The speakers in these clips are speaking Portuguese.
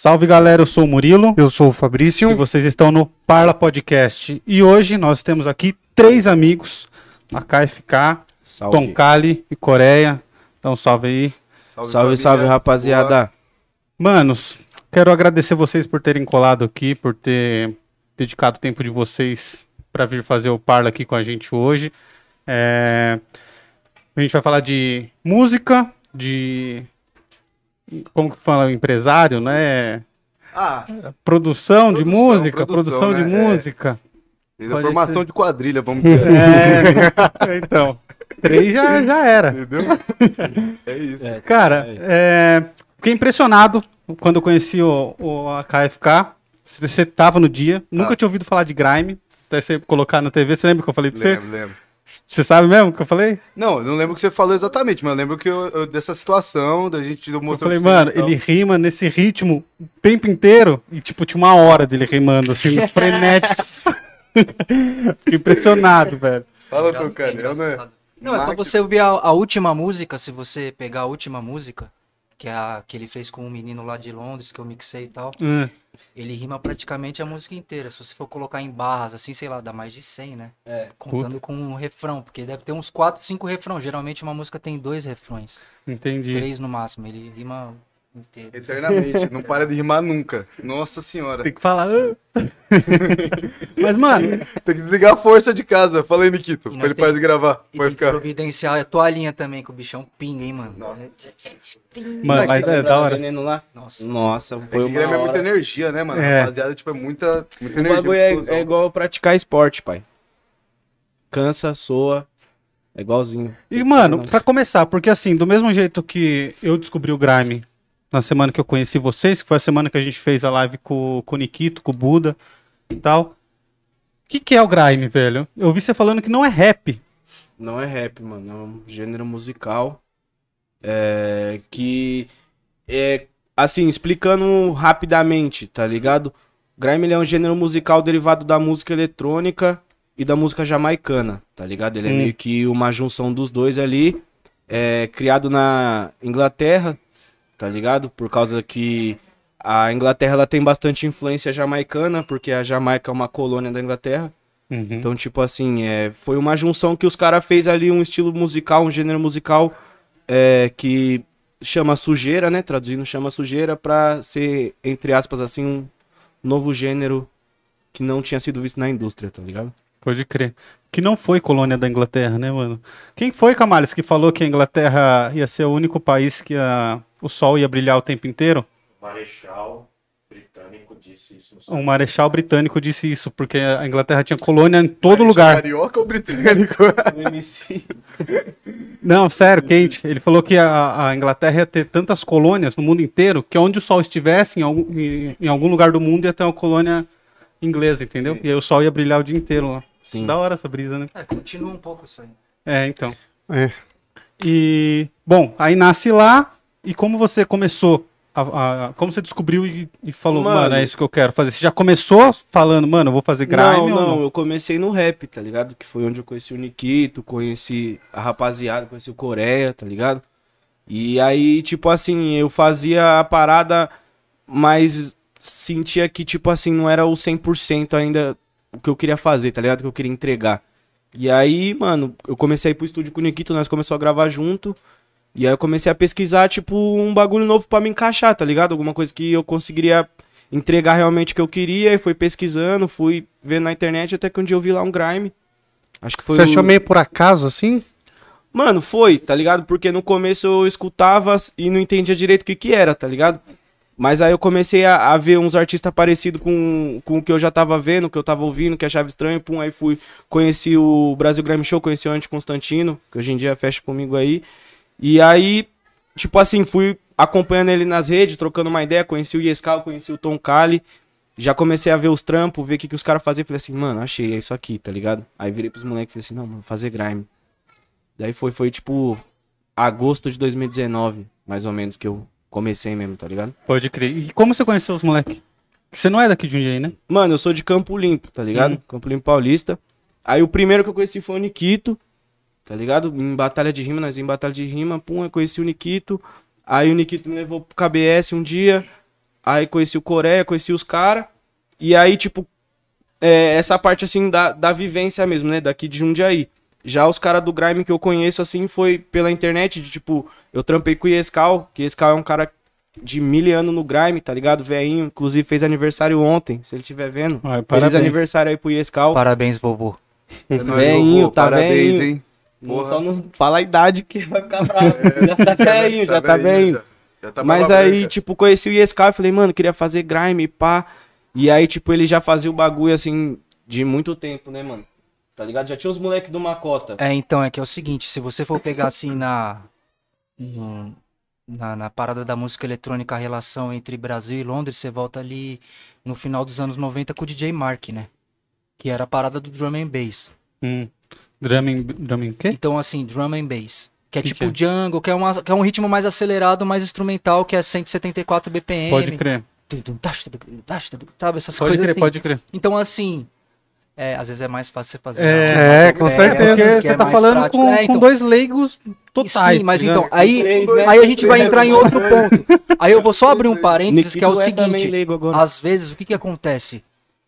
Salve galera, eu sou o Murilo Eu sou o Fabrício. e vocês estão no Parla Podcast. E hoje nós temos aqui três amigos, a KFK, Salve. Toncali e Coreia. Então salve aí. Salve, salve, família. rapaziada. Manos, quero agradecer vocês por terem colado aqui, por ter dedicado o tempo de vocês para vir fazer o Parla aqui com a gente hoje. É, A gente vai falar de música, de. Como que fala? Empresário, né? Ah, Produção, de Produção, música, produção, produção, de né? É. música. Pode formação ser. de quadrilha, vamos dizer. É, então. Três já, já era. Entendeu? É isso. Cara, é, fiquei impressionado quando eu conheci o, o a KFK. Você tava no dia, nunca Tá. tinha ouvido falar de grime. Até você colocar na TV, você lembra que eu falei pra você? Lembro, lembro. Você sabe mesmo que eu falei? Não, eu não lembro o que você falou exatamente, mas eu lembro que eu, eu- dessa situação, da gente Eu mostrou falei, pra mano, ele rima nesse ritmo o tempo inteiro e, tipo, tinha uma hora dele rimando, assim, frenético. Fiquei impressionado, velho. Fala, cara. sei, Eu não é. engraçado. Não, é pra você ouvir a, a última música, se você pegar a última música, que é a que ele fez com um menino lá de Londres, que eu mixei e tal, Hum, ele rima praticamente a música inteira. Se você for colocar em barras, assim, sei lá, dá mais de 100, né? É. Contando com um refrão, porque deve ter uns 4, 5 refrões. Geralmente uma música tem dois refrões, entendi. três no máximo. Ele rima inteiro. Eternamente. não para de rimar nunca. Nossa senhora. Tem que falar. Mas, mano, Tem que desligar a força de casa. Fala aí, Nikito. Pra ele tem- parar de gravar. E Pode ficar. providenciar a toalhinha também, que o bichão pinga, hein, mano? Nossa. mano, mas é da hora. Veneno lá? Nossa. Nossa, É foi é uma muita hora. energia, né, mano? É. Rapaziada, tipo, é muita, muita O energia. bagulho muita é, é igual praticar esporte, pai. Cansa, soa, é igualzinho. E, mano, pra começar, porque assim, do mesmo jeito que eu descobri o Grime na semana que eu conheci vocês, que foi a semana que a gente fez a live com, com o Nikito, com o Buda e tal. O que, que é o Grime, velho? Eu vi você falando que não é rap. Não é rap, mano. É um gênero musical. É. Que. É. Assim, explicando rapidamente, tá ligado? Grime é um gênero musical derivado da música eletrônica e da música jamaicana, tá ligado? Ele é Hum. meio que uma junção dos dois ali. É criado na Inglaterra, tá ligado? Por causa que a Inglaterra ela tem bastante influência jamaicana, porque a Jamaica é uma colônia da Inglaterra. Uhum. Então, tipo assim, é, foi uma junção que os caras fez ali um estilo musical, um gênero musical é, que chama sujeira, né? Traduzindo, chama sujeira pra ser, entre aspas, assim, um novo gênero que não tinha sido visto na indústria, tá ligado? Pode crer. Que não foi colônia da Inglaterra, né, mano? Quem foi, Camales, que falou que a Inglaterra ia ser o único país que a- o sol ia brilhar o tempo inteiro? Marechal britânico disse isso Um marechal britânico disse isso, porque a Inglaterra tinha colônia em todo Marechal lugar. Carioca ou britânico? O MC. Não, sério, quente. Ele falou que a, a Inglaterra ia ter tantas colônias no mundo inteiro que onde o sol estivesse, em algum, em, em algum lugar do mundo, ia ter uma colônia inglesa, entendeu? Sim. E aí o sol ia brilhar o dia inteiro lá. Sim. Da hora essa brisa, né? É, continua um pouco isso aí. É, então. É. E, bom, aí nasce lá. E como você começou? a- a- como você descobriu e, e falou, mano, Mano. é isso que eu quero fazer? Você já começou falando, mano, eu vou fazer grime Não, ou não, não? eu comecei no rap, tá ligado? Que foi onde eu conheci o Nikito, conheci a rapaziada, conheci o Coreia, tá ligado? E aí, tipo assim, eu fazia a parada, mas sentia que, tipo assim, não era o 100% ainda o que eu queria fazer, tá ligado? O que eu queria entregar. E aí, mano, eu comecei a ir pro estúdio com o Nikito, nós começamos a gravar junto. E aí eu comecei a pesquisar, tipo, um bagulho novo pra me encaixar, tá ligado? Alguma coisa que eu conseguiria entregar realmente o que eu queria. E fui pesquisando, fui vendo na internet, até que um dia eu vi lá um grime. Acho que foi Você o- achou meio por acaso, assim? Mano, foi, tá ligado? Porque no começo eu escutava e não entendia direito o que que era, tá ligado? Mas aí eu comecei a, a ver uns artistas parecidos com, com o que eu já tava vendo, que eu tava ouvindo, que achava estranho. Pum, aí fui, conheci o Brasil Grammy Show, conheci o Ante Constantino, que hoje em dia fecha comigo aí. E aí, tipo assim, fui acompanhando ele nas redes, trocando uma ideia, conheci o Yescal, conheci o Tom Kali. Já comecei a ver os trampos, ver o que, que os caras faziam. Falei assim, mano, achei, é isso aqui, tá ligado? Aí virei pros moleques e falei assim, não, mano, fazer grime. Daí foi, foi tipo agosto de 2019, mais ou menos, que eu comecei mesmo, tá ligado? Pode crer. E como você conheceu os moleques? Você não é daqui de Jundiaí, né? Mano, eu sou de Campo Limpo, tá ligado? Hum. Campo Limpo Paulista. Aí o primeiro que eu conheci foi o Nikito, tá ligado? Em batalha de rima, nós em batalha de rima, pum, eu conheci o Nikito. Aí o Nikito me levou pro KBS um dia. Aí conheci o Coreia, conheci os caras. E aí, tipo, é, essa parte assim da, da vivência mesmo, né? Daqui de Jundiaí. Já os caras do Grime que eu conheço, assim, foi pela internet, de tipo, eu trampei com o Iescal, que Iescal é um cara de mil anos no Grime, tá ligado? Veinho, inclusive fez aniversário ontem, se ele estiver vendo. Ai, Feliz parabéns. aniversário aí pro Iescal. Parabéns, vovô. É Veinho, tá Parabéns, veinho. hein? Porra. só não fala a idade que vai ficar bravo. já tá já tá velhinho. já. Já tá Mas barba aí, branca. tipo, conheci o Iescal e falei, mano, queria fazer grime, pá. E aí, tipo, ele já fazia o bagulho, assim, de muito tempo, né, mano? Tá ligado? Já tinha os moleques do Macota. É, então, é que é o seguinte, se você for pegar assim na, no- na, na parada da música eletrônica, a relação entre Brasil e Londres, você volta ali no final dos anos 90 com o DJ Mark, né? Que era a parada do drum and bass. Hum. Drumming, drumming quê? Então, assim, drum and bass. Que é Que tipo que é? jungle, que é, uma, que é um ritmo mais acelerado, mais instrumental, que é 174 BPM. Pode crer. Sabe, essas Pode coisas crer, assim. pode crer. Então, assim, é, às vezes é mais fácil você fazer. É, É, com é, certeza. porque Porque você é tá falando prático. com, É, com então. dois leigos totais. Sim, mas ligado? então, aí, Três, né? aí a gente vai entrar em outro ponto. Aí eu vou só abrir um parênteses, que é o também seguinte. leigo agora. Às vezes, o que que acontece?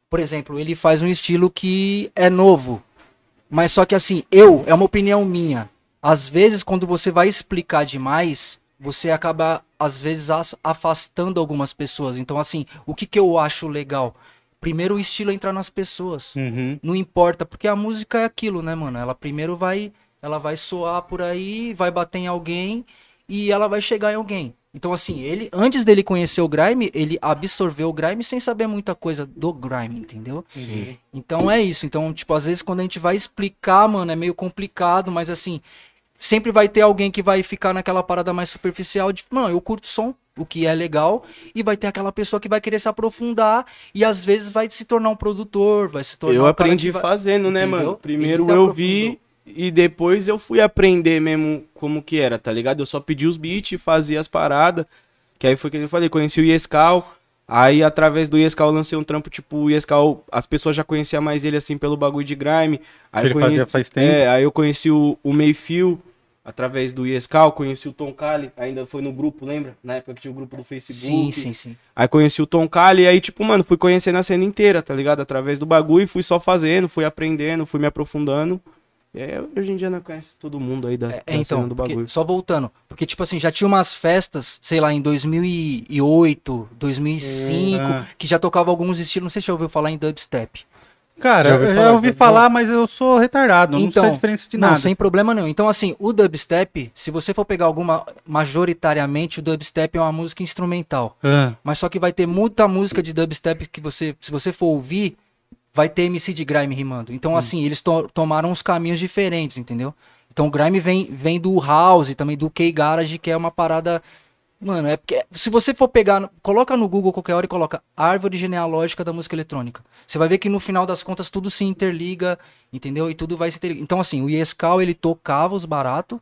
Por exemplo, ele faz um estilo que é novo. Mas só que assim, eu, é uma opinião minha. Às vezes, quando você vai explicar demais, você acaba, às vezes, as- afastando algumas pessoas. Então, assim, o que que eu acho legal? Primeiro o estilo entrar nas pessoas. Uhum. Não importa, porque a música é aquilo, né, mano? Ela primeiro vai, ela vai soar por aí, vai bater em alguém e ela vai chegar em alguém. Então assim, ele antes dele conhecer o grime, ele absorveu o grime sem saber muita coisa do grime, entendeu? Então é isso. Então, tipo, às vezes quando a gente vai explicar, mano, é meio complicado, mas assim, sempre vai ter alguém que vai ficar naquela parada mais superficial de, mano, eu curto som, o que é legal, e vai ter aquela pessoa que vai querer se aprofundar e às vezes vai se tornar um produtor, vai se tornar Eu um cara aprendi que vai... fazendo, né, Entendeu? mano? Primeiro eu vi e depois eu fui aprender mesmo como que era, tá ligado? Eu só pedi os beats, fazia as paradas. Que aí foi que eu falei, conheci o Iescal. Aí através do Iescal eu lancei um trampo, tipo, o Iescal, as pessoas já conheciam mais ele assim pelo bagulho de grime. Aí Que ele eu fazia faz tempo. É, aí eu conheci o, o Mayfield através do Iescal, conheci o Tom Kali, ainda foi no grupo, lembra? Na época que tinha o grupo do Facebook. Sim, sim, sim. Aí conheci o Tom Kali e aí, tipo, mano, fui conhecendo a cena inteira, tá ligado? Através do bagulho, fui só fazendo, fui aprendendo, fui me aprofundando. E aí, hoje em dia não conhece todo mundo aí da, É, da então, cena do porque- bagulho. só voltando, porque tipo assim, já tinha umas festas, sei lá, em 2008, 2005, Ah. que já tocava alguns estilos, não sei se você já ouviu falar em dubstep. Cara, Já ouvi eu já ouvi falar, mas eu sou retardado. Eu não sei a diferença de Então, não, nada. sem problema nenhum. Então assim, o dubstep, se você for pegar alguma, majoritariamente o dubstep é uma música instrumental. Ah, Mas só que vai ter muita música de dubstep que você, se você for ouvir, vai ter MC de grime rimando. Então, assim, eles to- tomaram uns caminhos diferentes, entendeu? Então o grime vem, vem do house e também do K-Garage, que é uma parada. Mano, é porque. Se você for pegar. Coloca no Google qualquer hora e coloca árvore genealógica da música eletrônica. Você vai ver que no final das contas tudo se interliga, entendeu? E tudo vai se interligar. Então, assim, o Iescal ele tocava os baratos.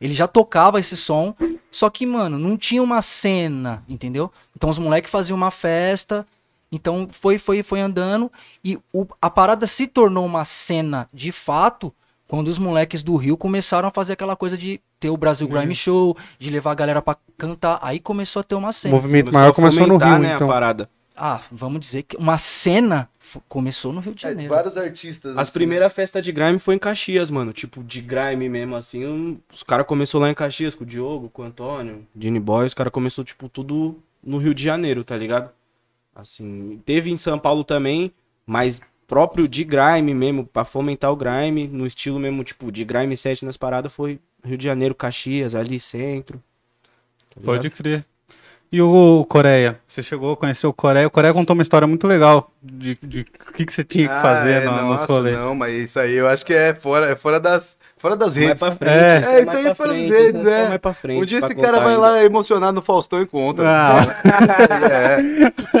Ele já tocava esse som, só que, mano, não tinha uma cena, entendeu? Então os moleques faziam uma festa, então foi foi foi andando e o- a parada se tornou uma cena de fato quando os moleques do Rio começaram a fazer aquela coisa de ter o Brasil Grime Show, de levar a galera pra cantar, aí começou a ter uma O cena. movimento Começou maior começou no Rio, né, então. a parada. Ah, vamos dizer que uma cena começou no Rio de É, Janeiro. vários artistas. As assim. primeiras festas de grime foi em Caxias, mano. Tipo, de grime mesmo, assim. um- os caras começou lá em Caxias com o Diogo, com o Antônio, Gini Boy. Os caras começou, tipo, tudo no Rio de Janeiro, tá ligado? Assim, teve em São Paulo também, mas próprio de grime mesmo, pra fomentar o grime, no estilo mesmo, tipo, de grime set nas paradas, foi Rio de Janeiro, Caxias, ali, centro. tá pode crer. E o Coreia? Você chegou a conhecer o Coreia? O Coreia contou uma história muito legal de de o que, que você tinha que Ah, fazer é, no, nos nossa, rolês. Não, mas isso aí eu acho que é fora, é fora das, fora das redes. pra frente, É. isso É, isso aí é fora das redes, isso é. mais pra frente, Um dia pra esse cara vai ainda. lá emocionado no Faustão e conta. Ah, É,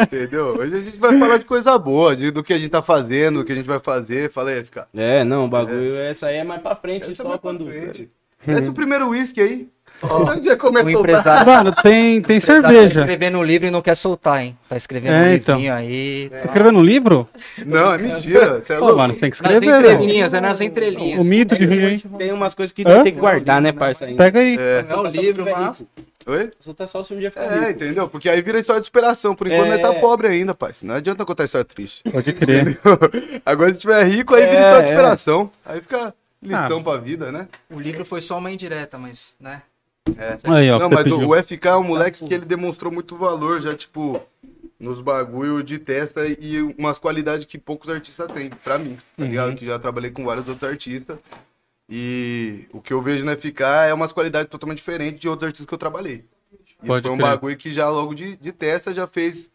entendeu? Hoje a gente vai falar de coisa boa, de, do que a gente tá fazendo, do que a gente vai fazer. Fala aí, fica. É, não, o bagulho, essa aí é mais pra frente, Essa só vai pra quando... frente. Desce o primeiro uísque aí. Começa O soltar. empresário, mano, tem, tem tá cerveja. escrevendo um livro e não quer soltar, hein? Tá escrevendo É, um então. livrinho aí. Tá escrevendo um livro? Não, é mentira. Você é Pô, louco. mano, você tem que Nas escrever, velho. entrelinhas, é nas entrelinhas. O mito de Jundiaí. Tem umas coisas que Hã? tem que guardar, né, parça? Pega aí. É. É um livro, mas... Oi? Tá só se um dia ficar É, rico. entendeu? Porque aí vira história de superação. Por enquanto, É. nós tá pobre ainda, pai. Não adianta contar história triste. Pode crer. Agora, se tiver rico, aí vira É, história de é. superação. Aí fica lição Ah. pra vida, né? O livro foi só uma indireta, mas, né? É. Aí, ó, Não, mas pediu. o FK é um moleque que ele demonstrou muito valor já, tipo, nos bagulho de testa e umas qualidades que poucos artistas têm, pra mim, tá ligado? Que já trabalhei com vários outros artistas. E o que eu vejo no FK é umas qualidades totalmente diferentes de outros artistas que eu trabalhei. Isso Pode foi um crer. bagulho que já logo de, de testa já fez,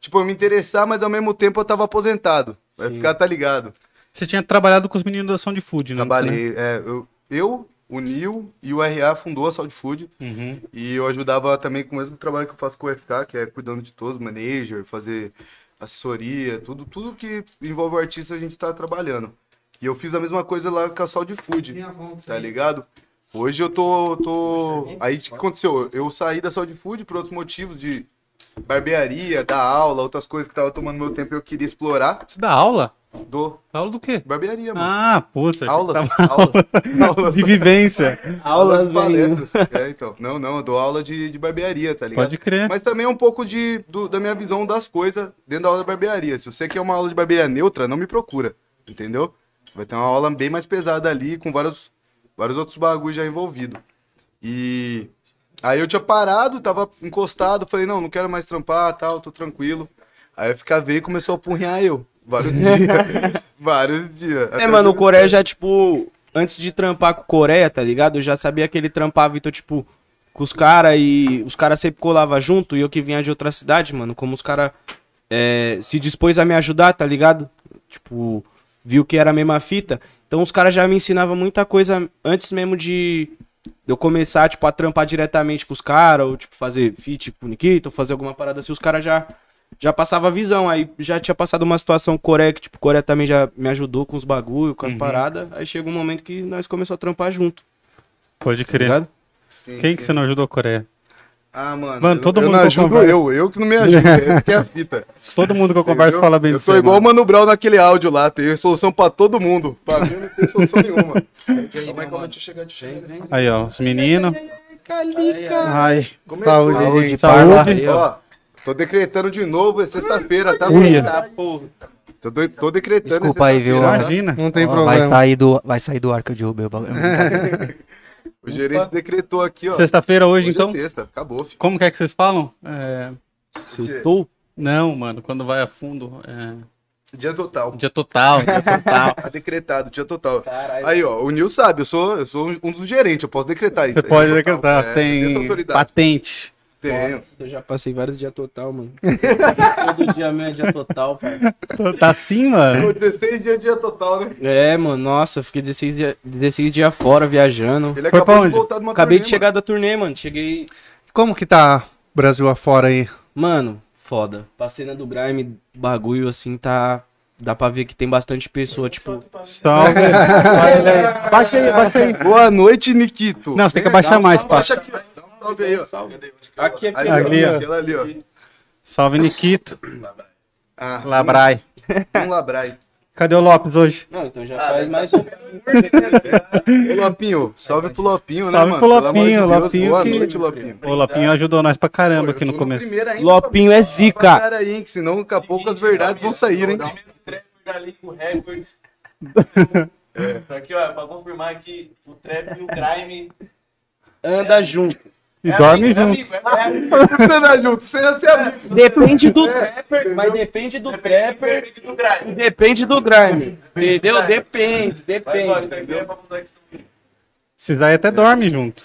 tipo, eu me interessar, mas ao mesmo tempo eu tava aposentado. O FK tá ligado. Você tinha trabalhado com os meninos da Ação de Food, né? Trabalhei, é, eu, eu, o Nil e o RA fundou a Saúde Food. Uhum. E eu ajudava também com o mesmo trabalho que eu faço com o FK, que é cuidando de todos, manager, fazer assessoria, tudo, tudo que envolve o artista a gente tá trabalhando. E eu fiz a mesma coisa lá com a Saúde Food, tá ligado? Hoje eu tô, tô... Aí o que aconteceu? Eu saí da Saúde Food por outros motivos de barbearia, dar aula, outras coisas que tava tomando meu tempo e eu queria explorar. Você dá aula? Do Aula do quê? barbearia, mano. Ah, puta. aulas, tava- aulas, aulas. De vivência. Aulas, de palestras. É, então. Não, não, eu dou aula de, de barbearia, tá ligado? Pode crer. Mas também é um pouco de, do- da minha visão das coisas dentro da aula de barbearia. Se você quer uma aula de barbearia neutra, não me procura, entendeu? Vai ter uma aula bem mais pesada ali, com vários, vários outros bagulhos já envolvidos. E aí eu tinha parado, tava encostado, falei, não, não quero mais trampar, tal, tô tranquilo. Aí a FK veio e começou a apurrinhar eu. Vários dias. vários dias. É, mano, o Coreia já, tipo, antes de trampar com o Coreia, tá ligado? Eu já sabia que ele trampava, então, tipo, com os caras e os caras sempre colavam junto e eu que vinha de outra cidade, mano, como os caras se dispôs a me ajudar, tá ligado? Tipo, viu que era a mesma fita. Então os caras já me ensinavam muita coisa antes mesmo de eu começar, tipo, a trampar diretamente com os caras, ou, tipo, fazer feat com o Nikita, ou fazer alguma parada assim, os caras já, já passava a visão. Aí já tinha passado uma situação com o Coreia, que, tipo, o Coreia também já me ajudou com os bagulho, com as paradas. Aí chega um momento que nós começamos a trampar junto, Pode tá crer. ligado? Sim, Quem sim. que você não ajudou, Coreia? Ah, mano, Mano, todo eu mundo não que eu ajudo converso- eu, eu que não me ajudo, essa que é a fita. Todo mundo que eu converso Entendeu? fala bem Eu de sou igual o mano. Brown naquele áudio lá, tem solução pra todo mundo. Pra mim não tem solução nenhuma. Aí, calma, deixa eu chegar de chegar. Aí, ó, os meninos. Ai, Como é saúde, que gente. Saúde. Aí, ó. Tô decretando de novo, é sexta-feira, tá? Uia. Porra. Tô, do- tô decretando. é Desculpa aí, viu? Imagina. Não tem Ó, vai, problema. sair do, vai sair do ar que eu derrubei o bagulho. O gerente decretou aqui, ó. Sexta-feira hoje, Hoje então. é sexta, acabou, filho. Como que é que vocês falam? É, Sextou? Não, mano, quando vai a fundo. É... Dia total. Dia total, dia total. Tá decretado, dia total. Caralho. Aí, ó, o Nil sabe, eu sou, eu sou um dos gerentes, eu posso decretar isso. Você pode Dia decretar, total. É, tem patente. Tenho. Eu já passei vários dias total, mano. Todo dia mesmo é dia total, pai. Tá assim, mano? Pô, 16 dias dia total, né? É, mano, nossa, fiquei 16 dias 16 dia fora viajando. Ele Foi acabou pra de onde? voltar de uma Acabei de turnê, chegar da turnê, mano. Cheguei. Como que tá Brasil afora aí? Mano, foda. Passei na do Grime, bagulho assim, tá. Dá pra ver que tem bastante pessoa, tipo. Salve. Baixa aí, baixa aí. Boa noite, Nikito. Não, você tem que abaixar mais, pá. Baixa aqui, ó. Um salve aí, ó. Aqui, aqui, Ali, Ali, ó. Aquela ali, ó. Salve, Nikito. Ah, Labrai. Um labrai. Cadê o Lopes hoje? Não, então já faz mais. Ô, Lopinho, salve pro Lopinho, né, Salve mano? pro de Lopinho, Deus. Lopinho Boa que- noite, Lopinho. O Lopinho ajudou nós pra caramba Pô, aqui no começo. primeiro ainda, Lopinho é zica. cara aí, que senão daqui a pouco as verdades vão sair, hein? O Trapper da Lico Records. Só que, ó, pra confirmar que o Trap e o Grime. Anda junto. E é dorme amigo, junto. É amigo, é amigo. É junto, ia ser amigo. Depende do trapper, mas depende do trapper. Depende do Grime. Depende do grime. Entendeu? Depende, Mas, ó, depende. isso aqui é Esses aí até dormem junto.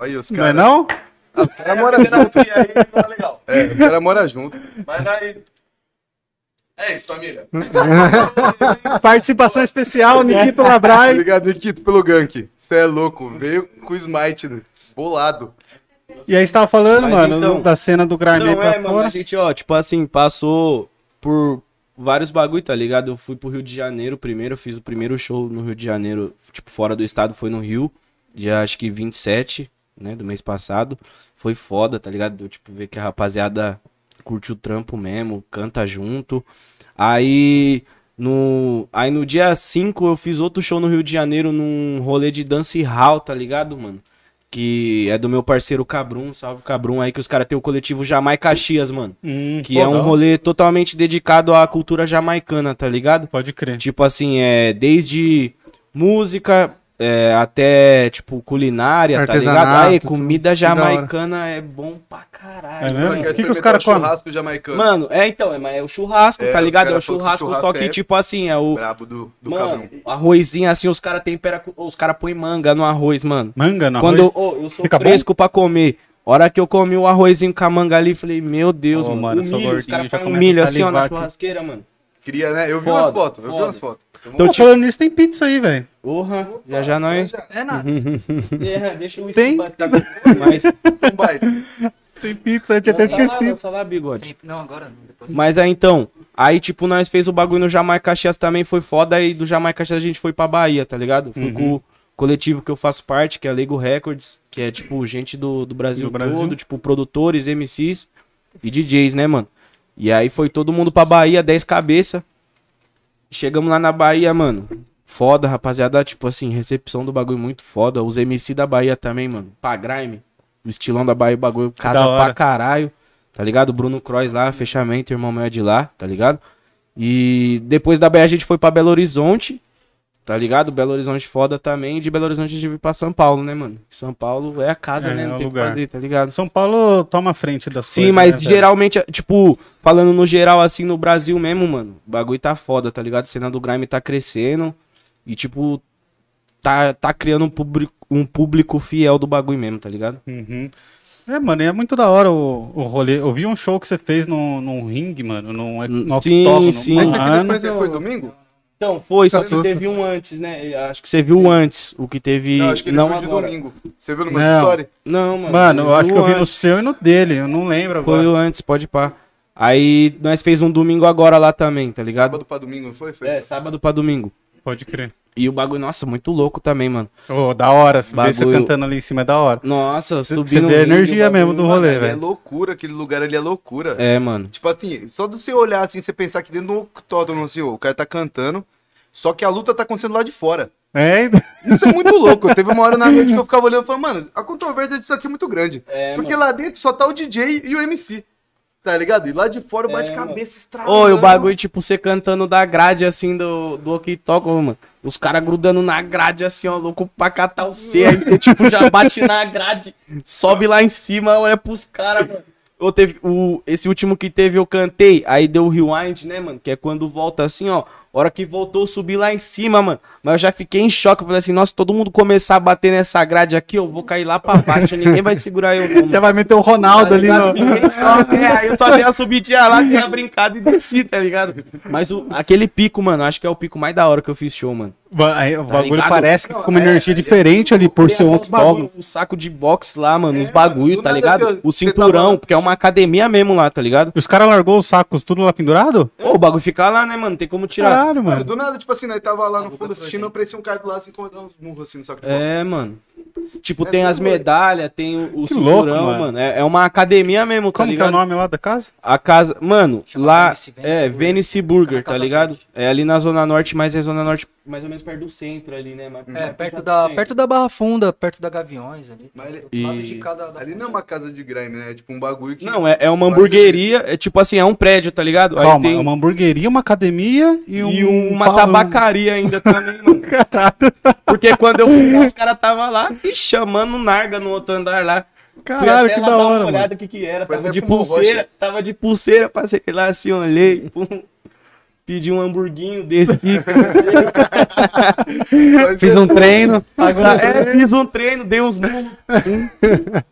Aí, os Não é não? Os caras moram junto. aí, tá legal. É, os caras moram junto. Mas aí. É isso, família. Participação especial, Nikito Labrai. Obrigado, Nikito, pelo gank. Você é louco. Veio com o smite, né? bolado. E aí você tava falando, Mas mano, então- da cena do Grime aí Não, pra é, mano, fora. a gente, ó, tipo assim, passou por vários bagulho, tá ligado? Eu fui pro Rio de Janeiro primeiro, eu fiz o primeiro show no Rio de Janeiro, tipo, fora do estado, foi no Rio, dia acho que 27, né, do mês passado. Foi foda, tá ligado? Deu, tipo, ver que a rapaziada curte o trampo mesmo, canta junto. Aí no, aí no dia 5 eu fiz outro show no Rio de Janeiro num rolê de dance hall, tá ligado, mano? Que é do meu parceiro Cabrum, salve Cabrum aí, que os caras têm o coletivo Jamai Caxias, mano. Hum, Que é um rolê totalmente dedicado à cultura jamaicana, tá ligado? Pode crer. Tipo assim, é desde música é, até, tipo, culinária, tá ligado? Aí, tudo. comida hora. jamaicana é bom pra caralho. É mesmo? mano. O que que os caras comem? churrasco jamaicano. Mano, é então, é, mas é o churrasco, É, tá os ligado? É o caras churrasco, churrasco só que, é tipo assim, é o. Brabo do, do Mano, cabrão. arrozinho assim, os caras temperam. com- Os caras põem manga no arroz, mano. Manga no Quando arroz? ô, eu sou Fica bom? fresco pra comer. Hora que eu comi o arrozinho com a manga ali, falei, meu Deus, Ô, mano. mano, o eu sou milho, os gordinho, caras já põem um milho assim, ó, na churrasqueira, mano. Queria, né? Eu vi umas fotos, eu vi umas fotos. Então, Tô tipo, falando nisso, tem pizza aí, velho. porra, já já nós. É nada. É, deixa o Tem? bater mais. Tem pizza, eu tinha até esquecido. lança lá, bigode. Não, agora não. Depois... Mas aí então, aí tipo, nós fez o bagulho no Jamaica Caxias também, foi foda, e do Jamaica Caxias a gente foi pra Bahia, tá ligado? Fui com o coletivo que eu faço parte, que é a Lego Records, que é tipo gente do, do Brasil Do Brasil. todo, tipo produtores, MCs e DJs, né, mano? E aí foi todo mundo pra Bahia, 10 cabeça. Chegamos lá na Bahia, mano. Foda, rapaziada, tipo assim, recepção do bagulho muito foda. Os MC da Bahia também, mano. Pra Grime. O estilão da Bahia, o bagulho casa pra caralho. Tá ligado? Bruno Croix lá, fechamento, irmão meu é de lá, tá ligado? E depois da Bahia a gente foi pra Belo Horizonte, tá ligado? Belo Horizonte foda também. De Belo Horizonte a gente veio pra São Paulo, né, mano? São Paulo é a casa, É, né? é Não o tem o que lugar. fazer, tá ligado? São Paulo toma frente das Sim, coisas, mas né, velho? geralmente, tipo, falando no geral, assim, no Brasil mesmo, mano, o bagulho tá foda, tá ligado? A cena do grime tá crescendo e, tipo, tá, tá criando um público, um público fiel do bagulho mesmo, tá ligado? Uhum. É, mano, e é muito da hora o, o rolê. Eu vi um show que você fez no, num ringue, mano, num, no Sim, octógono. sim. Mano, Mas foi domingo? Então, foi, só que teve um antes, né? Acho que você viu antes o que teve. Não, acho que ele não foi de agora. domingo. Você viu no meu Não. story? Não, mano. Mano, eu acho que eu vi no antes. seu e no dele, eu não lembro Foi agora. o antes, pode pá. Aí nós fez um domingo agora lá também, tá ligado? Sábado pra domingo, não foi? Foi É, sábado pra domingo. Pode crer. E o bagulho, nossa, muito louco também, mano. Ô, da hora, ver você Bagulho. cantando ali em cima é da hora. Nossa, Você subindo. vê a energia mesmo do rolê, é velho. loucura, aquele lugar ali é loucura. É, mano. Tipo assim, só do você olhar assim, você pensar que dentro do octógono, assim, o cara tá cantando, só que a luta tá acontecendo lá de fora. É, Isso é muito louco. Teve uma hora na noite que eu ficava olhando e falava, mano, a controvérsia disso aqui é muito grande. É, porque mano. lá dentro só tá o DJ e o MC. Tá ligado? E lá de fora o É, bate-cabeça estralando. Ô, e o bagulho, tipo, você cantando da grade, assim, do, do Okitoco, mano. Os caras grudando na grade, assim, ó, louco pra catar o C. Aí você, tipo, já bate na grade, sobe lá em cima, olha pros caras, mano. Ou teve, o, esse último que teve, eu cantei, aí deu o rewind, né, mano? Que é quando volta assim, ó. Hora que voltou, eu subi lá em cima, mano. Mas eu já fiquei em choque. Eu falei assim, nossa, todo mundo começar a bater nessa grade aqui, eu vou cair lá pra baixo. ninguém vai segurar eu, não. mano. você vai meter o Ronaldo ali Tá no. ligado? Fiquei em choque, é, aí eu só dei a subidinha lá, dei a brincada e desci, tá ligado? Mas o, aquele pico, mano, acho que é o pico mais da hora que eu fiz show, mano. Aí, o bagulho ligado? parece que fica uma Não, é, energia é, diferente ali por Tem ser um até os bagulho. O saco de boxe lá, mano, os É, bagulho, mano, do tá ligado? O você cinturão, tava- porque é uma academia mesmo lá, tá ligado? E os caras largou os sacos tudo lá pendurado? Ô, o bagulho fica lá, né, mano? Não tem como tirar. Caralho, Mano, mano. do nada, tipo assim, nós tava lá no fundo assistindo, aparecia um cara do lado assim, como dando uns murros assim no saco de bola. É, mano. Tipo, É tem as medalhas, tem o, o Que cinturão, louco, mano. mano. É, é uma academia mesmo, tá Como que é o ligado? nome lá da casa? A casa, mano, Chama lá Venice, Venice é. Venice Burger, tá ligado? Verde. É ali na zona norte, mas é zona norte mais ou menos perto do centro ali, né? Mais- É, mais perto da, perto da Barra Funda, perto da Gaviões ali. Mas ali, E- Lado de cada. da- ali não é uma casa de grime, né? É tipo um bagulho que. Não, é, é uma hamburgueria, é tipo assim, é um prédio, tá ligado? Aí Calma, tem é uma hamburgueria, uma academia e, um, e uma tabacaria ainda também, mano. Porque quando eu fui, os caras tava lá e chamando narga no outro andar lá. Caralho, que da dar uma hora, olhada mano. o que que era. Foi Tava de pulseira, Rocha. tava de pulseira, passei lá assim, olhei, pum, pedi um hamburguinho desse. Fiz um treino. Agora, é, fiz um treino, dei uns. Hum,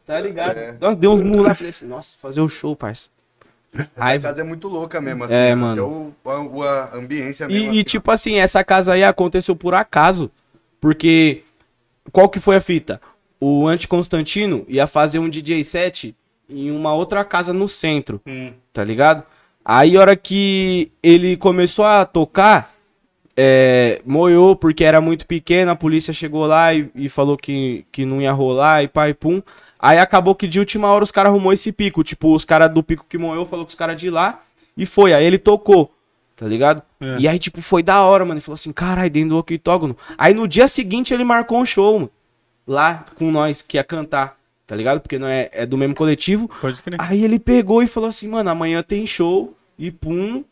tá ligado? É. Nossa, dei uns murros lá, falei assim, nossa, fazer o show, parça. A Raiva. casa é muito louca mesmo, assim. É, né? mano. Até o, a, a ambiência mesmo. E, assim, e, tipo assim, essa casa aí aconteceu por acaso. Porque qual que foi a fita? O Anti Constantino ia fazer um DJ set em uma outra casa no centro, tá ligado? Aí a hora que ele começou a tocar, é, moiou porque era muito pequeno, a polícia chegou lá e, e falou que, que não ia rolar e pai pum. Aí acabou que de última hora os caras arrumou esse pico, tipo, os caras do pico que moeu falou com os caras de lá e foi, aí ele tocou. Tá ligado? É. E aí, tipo, foi da hora, mano. Ele falou assim, caralho, dentro do octógono. Aí no dia seguinte ele marcou um show, mano. lá com nós, que ia cantar, tá ligado? Porque não é, é do mesmo coletivo. Pode crer. Aí ele pegou e falou assim, mano, amanhã tem show e pum,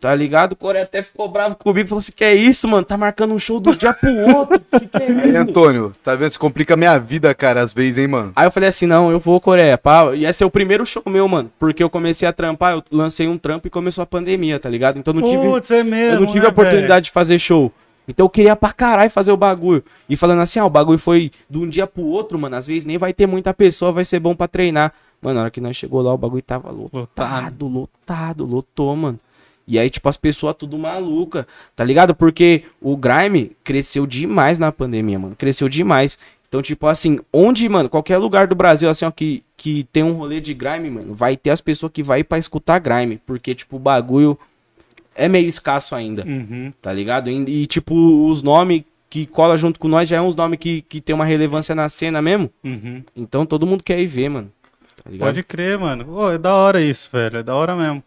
tá ligado? O Coreia até ficou bravo comigo, falou assim, que é isso, mano? Tá marcando um show do dia pro outro, que que é Aí, isso? Antônio, tá vendo? Isso complica a minha vida, cara, às vezes, hein, mano? Aí eu falei assim, não, eu vou, Coreia, pá. Ia ser o primeiro show meu, mano. Porque eu comecei a trampar, eu lancei um trampo e começou a pandemia, tá ligado? Então não tive, Putz, é mesmo. eu não tive né, a oportunidade de fazer show. Então eu queria pra caralho fazer o bagulho. E falando assim, ah, o bagulho foi de um dia pro outro, mano. Às vezes nem vai ter muita pessoa, vai ser bom pra treinar. Mano, na hora que nós chegou lá, o bagulho tava lotado, lotado, lotou, mano. E aí, tipo, as pessoas tudo maluca, tá ligado? Porque o Grime cresceu demais na pandemia, mano. Cresceu demais. Então, tipo assim, onde, mano, qualquer lugar do Brasil, assim, ó, que, que tem um rolê de grime, mano, vai ter as pessoas que vai pra escutar grime. Porque, tipo, o bagulho é meio escasso ainda, Uhum. tá ligado? E, e, tipo, os nomes que cola junto com nós já é uns nomes que, que tem uma relevância na cena mesmo. Uhum. Então todo mundo quer ir ver, mano. Tá? Pode crer, mano. Ô, é da hora isso, velho. É da hora mesmo.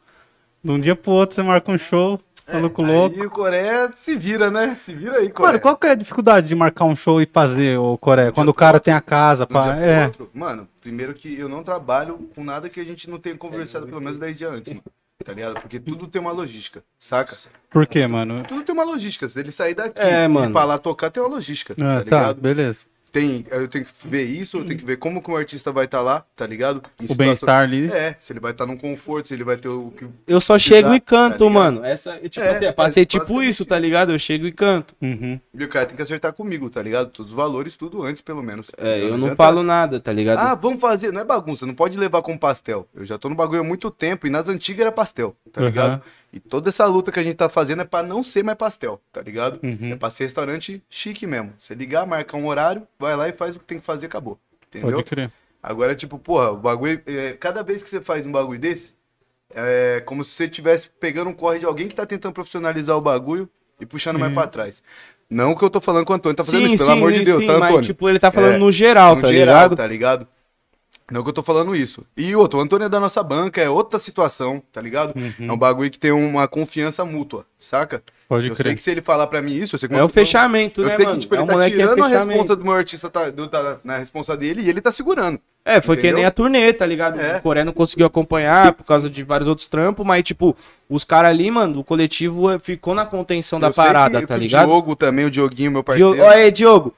De um dia pro outro você marca um show, maluco louco. Aí o Coreia se vira, né? Se vira aí, Coreia. Mano, qual que é a dificuldade de marcar um show e fazer, ô Coreia? Quando o cara tem a casa, pá. É. outro. Mano, primeiro que eu não trabalho com nada que a gente não tenha conversado pelo menos 10 dias antes, mano. Tá ligado? Porque tudo tem uma logística, saca? Por quê, mano? Tudo tem uma logística. Se ele sair daqui É, e mano. pra lá tocar, tem uma logística, Ah, tá tá, beleza. Tem, eu tenho que ver isso, eu tenho que ver como que o artista vai estar lá, tá ligado? Em O bem-estar ali. É, se ele vai estar num conforto, se ele vai ter o que. Eu só precisar, chego e canto, tá mano. Essa, tipo É, assim, pra ser tipo isso, tá ligado? Eu chego e canto. Uhum. E o cara tem que acertar comigo, tá ligado? Todos os valores, tudo antes, pelo menos. É, eu não adianta- falo nada, tá ligado? Ah, vamos fazer. Não é bagunça, não pode levar com pastel. Eu já tô no bagulho há muito tempo e nas antigas era pastel, tá Aham. ligado? E toda essa luta que a gente tá fazendo é pra não ser mais pastel, tá ligado? Uhum. É pra ser restaurante chique mesmo. Você ligar, marcar um horário, vai lá e faz o que tem que fazer, acabou. Entendeu? Pode crer. Agora, tipo, porra, o bagulho. é, cada vez que você faz um bagulho desse, é como se você estivesse pegando um corre de alguém que tá tentando profissionalizar o bagulho e puxando mais pra trás. Não que eu tô falando com o Antônio tá fazendo isso, pelo amor de Deus, sim, tá, Antônio? mas tipo, ele tá falando É, no geral, No tá geral, ligado? Tá ligado? Não que eu tô falando isso. E outro, o Antônio é da nossa banca, é outra situação, tá ligado? Uhum. É um bagulho que tem uma confiança mútua, saca? Pode eu crer. sei que se ele falar pra mim isso, eu sei que É o fechamento, eu né, sei mano? que tipo, é ele um tá que é tirando a fechamento. responsa do meu artista tá, do- tá na responsa dele e ele tá segurando. É, foi que Entendeu? nem a turnê, tá ligado? É. O Coreia não conseguiu acompanhar por causa de vários outros trampos, mas, tipo, os caras ali, mano, o coletivo eh, ficou na contenção da Eu sei parada, que- tá que ligado? O Diogo também, o Dioguinho, meu parceiro. Diogo, olha aí, Diogo.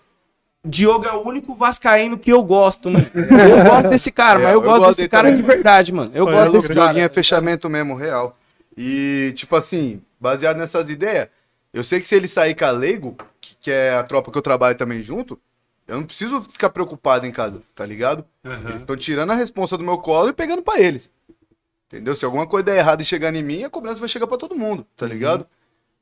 Diogo é o único vascaíno que eu gosto, mano. Eu gosto desse cara, É, mas eu, eu gosto gosto desse cara também. de verdade, mano. Eu gosto desse O cara. Dioguinho é fechamento mesmo, real. E, tipo assim, baseado nessas ideias, eu sei que se ele sair com a Leigo, que, que é a tropa que eu trabalho também junto, eu não preciso ficar preocupado em casa, tá ligado? Eles estão tirando a responsa do meu colo e pegando pra eles. Entendeu? Se alguma coisa der errado e chegar em mim, a cobrança vai chegar pra todo mundo, tá ligado?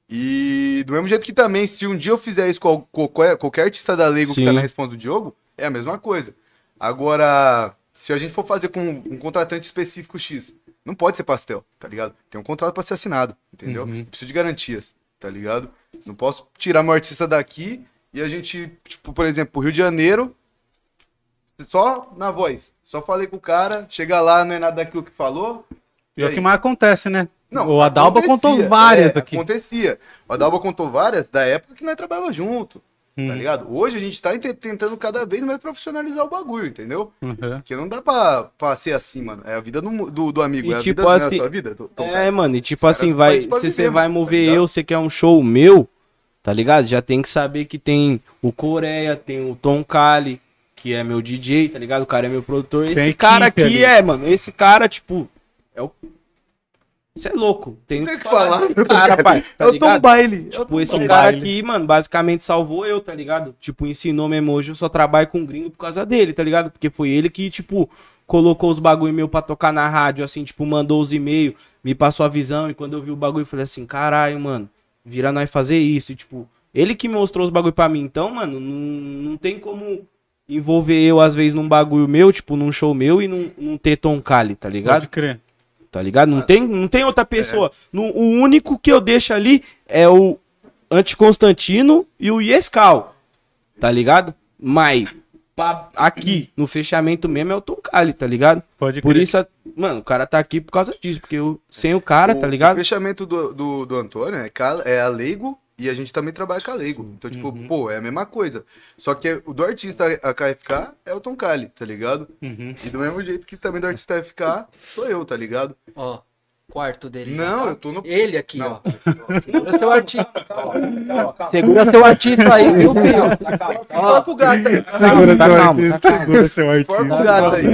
E do mesmo jeito que também, se um dia eu fizer isso com qualquer, qualquer artista da Leigo que Sim. tá na responsa do Diogo, é a mesma coisa. Agora, se a gente for fazer com um contratante específico X, não pode ser pastel, tá ligado? Tem um contrato pra ser assinado, entendeu? Eu preciso de garantias, tá ligado? Não posso tirar meu artista daqui e a gente, tipo, por exemplo, pro Rio de Janeiro, só na voz. Só falei com o cara, chega lá, não é nada daquilo que falou. E é o que mais acontece, né? Não, o Adalba contou várias é, aqui. Acontecia. O Adalba contou várias da época que nós trabalhávamos junto. Hum. Tá ligado? Hoje a gente tá tentando cada vez mais profissionalizar o bagulho, entendeu? Uhum. Porque não dá pra, pra ser assim, mano. É a vida do, do, do amigo. E é a tipo vida, não é assim- a tua vida. Tô- tô- É, mano, e tipo Os assim, vai, se você viver, vai mano, tá mover ligado? eu, você quer um show meu, tá ligado? Já tem que saber que tem o Coreia, tem o Tom Kali, que é meu DJ, tá ligado? O cara é meu produtor. Esse Tem a cara aqui ali. é, mano, esse cara, tipo, é o... Você é louco. Tem, Tem que falar. desse Cara, rapaz, tá eu tô um baile. Tipo, esse Tom cara Baile. aqui, mano, basicamente salvou eu, tá ligado? Tipo, ensinou mesmo hoje, eu só trabalho com gringo por causa dele, tá ligado? Porque foi ele que, tipo, colocou os bagulho meu pra tocar na rádio, assim, tipo, mandou os e-mails, me passou a visão, e quando eu vi o bagulho, eu falei assim, caralho, mano, vira nós fazer isso, e, tipo, ele que mostrou os bagulho pra mim, então, mano, não, não tem como envolver eu, às vezes, num bagulho meu, tipo, num show meu, e não, não ter Tom Kali, tá ligado? Pode crer. Tá ligado? Não tem, não tem outra pessoa. No- o único que eu deixo ali é o Anticonstantino e o Yescal. Tá ligado? Mas pa- aqui, no fechamento mesmo, é o Tom Kali, tá ligado? Pode Por crer. isso, a- mano, o cara tá aqui por causa disso. Porque eu, sem o cara, O- tá ligado? O fechamento do, do, do Antônio é, Cal- é a Leigo E a gente também trabalha com a Lego. Então, tipo, pô, é a mesma coisa. Só que o do artista AKFK é o Tom Kali, tá ligado? Uhum. E do mesmo jeito que também do artista FK sou eu, tá ligado? Ó, quarto dele. Não, eu tô no. Ele aqui, Não. ó. Segura seu artista. Segura seu artista aí, viu, filho? Coloca o gato aí. Segura tá seu calmo, artista, tá segura seu artista. o gato aí.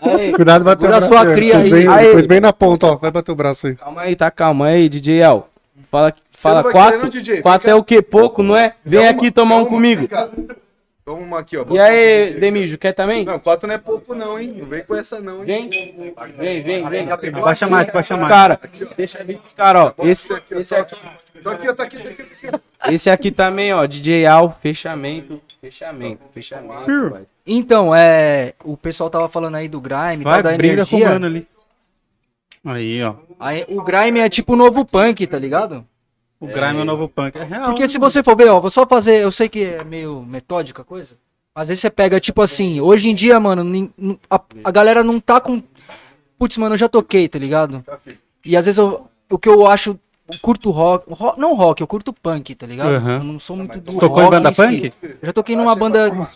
Aí, Cuidado, bateu Segura o sua braço, cria depois aí. Bem, Aí. depois bem na ponta, ó. Vai bater o braço aí. Calma aí, tá calma aí, DJ El. Fala, fala quatro, querer, não, DJ? quatro é o que? Pouco, não é? Vem Dá aqui uma- tomar um uma- comigo. Toma uma aqui, ó. E aí, aqui. Demijo, quer também? Não, quatro não é pouco, não, hein? Não vem com essa, não, hein? Vem, vem, vem, vem. Pode chamar, pode chamar. Cara, deixa vir esse cara, ó. Esse, esse Só aqui. Só aqui, ó. Tá aqui, tá. Tá aqui. esse aqui também, ó. DJ Al, fechamento, fechamento, fechamento. Então, é. O pessoal tava falando aí do Grime, Vai, tal, da brinda com o energia. mano ali. Aí, ó. Aí, o Grime é tipo o novo punk, tá ligado? O Grime é o novo punk. É real. Porque se você for ver, ó, vou só fazer, eu sei que é meio metódica a coisa. Às vezes você pega, tipo assim, hoje em dia, mano, a, a galera não tá com. Putz, mano, eu já toquei, tá ligado? Tá. E às vezes eu, o que eu acho. Eu curto rock, ro- Não rock, eu curto punk, tá ligado? Aham. Eu não sou muito do Tocou em rock banda si. punk? Eu já toquei numa banda.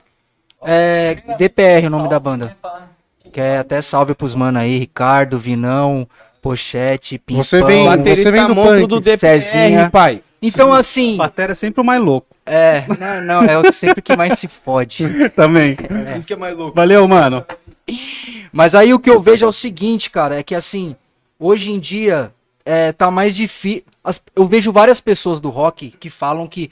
É, DPR, o nome da banda. Que é até salve pros mano aí, Ricardo, Vinão, Pochete, Pimpão. Você vem- Baterista Você vem do punk, do DPR, Cezinha. pai. Então, assim. Batera é sempre o mais louco. É, não, não, é o sempre que mais se fode. Também. Isso que é mais louco. Valeu, mano. Mas aí o que eu vejo é o seguinte, cara, é que assim, hoje em dia é, tá mais difícil. Eu vejo várias pessoas do rock que falam que,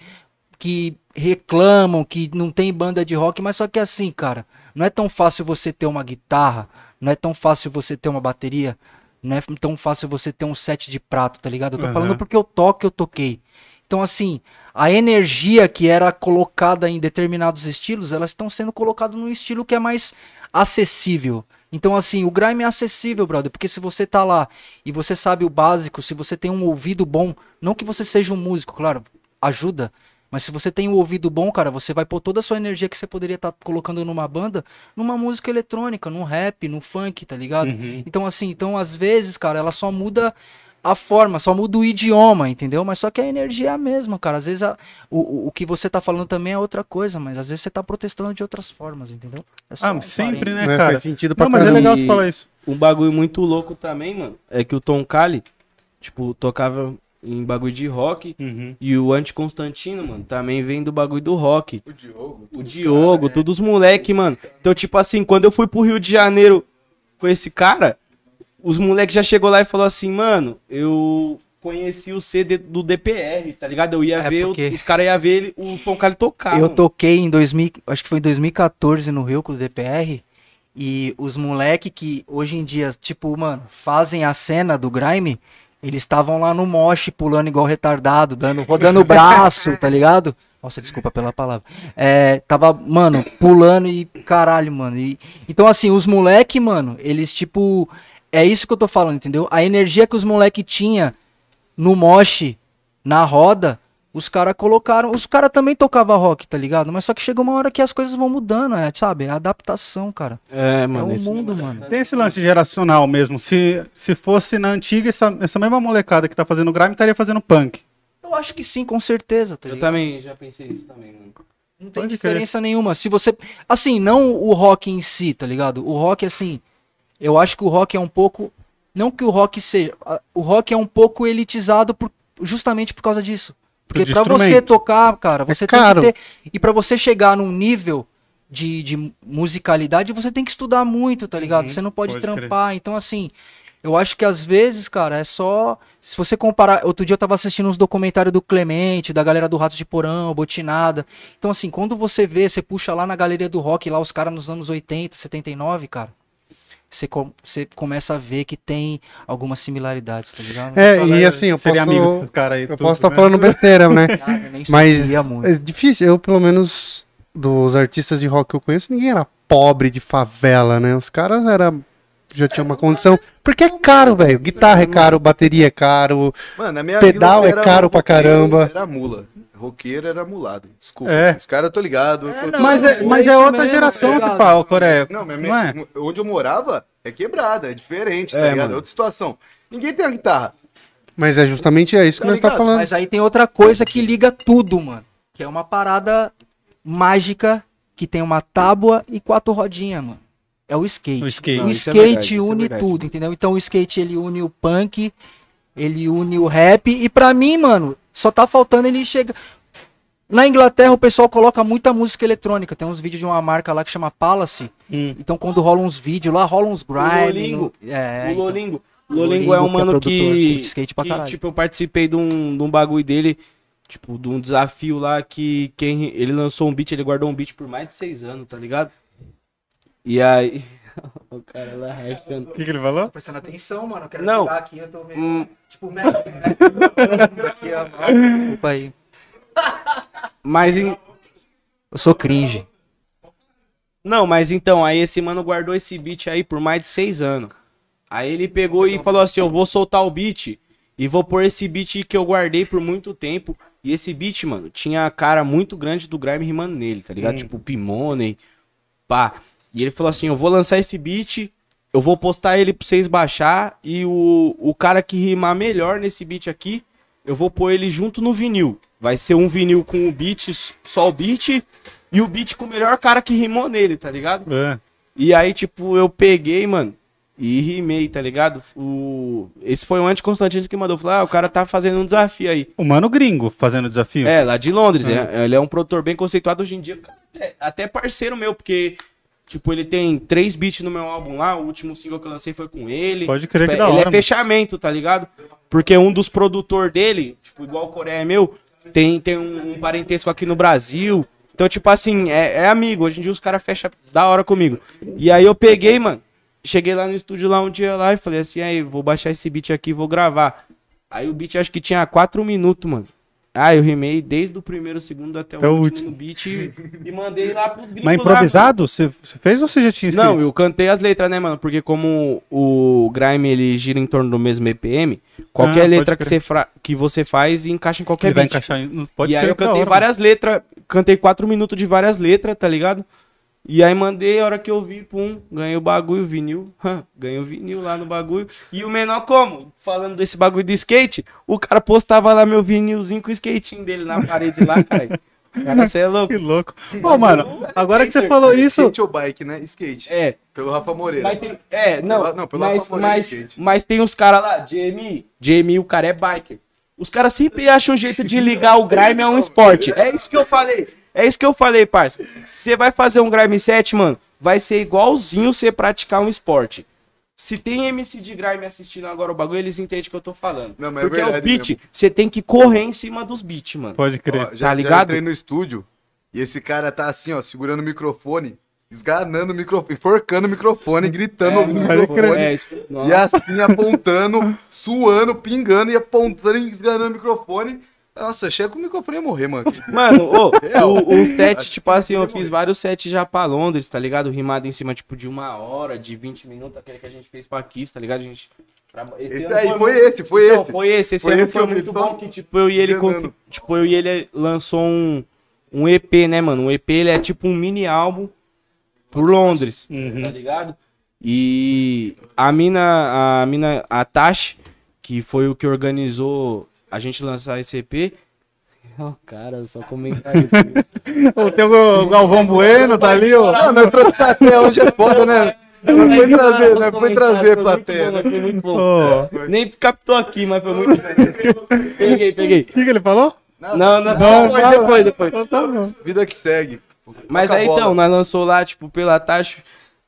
que reclamam que não tem banda de rock, mas só que assim, cara, não é tão fácil você ter uma guitarra, não é tão fácil você ter uma bateria, não é tão fácil você ter um set de prato, tá ligado? Eu tô Aham. falando porque eu toco, eu toquei. Então, assim, a energia que era colocada em determinados estilos, elas estão sendo colocadas num estilo que é mais acessível. Então, assim, o grime é acessível, brother, porque se você tá lá e você sabe o básico, se você tem um ouvido bom, não que você seja um músico, claro, ajuda, mas se você tem um ouvido bom, cara, você vai pôr toda a sua energia que você poderia estar colocando numa banda, numa música eletrônica, num rap, no funk, tá ligado? Então, assim, então às vezes, cara, ela só muda a forma, só muda o idioma, entendeu? Mas só que a energia é a mesma, cara. Às vezes a- o, o, que você tá falando também é outra coisa, mas às vezes você tá protestando de outras formas, entendeu? É só Ah, um sempre, né, Né, cara? faz sentido pra Não, mas é legal você falar isso. Um bagulho muito louco também, mano, é que o Tom Kali, tipo, tocava em bagulho de rock. Uhum. E o Anti-Constantino, mano, também vem do bagulho do rock. O Diogo. O Diogo, todos os moleque, mano. Então, tipo assim, quando eu fui pro Rio de Janeiro com esse cara, os moleques já chegou lá e falou assim, mano, eu conheci o CD do DPR, tá ligado? Eu ia É, ver, o- porque- os caras iam ver ele, o Tom Kali tocar. Eu mano. toquei em 2000, acho que foi em 2014 no Rio com o DPR. E os moleque que hoje em dia, tipo, mano, fazem a cena do grime, eles estavam lá no moche pulando igual retardado, dando, rodando o braço, tá ligado? Nossa, desculpa pela palavra. É, tava, mano, pulando e caralho, mano. E, então, assim, os moleque, mano, eles, tipo, é isso que eu tô falando, entendeu? A energia que os moleque tinha no moche, na roda, os caras colocaram. Os caras também tocavam rock, tá ligado? Mas só que chega uma hora que as coisas vão mudando, é, sabe? É a adaptação, cara. É, É mano, o esse- mundo, mano. Tem esse lance geracional mesmo. Se, se fosse na antiga, essa, essa mesma molecada que tá fazendo grime estaria fazendo punk. Eu acho que sim, com certeza, tá Eu também já pensei isso também, mano. Não tem Pode diferença nenhuma. Se você. Assim, não o rock em si, tá ligado? O rock, assim. Eu acho que o rock é um pouco. Não que o rock seja. O rock é um pouco elitizado por, justamente por causa disso. Porque pra você tocar, cara, você tem caro. que ter. E pra você chegar num nível de, de musicalidade, você tem que estudar muito, tá ligado? Você não pode, pode crer. trampar. Então, assim. Eu acho que às vezes, cara, é só. Se você comparar. Outro dia eu tava assistindo uns documentários do Clemente, da galera do Rato de Porão, Botinada. Então, assim, quando você vê, você puxa lá na galeria do rock, lá os caras nos anos 80, 79, cara. Você, com- começa a ver que tem algumas similaridades, tá ligado? É, e assim, eu posso, Seria amigo desses caras aí. eu tudo, posso estar né? falando besteira, né? Cara, Mas muito. é difícil. Eu, pelo menos, dos artistas de rock que eu conheço, ninguém era pobre de favela, né? Os caras era já tinha uma condição. Porque é caro, velho. Guitarra é caro, bateria é caro. Mano, na minha Pedal é caro pra roqueiro, caramba. Era mula. Roqueiro era mulado. Desculpa. É. Os caras, tô ligado. eu tô- não, Mas é, mas é é outra mesmo, geração tá esse pau, Coreia. Não, mas Não é? minha- onde eu morava é quebrada, é diferente, tá É, ligado? mano. É outra situação. Ninguém tem uma guitarra. Mas é justamente é isso que Tá nós tá falando. Mas aí tem outra coisa que liga tudo, mano. Que é uma parada mágica que tem uma tábua e quatro rodinhas, mano. É o skate. O skate. O Não, é skate é une verdade. tudo, entendeu? Então o skate ele une o punk, ele une o rap e pra mim, mano, só tá faltando ele chegar na Inglaterra o pessoal coloca muita música eletrônica. Tem uns vídeos de uma marca lá que chama Palace. Hum. Então quando rola uns vídeos lá, rola uns grime. Lolingo. no- É, o então. Lolingo. O Lolingo é um Lolingo, que é mano produtor, que, skate pra que, tipo, eu participei de um, de um bagulho dele, tipo, de um desafio lá que quem ele lançou um beat, ele guardou um beat por mais de seis anos, tá ligado? E aí... o cara lá rachando. O que, que ele falou? Tô prestando atenção, mano. Eu quero Não. jogar aqui, eu tô vendo. Hum, Tipo, velho. aqui, ó. Desculpa aí. mas em, Eu sou cringe. Não, mas então, aí esse mano guardou esse beat aí por mais de seis anos. Aí ele pegou e falou assim: Eu vou soltar o beat e vou pôr esse beat que eu guardei por muito tempo. E esse beat, mano, tinha a cara muito grande do Grime rimando nele, tá ligado? Tipo, Pimone, pá. E ele falou assim: Eu vou lançar esse beat, eu vou postar ele pra vocês baixar. E o, o cara que rimar melhor nesse beat aqui, eu vou pôr ele junto no vinil. Vai ser um vinil com o beat, só o beat, e o beat com o melhor cara que rimou nele, tá ligado? É. E aí, tipo, eu peguei, mano, e rimei, tá ligado? O... Esse foi o Anti Constantino que mandou. Falou, ah, o cara tá fazendo um desafio aí. O mano gringo fazendo desafio. É, lá de Londres. é. Ele é um produtor bem conceituado hoje em dia. até, até parceiro meu, porque, tipo, ele tem três beats no meu álbum lá. O último single que eu lancei foi com ele. Pode crer Tipo, que da Ele hora, é mano. fechamento, tá ligado? Porque um dos produtores dele, tipo, igual o Coreia é meu, tem, tem um, um parentesco aqui no Brasil. Então, tipo assim, é, é amigo. Hoje em dia os caras fecham da hora comigo. E aí eu peguei, mano. Cheguei lá no estúdio lá um dia lá e falei assim, aí, vou baixar esse beat aqui e vou gravar. Aí o beat acho que tinha quatro minutos, mano. Ah, eu rimei desde o primeiro segundo até, o o último beat e, e mandei lá pros gringos Mas improvisado? Você fez ou você já tinha escrito? não, eu cantei as letras, né, mano? Porque como o Grime ele gira em torno do mesmo EPM, qualquer Ah, letra que você, fra- que você faz encaixa em qualquer Ele vai beat. encaixar em... Pode e aí eu da cantei hora, várias letras, cantei quatro minutos de várias letras, tá ligado? E aí mandei, a hora que eu vi, pum, ganhei o bagulho, vinil, ganhei o vinil lá no bagulho. E o menor como? Falando desse bagulho de skate, o cara postava lá meu vinilzinho com o skatinho dele na parede lá, cara. Cara, você é louco. Que louco. Ô, mano, agora que você falou isso... Skate ou bike, né? Skate. É, Pelo Rafa Moreira. Mas tem, é, não, Pela- não, pelo mas, Rafa Moreira mas, mas tem uns caras lá, Jamie, Jamie, o cara é biker. Os caras sempre acham um jeito de ligar o grime a um esporte. É isso que eu falei. É isso que eu falei, parça. Você vai fazer um grime set, mano, vai ser igualzinho você praticar um esporte. Se tem MC de grime assistindo agora o bagulho, eles entendem o que eu tô falando. Não, mas é Porque os verdade beats, você tem que correr em cima dos beats, mano. Pode crer. Ó, já, Tá ligado? Já entrei no estúdio e esse cara tá assim, ó, segurando o microfone, esganando o microfone, enforcando o microfone, gritando É, no microfone. é, isso- E assim, apontando, suando, pingando e apontando e esganando o microfone. Nossa, achei que o microfone ia morrer, mano. Mano, o, o set, Acho tipo assim, eu fiz vários sets já pra Londres, tá ligado? Rimado em cima, tipo, de uma hora, de 20 minutos, aquele que a gente fez pra Kiss, tá ligado? A gente. Esse ano aí, foi muito- esse, foi Então, esse. Foi esse, esse Foi ano esse foi muito bom que, tipo, eu e ele, con- tipo, eu e ele lançou um, um EP, né, mano? Um EP, ele é tipo um mini álbum por Londres, Uhum. tá ligado? E a mina, a mina, a Tash, que foi o que organizou a gente lançar esse EP. Oh, cara, só comentar isso. O teu Galvão Bueno tá ali, ó. Não, não entrou plateia hoje é foda, né? Não foi trazer, né? Foi trazer Foi plateia, muito né? bom, Foi muito bom. Ô, O Nem captou aqui, mas foi muito peguei, peguei. que, que ele falou? Não, não, Não, depois, fala. depois, depois. Então tá bom. Vida que segue. Mas aí então, nós lançou lá, tipo, pela taxa,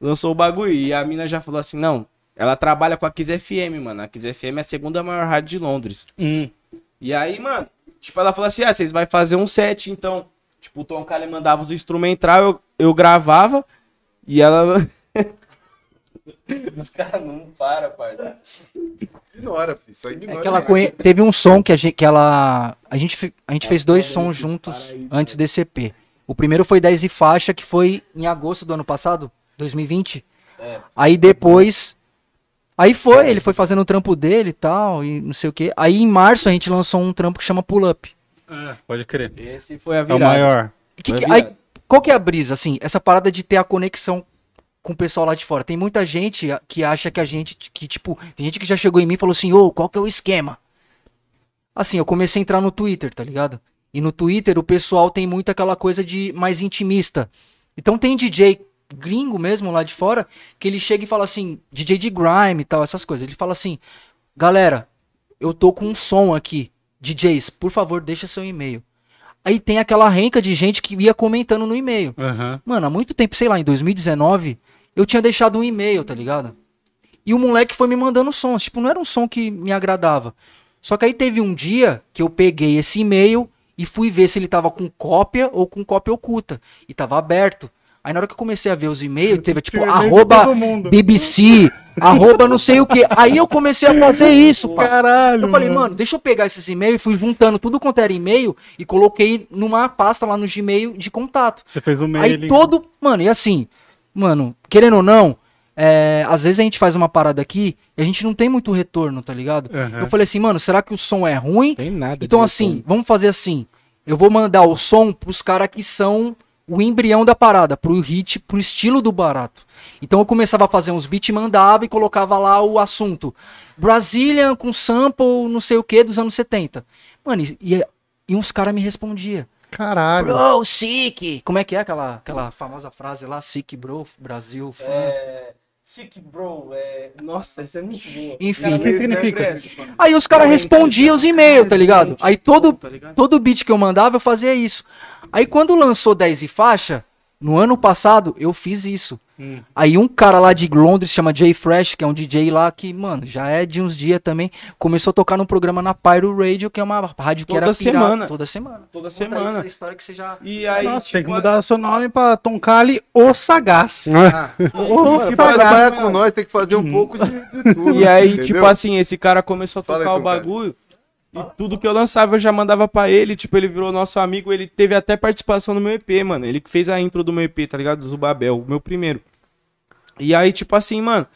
lançou o bagulho. E a mina já falou assim: não, ela trabalha com a Kiss FM, mano. A Kiss FM é a segunda maior rádio de Londres. Hum. E aí, mano, tipo, ela falou assim: ah, vocês vão fazer um set, então. Tipo, o Tom Kali mandava os instrumental, eu, eu gravava. E ela. Os caras não param, parça. Ignora, filho. Só ignora. É que ela né? conhe- teve um som que a gente, que ela, a gente, a gente fez dois sons juntos antes desse EP. O primeiro foi 10 e faixa, que foi em agosto do ano passado, 2020. Aí depois, aí foi, ele foi fazendo o trampo dele e tal, e não sei o que. Aí em março a gente lançou um trampo que chama Pull Up. Pode crer. Esse foi a É o virada. maior. Que- virada. aí, qual que é a brisa, assim, essa parada de ter a conexão com o pessoal lá de fora? Tem muita gente que acha que a gente, que tipo, tem gente que já chegou em mim e falou assim, ô, qual que é o esquema? Assim, eu comecei a entrar no Twitter, tá ligado? E no Twitter o pessoal tem muito aquela coisa de mais intimista. Então tem DJ gringo mesmo lá de fora que ele chega e fala assim, DJ de grime e tal, essas coisas. Ele fala assim: "Galera, eu tô com um som aqui. DJs, por favor, deixa seu e-mail". Aí tem aquela renca de gente que ia comentando no e-mail. Aham. Mano, há muito tempo, sei lá, em 2019, eu tinha deixado um e-mail, tá ligado? E o moleque foi me mandando sons. Tipo, não era um som que me agradava. Só que aí teve um dia que eu peguei esse e-mail e fui ver se ele tava com cópia ou com cópia oculta. E tava aberto. Aí na hora que eu comecei a ver os e-mails, teve tipo, arroba. BBC, arroba não sei o que. Aí eu comecei a fazer isso, pá. Caralho. Eu falei, mano, deixa eu pegar esses e-mails e fui juntando tudo quanto era e-mail e coloquei numa pasta lá no Gmail de contato. Você fez um mail. Aí todo. Mano, e assim, mano, querendo ou não, é, às vezes a gente faz uma parada aqui e a gente não tem muito retorno, tá ligado? Aham. Eu falei assim, mano, será que o som é ruim? Tem nada. Então, de assim, retorno. vamos fazer assim. Eu vou mandar o som pros caras que são o embrião da parada, pro hit, pro estilo do barato. Então eu começava a fazer uns beats, mandava e colocava lá o assunto. Brazilian com sample, não sei o que, dos anos 70. Mano, e, e, e uns caras me respondiam. Caralho. Bro, sick! Como é que é aquela, aquela famosa frase lá? Sick, bro, Brasil, fã. É. Sick Bro, é. Nossa, essa é muito boa. Enfim. O que significa? Aí os caras respondiam os e-mails, tá ligado? Aí todo, Tá todo beat que eu mandava, eu fazia isso. Aí quando lançou 10 e faixa, no ano passado, eu fiz isso. Hum. Aí um cara lá de Londres, chama Jay Fresh, que é um DJ lá que, mano, já é de uns dias também, começou a tocar num programa na Pyro Radio, que é uma rádio que Toda era pirata. semana. Toda semana. Toda Conta aí semana. essa história que você já... E aí, Nossa, tem que tipo, mudar seu nome pra Tom Kali o Sagaz. Tipo, pra assim, trabalhar ó. com nós tem que fazer um pouco de, de tudo. E aí, entendeu? tipo assim, esse cara começou a Fala aí, tocar o cara. bagulho. E tudo que eu lançava eu já mandava pra ele. Tipo, ele virou nosso amigo. Ele teve até participação no meu EP, mano. Ele que fez a intro do meu EP, tá ligado? Do Zubabel, o meu primeiro. E aí, tipo assim, mano.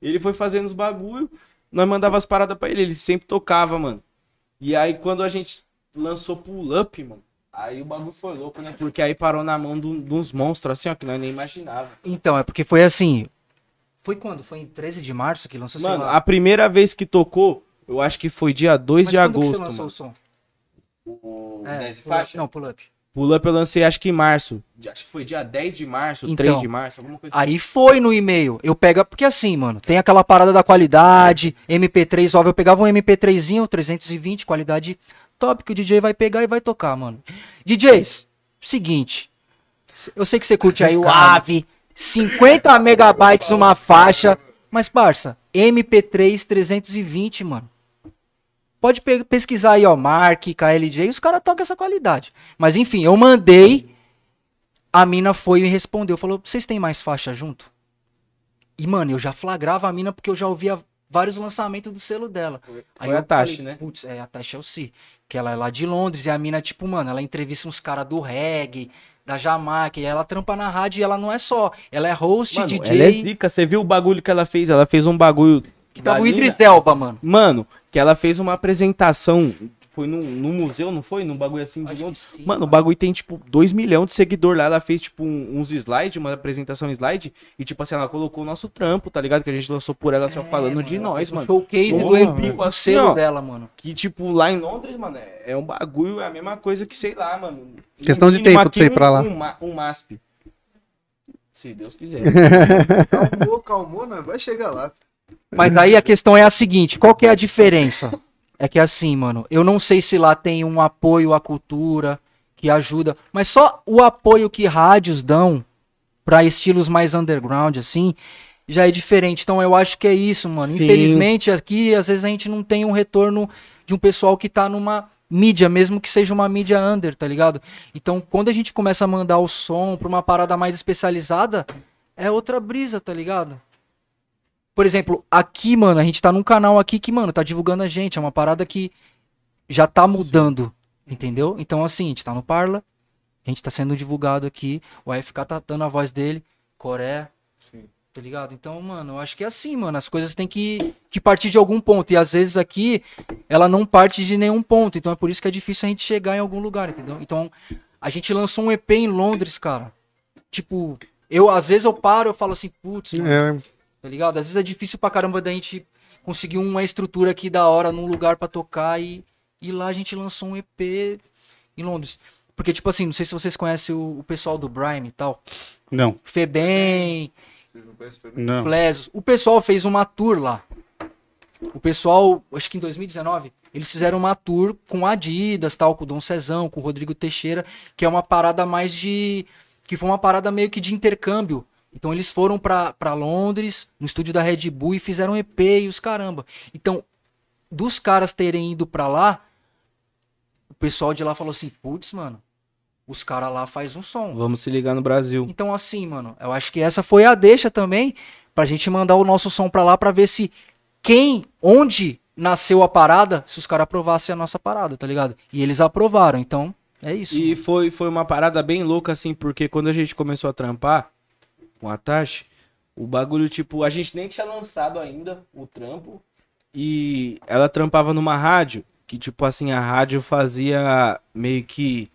Ele foi fazendo os bagulho. Nós mandava as paradas pra ele. Ele sempre tocava, mano. E aí, quando a gente lançou Pull Up, mano. Aí o bagulho foi louco, né? Porque aí parou na mão de de uns monstros assim, ó, que nós nem imaginava. Então, é porque foi assim... Foi quando? Foi em 13 de março que lançou, Mano, a primeira vez que tocou, eu acho que foi dia 2 Mas de quando que agosto, você lançou mano. o som? O É, 10 pull up. faixa? Não, pull up. Pull Up eu lancei acho que em março. Acho que foi dia 10 de março, Então, 3 de março, alguma coisa assim. Aí foi no e-mail. Eu pego. Porque assim, mano, tem aquela parada da qualidade. MP3, óbvio, eu pegava um MP3zinho, 320, qualidade top, que o DJ vai pegar e vai tocar, mano. DJs, seguinte. Eu sei que você curte aí o AVE, 50 megabytes uma faixa. Mas, parça, MP3 320, mano. Pode pe- pesquisar aí, ó, Mark, KLJ, os caras tocam essa qualidade. Mas enfim, eu mandei. A mina foi e me respondeu, falou: "Vocês têm mais faixa junto?" E mano, eu já flagrava a mina porque eu já ouvia vários lançamentos do selo dela. foi a Tashi, né? Putz, é a Tashi Chelsea, que ela é lá de Londres e a mina tipo, mano, ela entrevista uns caras do reggae, da Jamaica, e ela trampa na rádio e ela não é só, ela é host, Mano, DJ, ela é zica, você viu o bagulho que ela fez? Ela fez um bagulho. que da o. Idris Elba, mano. Mano, que ela fez uma apresentação. Foi no, no museu, não foi? Num bagulho assim de Londres. sim, Mano, o mano. bagulho tem, tipo, 2 milhões de seguidor lá. Ela fez, tipo, um- uns slides, uma apresentação slide. E, tipo assim, ela colocou o nosso trampo, tá ligado? Que a gente lançou por ela só falando de nós, O mano. showcase do, Porra, do, velho. do Assim, selo ó. dela, mano. Que, tipo, lá em Londres, mano, é, é um bagulho, é a mesma coisa que, sei lá, mano. No Questão de tempo de aqui você ir pra um- lá. Um, ma- um MASP. Se Deus quiser. Calmou, calmou, né? Vai chegar lá. Mas aí a questão é a seguinte, qual que é a diferença? É que assim, mano, eu não sei se lá tem um apoio à cultura que ajuda, mas só o apoio que rádios dão pra estilos mais underground assim, já é diferente. Então eu acho que é isso, mano. Sim. Infelizmente aqui às vezes a gente não tem um retorno de um pessoal que tá numa mídia, mesmo que seja uma mídia under, tá ligado? Então quando a gente começa a mandar o som pra uma parada mais especializada, é outra brisa, tá ligado? Por exemplo, aqui, mano, a gente tá num canal aqui que, mano, tá divulgando a gente. É uma parada que já tá mudando, entendeu? Então, assim, a gente tá no Parla, a gente tá sendo divulgado aqui, o AFK tá dando a voz dele, Coreia, Sim. tá ligado? Então, mano, eu acho que é assim, mano, as coisas têm que, que partir de algum ponto. E às vezes aqui, ela não parte de nenhum ponto. Então é por isso que é difícil a gente chegar em algum lugar, entendeu? Então, a gente lançou um EP em Londres, cara. Tipo, eu, às vezes eu paro, eu falo assim, putz, mano, É, tá ligado? Às vezes é difícil pra caramba da gente conseguir uma estrutura aqui da hora num lugar pra tocar e, E lá a gente lançou um EP em Londres. Porque, tipo assim, não sei se vocês conhecem o, o pessoal do Brime e tal. Não, Febem, Vocês não conhecem o não. Flesos. O pessoal fez uma tour lá. O pessoal, acho que em 2019, eles fizeram uma tour com a Adidas, tal, com o Dom Cezão, com o Rodrigo Teixeira, que é uma parada mais de. que foi uma parada meio que de intercâmbio. Então eles foram pra, pra Londres, no estúdio da Red Bull, e fizeram um EP e os caramba. Então, dos caras terem ido pra lá, o pessoal de lá falou assim: putz, mano, os caras lá faz um som. Vamos se ligar no Brasil. Então, assim, mano, eu acho que essa foi a deixa também pra gente mandar o nosso som pra lá pra ver se quem, onde nasceu a parada, se os caras aprovassem a nossa parada, tá ligado? E eles aprovaram, então é isso. E foi, foi uma parada bem louca, assim, porque quando a gente começou a trampar com a Tashi, o bagulho, tipo, a gente nem tinha lançado ainda o trampo. E ela trampava numa rádio, que, tipo assim, a rádio fazia meio que.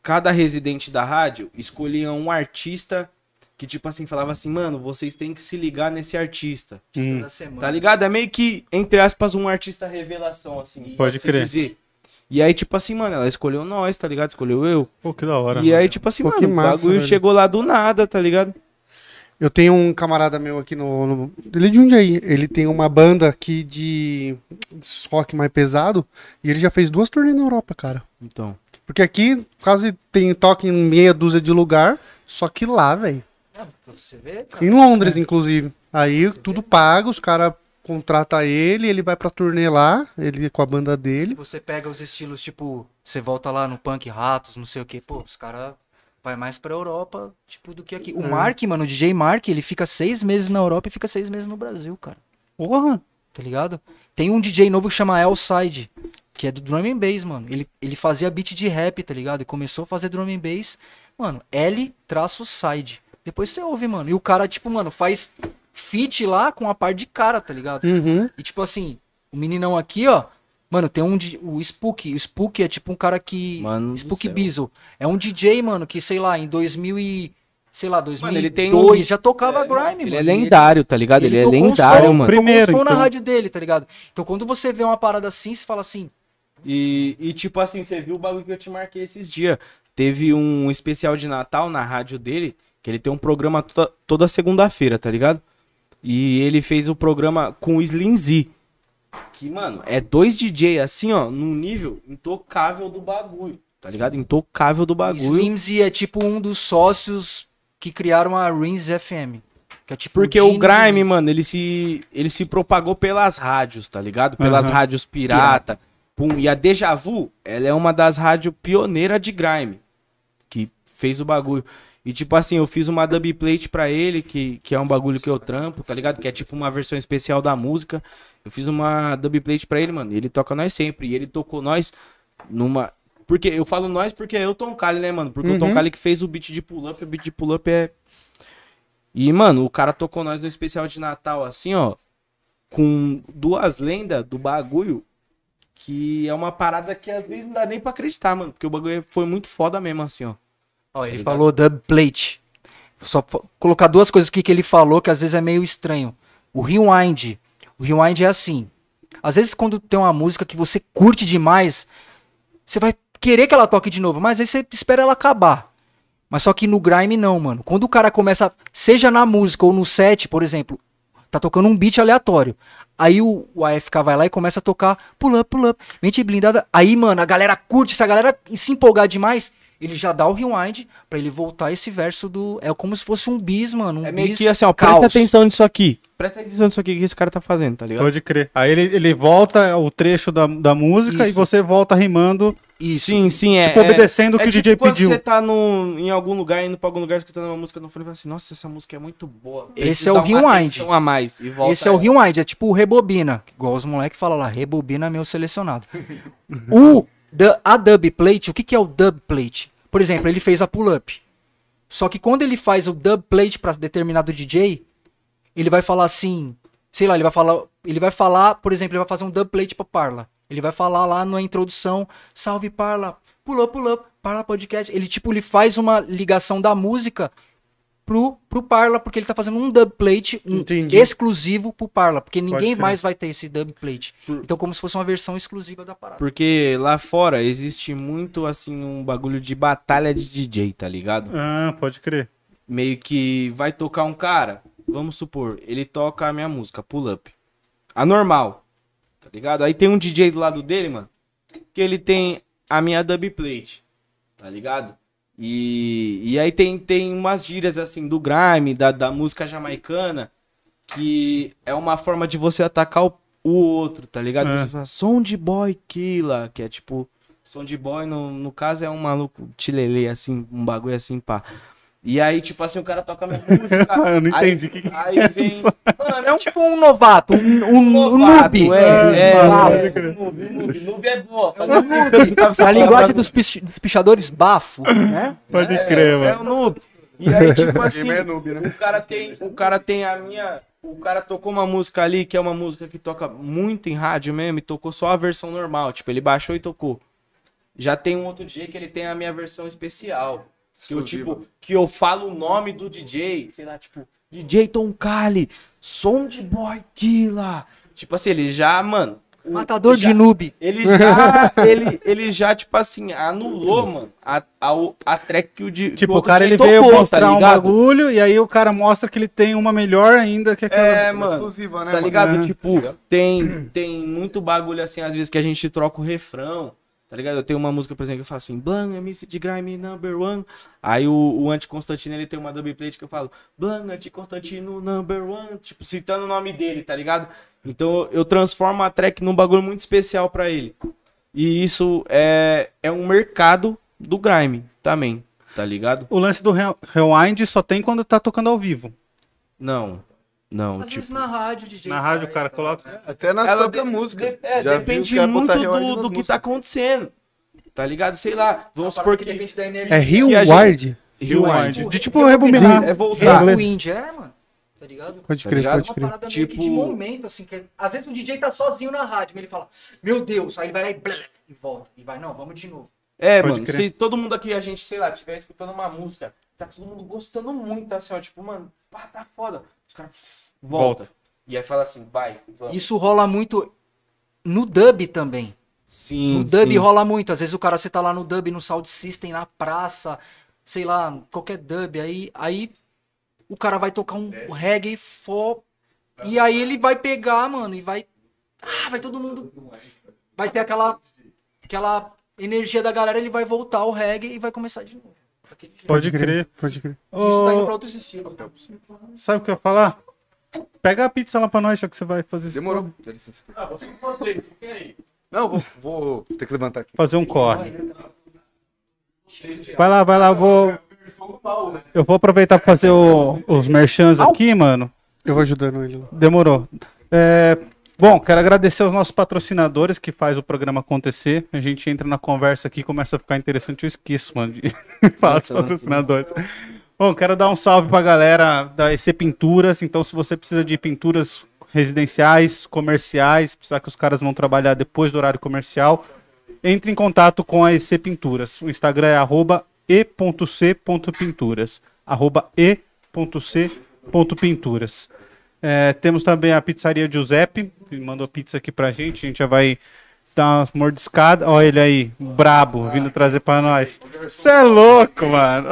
Cada residente da rádio escolhia um artista que, tipo assim, falava assim, mano, vocês têm que se ligar nesse artista. Artista da semana. Tá ligado? É meio que, entre aspas, um artista revelação, assim. Pode crer. dizer. E aí, tipo assim, mano, ela escolheu nós, tá ligado? Escolheu eu. Pô, que da hora. E aí, tipo assim, Pô, mano, que o massa, bagulho velho. chegou lá do nada, tá ligado? Eu tenho um camarada meu aqui no, no. Ele é de Jundiaí. Ele tem uma banda aqui de, de rock mais pesado. E ele já fez duas turnês na Europa, cara. Então. Porque aqui quase tem toque em meia dúzia de lugar. Só que lá, velho. Ah, pra você ver, cara. Em Londres, inclusive. Aí tudo pago, os caras contratam ele, ele vai pra turnê lá, ele com a banda Se dele. você pega os estilos, tipo, você volta lá no punk ratos, não sei o que, pô, os caras vai mais pra Europa, tipo, do que aqui. O Mark, mano, o DJ Mark, ele fica seis meses na Europa e fica seis meses no Brasil, cara. Porra! tá ligado? Tem um DJ novo que chama Elside, que é do drum and bass, mano. Ele, ele fazia beat de rap, tá ligado? E começou a fazer drum and bass, mano, L-side. Depois você ouve, mano. E o cara, tipo, mano, faz feat lá com a par de cara, tá ligado? Uhum. E tipo assim, o meninão aqui, ó. Mano, tem um. O Spook. O Spook é tipo um cara que. Mano Spook. Bizzle. É um DJ, mano, que sei lá, em 2000 e. Sei lá, 2002 Mano, ele tem uns- já tocava grime, Ele mano. é E lendário, tá ligado? Ele, é tocou um lendário, som, mano. um Primeiro, som na então. rádio dele, tá ligado? Então quando você vê uma parada assim, você fala assim, E, e tipo assim, você viu o bagulho que eu te marquei esses dias. Teve um especial de Natal na rádio dele, que ele tem um programa toda, toda segunda-feira, tá ligado? E ele fez o programa com o Slim Z. Que, mano, é dois DJ assim, ó, num nível intocável do bagulho, tá ligado? Intocável do bagulho. Slimzy é tipo um dos sócios que criaram a Rins FM. Que é tipo Porque Gene o Grime, mano, ele se, ele se propagou pelas rádios, tá ligado? Pelas Aham. rádios pirata. Pum. E a Deja Vu, ela é uma das rádios pioneiras de Grime. Que fez o bagulho. E tipo assim, eu fiz uma dub plate pra ele, que, que é um bagulho que eu trampo, tá ligado? Que é tipo uma versão especial da música. Eu fiz uma dub plate pra ele, mano. E ele toca nós sempre. E ele tocou nós numa. Porque eu falo nós porque é o Tom Kali, né, mano? Porque o Tom Uhum. Kali que fez o beat de pull up, o beat de pull up é e, mano, o cara tocou nós no especial de Natal, assim, ó. Com duas lendas do bagulho. Que é uma parada que às vezes não dá nem pra acreditar, mano. Porque o bagulho foi muito foda mesmo, assim, ó. Ó, ele ligado? falou dub plate. Só colocar duas coisas aqui que ele falou que às vezes é meio estranho. O rewind. O rewind é assim. Às vezes quando tem uma música que você curte demais, você vai querer que ela toque de novo, mas aí você espera ela acabar. Mas só que no grime não, mano. Quando o cara começa, seja na música ou no set, por exemplo, tá tocando um beat aleatório. Aí o, o AFK vai lá e começa a tocar pull up, pull up, mente blindada. Aí, mano, a galera curte, se a galera se empolgar demais, ele já dá o rewind pra ele voltar esse verso do. É como se fosse um bis, mano. Um É meio bis que assim, ó. caos. Presta atenção nisso aqui. Presta atenção nisso aqui que esse cara tá fazendo, tá ligado? Pode crer. Aí ele, ele volta o trecho da, da música e Isso. você volta rimando. Isso. Sim, sim, é. Tipo, é- obedecendo o é que o tipo DJ quando pediu. você tá no, em algum lugar, indo pra algum lugar, escutando uma música no fone e fala assim, nossa, essa música é muito boa. Esse é o rewind. a mais. E volta Esse é o ela. rewind, é tipo o rebobina. Igual os moleques falam lá, rebobina meu selecionado. o, a dub plate, o que, que é o dub plate? Por exemplo, ele fez a pull-up. Só que quando ele faz o dub plate pra determinado DJ, ele vai falar assim, sei lá, ele vai falar, ele vai falar, por exemplo, ele vai fazer um dub plate pra Parla. Ele vai falar lá na introdução, salve Parla, pull up, pull up, Parla podcast. Ele tipo, ele faz uma ligação da música pro, pro Parla, porque ele tá fazendo um dub plate um Entendi. exclusivo pro Parla, porque ninguém mais vai ter esse dub plate. Então, como se fosse uma versão exclusiva da parada. Porque lá fora existe muito, assim, um bagulho de batalha de DJ, tá ligado? Ah, pode crer. Meio que vai tocar um cara, vamos supor, ele toca a minha música, Pull Up. A normal, tá ligado? Aí tem um DJ do lado dele, mano, que ele tem a minha dub plate, tá ligado? E, e aí tem, tem umas gírias, assim, do grime, da, da música jamaicana, que é uma forma de você atacar o, o outro, tá ligado? É. Você fala, som de boy killa, que é tipo, som de boy, no, no caso é um maluco tilelê, assim, um bagulho assim, pá. E aí, tipo assim, o cara toca a minha música. Eu não entendi o que que Aí vem. Mano, é um Tipo um novato, um, um, um novato, noob. É, é, Ah, é, noob, noob, noob é boa. Fazer a gente tava se A linguagem dos, pich- dos pichadores, bafo, né? Pode crer, É mano. um noob. E aí, tipo assim, é noob, né? o cara tem, o cara tem a minha, o cara tocou uma música ali que é uma música que toca muito em rádio mesmo e tocou só a versão normal, tipo, ele baixou e tocou. Já tem um outro DJ que ele tem a minha versão especial. Que eu, tipo, que eu falo o nome do DJ, sei lá, tipo, DJ Tom Kali, som de boy killa. Tipo assim, ele já, mano, Matador já- de noob. ele já, ele, ele já, tipo assim, anulou, mano, a, a, a track que o de. Tipo, o outro cara DJ ele veio tocou, tá mostrar um ligado? bagulho e aí o cara mostra que ele tem uma melhor ainda que aquela. É, mano. Exclusiva, né, Tá mano? ligado? É. Tipo, tem, tem muito bagulho assim, às vezes que a gente troca o refrão. Tá ligado? Eu tenho uma música, por exemplo, que eu falo assim, Blan, MC de Grime number one. Aí o, o Anti-Constantino, ele tem uma dub plate que eu falo, Blan, Anti-Constantino number one. Tipo, citando o nome dele, tá ligado? Então eu transformo a track num bagulho muito especial pra ele. E isso é, é um mercado do Grime também, tá ligado? O lance do re- rewind só tem quando tá tocando ao vivo. Não, não, Às tipo... vezes na rádio, DJ. Na rádio o cara tá coloca. Até nas Ela próprias de- músicas. de- é, Já depende muito rewind do, do que tá acontecendo. Tá ligado? Sei lá. Vamos supor que. depende da energia. É? Rewind. Tipo, De tipo rebobinar. É voltar. Rewind, é, mano. Tá ligado? Pode Tá crer, ligado? pode uma crer. parada meio que de Tipo- momento, assim, que às vezes o DJ tá sozinho na rádio, mas ele fala, meu Deus, aí ele vai lá e, blá, e volta. E vai, não, vamos de novo. É, Pode mano. crer. Se todo mundo aqui, a gente, sei lá, estiver escutando uma música, tá todo mundo gostando muito, assim, ó. Tipo, mano, pá, tá foda. Os caras volta. Volta. E aí fala assim, vai, vamos. Isso rola muito no dub também. Sim, No dub sim. rola muito. Às vezes o cara, você tá lá no dub, no sound system, na praça, sei lá, qualquer dub. Aí, aí o cara vai tocar um reggae fo... E aí ele vai pegar, mano, e vai. Ah, vai todo mundo. Vai ter aquela. Aquela energia da galera, ele vai voltar ao reggae e vai começar de novo. Pode crer. Pode crer. Isso tá indo pra outros estilos. sabe o que eu ia falar? Pega a pizza lá pra nós, já que você vai fazer isso. Demorou. Dá licença. Ah, você não fazer, querem. Não, vou, vou ter que levantar aqui. Fazer um corre. Vai lá, vai lá, eu vou. Eu vou aproveitar pra fazer o- os merchans aqui, mano. Eu vou ajudando ele lá. Demorou. É, bom, quero agradecer aos nossos patrocinadores que faz o programa acontecer. A gente entra na conversa aqui, começa a ficar interessante. Eu esqueço, mano, de falar dos patrocinadores. Bom, quero dar um salve pra galera da EC Pinturas. Então, se você precisa de pinturas residenciais, comerciais, precisar que os caras vão trabalhar depois do horário comercial, entre em contato com a EC Pinturas. O Instagram é arroba e.c.pinturas. Arroba e.c.pinturas. É, temos também a pizzaria Giuseppe, que mandou pizza aqui pra gente. A gente já vai dar uma mordiscada. Olha ele aí, brabo, vindo trazer pra nós. Você é louco, mano.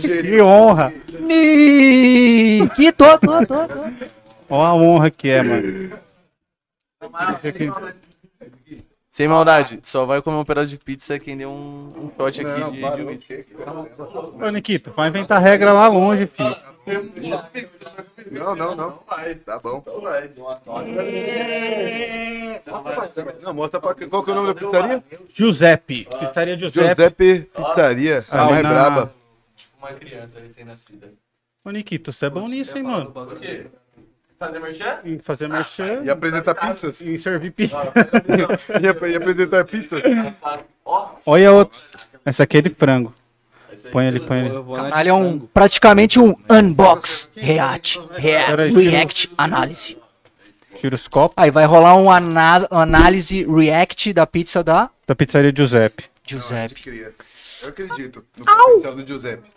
que honra. Que tô, tô, tô, tô. Olha a honra que é, mano. Sem maldade, só vai comer um pedaço de pizza quem deu um, um shot aqui Não, de, de whisky. Ô, Nikito, vai inventar regra lá longe, filho. Não, não, não. Tá bom. Não, mostra pra quem. Qual que é o nome da pizzaria? Giuseppe. Pizzaria Giuseppe. Giuseppe Pizzaria. A Ali mais na- braba. Tipo uma criança recém-nascida. Ô, Nikito, você é bom nisso, hein, mano? Por quê? Fazer merchan? Em fazer merchan E apresentar pizzas? e em servir pizza. E ap- e apresentar pizzas? Ó, Olha outro. Essa aqui é de frango. Põe ali, põe na Caralho, é um, praticamente um unbox, react, rea- Peraí. react, análise. Tira os copos Aí vai rolar um ana- análise react da pizza da da pizzaria Giuseppe. Giuseppe. Eu acredito no potencial do Giuseppe.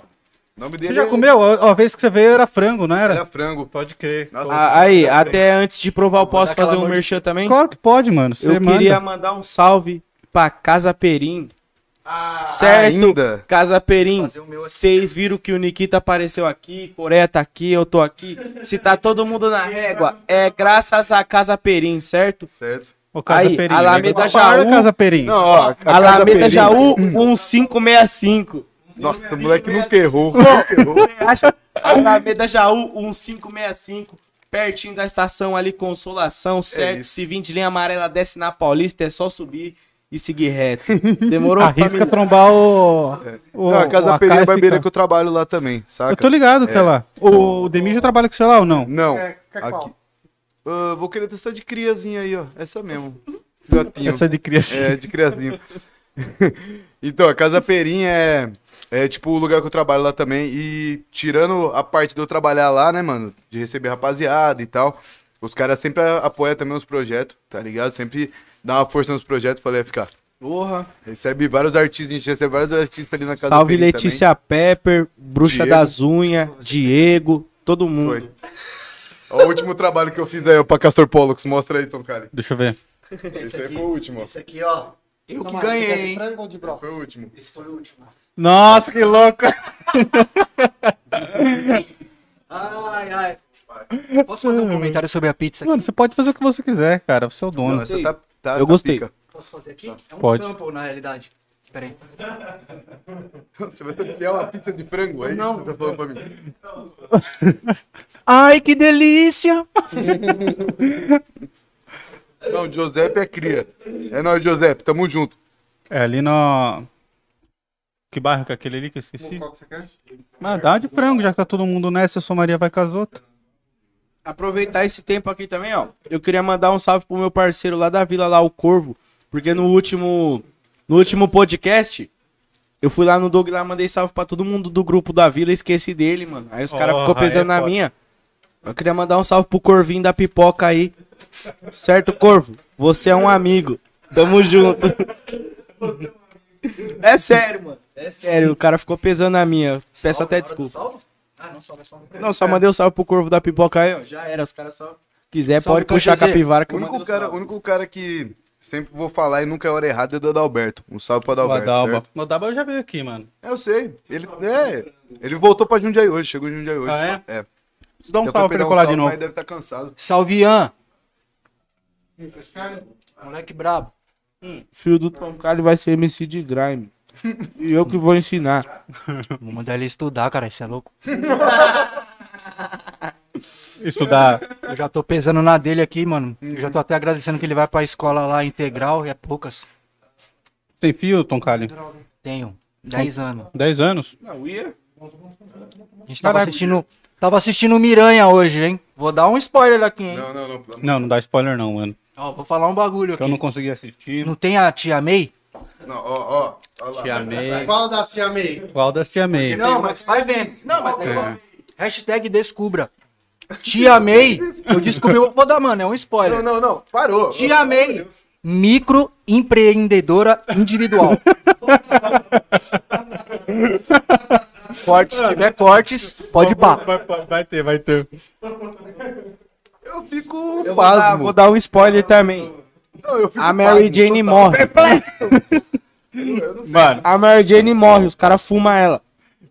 O nome Você dele já é- comeu? A, a vez que você veio era frango, não era? Era frango. Pode crer. Nossa, Ah, aí, até antes de provar, eu posso fazer um merchan também? Claro que pode, mano. Você Eu manda. queria mandar um salve pra Casa Perim. Certo? ainda? Casa Perim. O. Vocês viram que o Nikita apareceu aqui, Coreia tá aqui, eu tô aqui. Se tá todo mundo na régua, é graças a Casa Perim, certo? Certo. Ô, Casa Aí, Perim. Alameda né? Para, Jaú. Casa Perim. Não, ó. a- Alameda Perim- Jaú 1565. Nossa, o moleque nunca errou. Acha? Alameda Jaú 1565. Pertinho da estação ali, Consolação, certo? isso. Se vir de linha amarela, desce na Paulista, é só subir e seguir reto. Demorou? Arrisca família? trombar o. o Não, a Casa Perim é barbeira fica- que eu trabalho lá também, saca? Eu tô ligado que é lá. O, o Demir já trabalha com você lá ou não? Não, É, quer qual? aqui. Ah, vou querer testar de criazinha aí, ó. Essa mesmo. Filhotinho. Essa é de criança. É, de criazinho. então, a Casa Perim é, é tipo o lugar que eu trabalho lá também. E tirando a parte de eu trabalhar lá, né, mano? De receber rapaziada e tal. Os caras sempre apoiam também os projetos, tá ligado? Sempre dá uma força nos projetos. Falei, ficar. Porra. Recebe vários artistas, a gente recebe vários artistas ali na Casa Salve Perim Letícia Pepper, Bruxa Diego. das Unhas, Diego, todo também. mundo. Foi. Ó, o último trabalho que eu fiz aí, ó, pra Castor Pollux. Mostra aí, Tom Cali. Deixa eu ver. Esse aí foi o último, ó. Esse aqui, ó. Eu que você ganhei, hein? Esse foi o último. Esse foi o último. Nossa, que louco! Ai, ai. Posso fazer um comentário sobre a pizza aqui? Mano, você pode fazer o que você quiser, cara. Você é o dono. Não, essa tá, tá, Eu tá gostei. pica. Posso fazer aqui? É um Pode. sample, na realidade. Pera aí. Você vai ter que é uma pizza de frango aí? Não. Você tá falando pra mim. Ai, que delícia! Não, Giuseppe é cria. É nóis, Giuseppe. Tamo junto. É ali no. Que bairro que é aquele ali que eu esqueci? Qual que você quer? Mas dá de frango, já que tá todo mundo nessa, eu sou Maria vai com as outras. Aproveitar esse tempo aqui também, ó. Eu queria mandar um salve pro meu parceiro lá da vila, lá, o Corvo. Porque no último. No último podcast, eu fui lá no Doug lá, mandei salve pra todo mundo do grupo da vila e esqueci dele, mano. Aí os caras Oh, ficou aí é pesando na foda. minha. Eu queria mandar um salve pro Corvinho da pipoca aí. Certo, Corvo? Você é um amigo. Tamo junto. É sério, mano. É sério, o cara ficou pesando na minha. Peço até desculpa. Salve? Ah, não, salve, salve. Não, só mandei o salve pro Corvo da pipoca aí, ó. Já era, os caras só. Quiser, Salve, pode puxar a Cachezê. capivara que O eu único, o cara, o único cara que sempre vou falar e nunca é hora errada é do Adalberto. Um salve pro Adalberto. Adalba. certo? O Adalba já veio aqui, mano. É, eu sei. Ele, é, ele voltou pra Jundiaí hoje. Chegou em Jundiaí hoje. Ah, é? Preciso dar um Deu salve pra ele colar de salve, novo. Mas deve estar cansado. Salve, Ian. Moleque brabo. Filho do Tom Cali vai ser MC de grime. E eu que vou ensinar. Vou mandar ele estudar, cara. Isso é louco. Estudar. Eu já tô pesando na dele aqui, mano. Eu já tô até agradecendo que ele vai pra escola lá integral e é poucas. Tem fio, Tom Cali? Tenho. 10 anos. 10 anos? Não, ia? A gente tava Caraca. assistindo. Tava assistindo Miranha hoje, hein? Vou dar um spoiler aqui, hein? Não, não, não. Não, não dá spoiler não, mano. Ó, vou falar um bagulho Que aqui. eu não consegui assistir. Não tem a tia May? Não, ó, ó. ó lá. Te amei. Qual da Cia May? Qual das te amei? Não, mas vai vendo. Não, mas É. Hashtag descubra. Tia May, eu descobri, eu vou dar, mano, é um Não, spoiler. não, não. Parou. Tia May, microempreendedora individual. Cortes, se tiver cortes, pode ir pá. Vai, vai- vai ter, vai ter. Eu fico Eu vou dar, pasmo. vou dar um spoiler também. Não, eu fico A Mary Jane morre. Eu não sei. Mano, A Mary Jane morre, os caras fumam ela.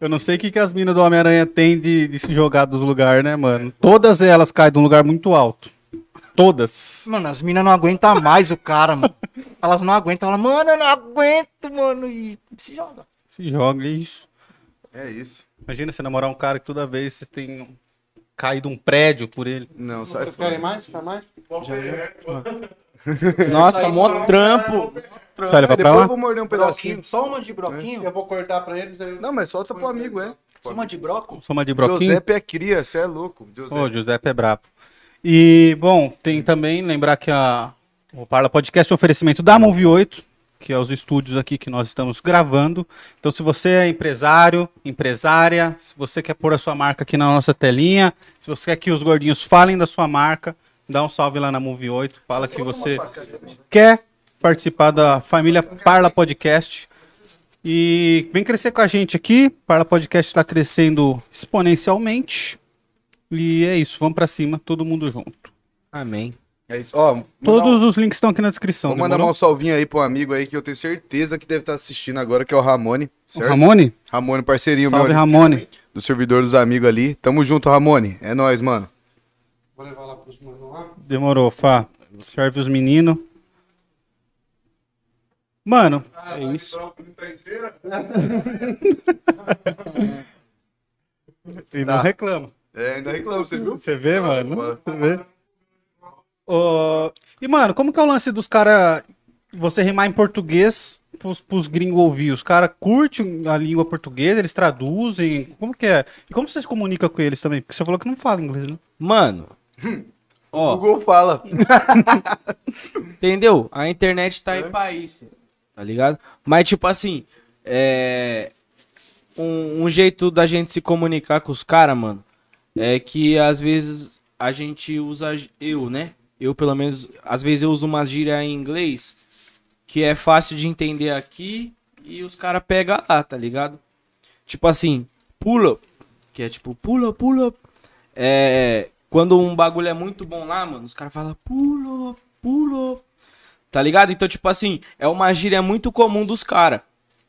eu não sei o que, que as minas do Homem-Aranha têm de, de se jogar dos lugares, né, mano? Todas elas caem de um lugar muito alto. Todas. Mano, as minas não aguentam mais o cara, mano. Elas não aguentam, elas, mano, eu não aguento, mano. E se joga. Se joga, isso. É isso. Imagina você namorar um cara que toda vez você tem caído um prédio por ele. Não, sai Vocês querem fora. mais? Quer mais? Nossa, mó trampo. Vai levar pra Depois eu lá? vou morder um pedacinho. Broquinho, só uma de broquinho. Eu vou cortar pra eles. Aí... Não, mas solta pro amigo, é. Só uma de broco. Soma de broquinho? Giuseppe é cria, você é louco. Giuseppe. Ô, Giuseppe é brabo. E, bom, tem também, lembrar que a, o Parla Podcast é um oferecimento da Movie 8, que é os estúdios aqui que nós estamos gravando. Então, se você é empresário, empresária, se você quer pôr a sua marca aqui na nossa telinha, se você quer que os gordinhos falem da sua marca, dá um salve lá na Movie 8, fala que você quer participar da família Parla Podcast. E vem crescer com a gente aqui. Parla Podcast está crescendo exponencialmente. E é isso, vamos pra cima, todo mundo junto. Amém. É isso. Ó, Todos um- os links estão aqui na descrição. Vou mandar demorou? um salvinho aí pro amigo aí que eu tenho certeza que deve estar assistindo agora, que é o Ramone, O certo? Ramone? Ramone, parceirinho Salve, meu, Ramone. do servidor dos amigos ali. Tamo junto, Ramone. É nóis, mano. Vou levar lá pros manos lá. Demorou, Fá. Serve os meninos. Mano, É isso. e Tá. não reclama. É, ainda reclamo, você viu? Você vê, mano? Bora. Você vê? Ô, e, mano, como que é o lance dos caras. Você rimar em português pros, pros gringos ouvir? Os caras curtem a língua portuguesa, eles traduzem. Como que é? E como você se comunica com eles também? Porque você falou que não fala inglês, né? Mano. O Ó, Google fala. entendeu? A internet tá aí pra isso. Tá ligado? Mas, tipo assim, é. Um, um jeito da gente se comunicar com os caras, mano, é que às vezes a gente usa. Eu, né? Eu, pelo menos, às vezes eu uso uma gíria em inglês que é fácil de entender aqui e os caras pegam lá, tá ligado? Tipo assim, pull up, que é tipo pull up. É, quando um bagulho é muito bom lá, mano, os caras falam pull up. Tá ligado? Então, tipo assim, é uma gíria muito comum dos caras.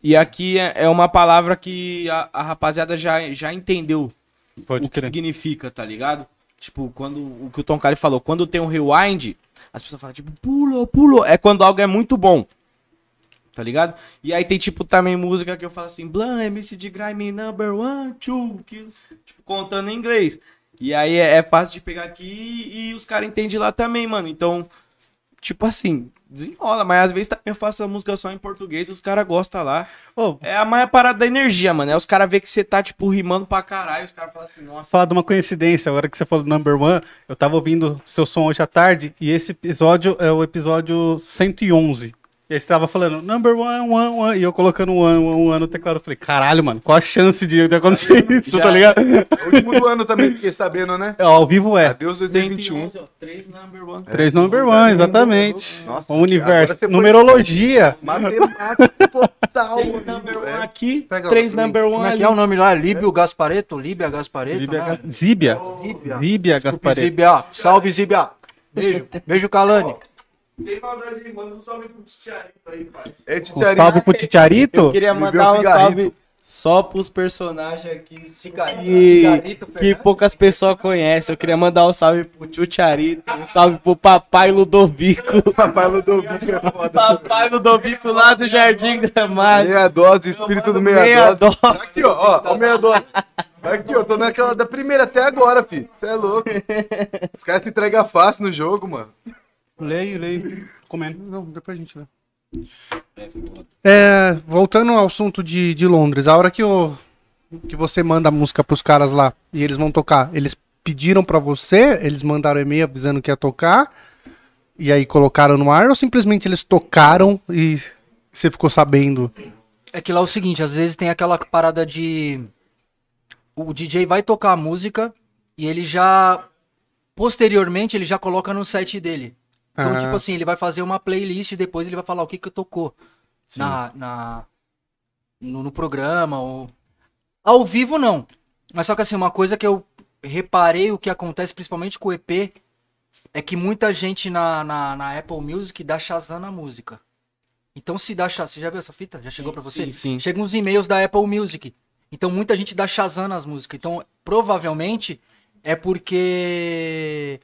E aqui é, é uma palavra que a, a rapaziada já, já entendeu Pode o que significa, tá ligado? Tipo, quando o que o Tom Kali falou, quando tem um rewind, as pessoas falam, tipo, pulou, pulou. É quando algo é muito bom. Tá ligado? E aí tem, tipo, também música que eu falo assim, Blan, MC de Grime number one, two, que, tipo, contando em inglês. E aí é, é fácil de pegar aqui e os caras entendem lá também, mano. Então, tipo assim, desenrola. Mas às vezes eu faço a música só em português e os caras gostam lá. Ô, É a maior parada da energia, mano. É os caras ver que você tá, tipo, rimando pra caralho. Os caras falam assim, nossa. falar de uma coincidência, agora que você falou do number one, eu tava ouvindo seu som hoje à tarde e esse episódio é o episódio 111. E aí você tava falando number one, one, one, e eu colocando um ano, um ano no teclado. Eu falei, caralho, mano, qual a chance de, de acontecer isso, Já- tá ligado? Último do ano também, fiquei sabendo, né? É, Ao vivo é. Adeus 2021. 111, ó, três number one. Três number one, exatamente. Nossa, o universo. Numerologia. Matemática total. Três number one aqui, Pega três o- number one Como é que é o nome lá? Líbio Gaspareto? Líbia Gaspareto? Zíbia, né? Zíbia. Líbia. Zíbia Gaspareto. Zíbia. Salve, Zíbia. Beijo. Beijo, Calani. Sem maldade, aí, manda um salve pro Titiarito aí, pai. É, Um Titiarinho. salve pro Titiarito. Eu queria mandar um salve só pros personagens aqui Cigarrito, que, que poucas pessoas conhecem. Eu queria mandar um salve pro Tio Charito, um salve pro Papai Ludovico. Papai Ludovico é foda. Papai Ludovico lá do Jardim Gramado. Meia dose, espírito do meia, Meia dose. dose. Tá aqui, ó, ó, ó, meia dose. Tá aqui, ó, tô naquela da primeira até agora, fi. Você é louco. Os caras se entregam fácil no jogo, mano. Leio, leio. Comendo. Não, depois a gente lê. É, voltando ao assunto de, de Londres, a hora que, o, que você manda a música pros caras lá e eles vão tocar, eles pediram pra você, eles mandaram e-mail avisando que ia tocar, e aí colocaram no ar, ou simplesmente eles tocaram e você ficou sabendo? É que lá é o seguinte, às vezes tem aquela parada de. O DJ vai tocar a música e ele já. Posteriormente, ele já coloca no set dele. Então, Ah. tipo assim, ele vai fazer uma playlist e depois ele vai falar o que que tocou na, na, no, no programa. Ou... Ao vivo, não. Mas só que assim, uma coisa que eu reparei o que acontece, principalmente com o EP, é que muita gente na, na, na Apple Music dá Shazam na música. Então se dá Shazam, você já viu essa fita? Já chegou pra você? sim, sim. Chegam uns e-mails da Apple Music. Então muita gente dá Shazam nas músicas. Então provavelmente é porque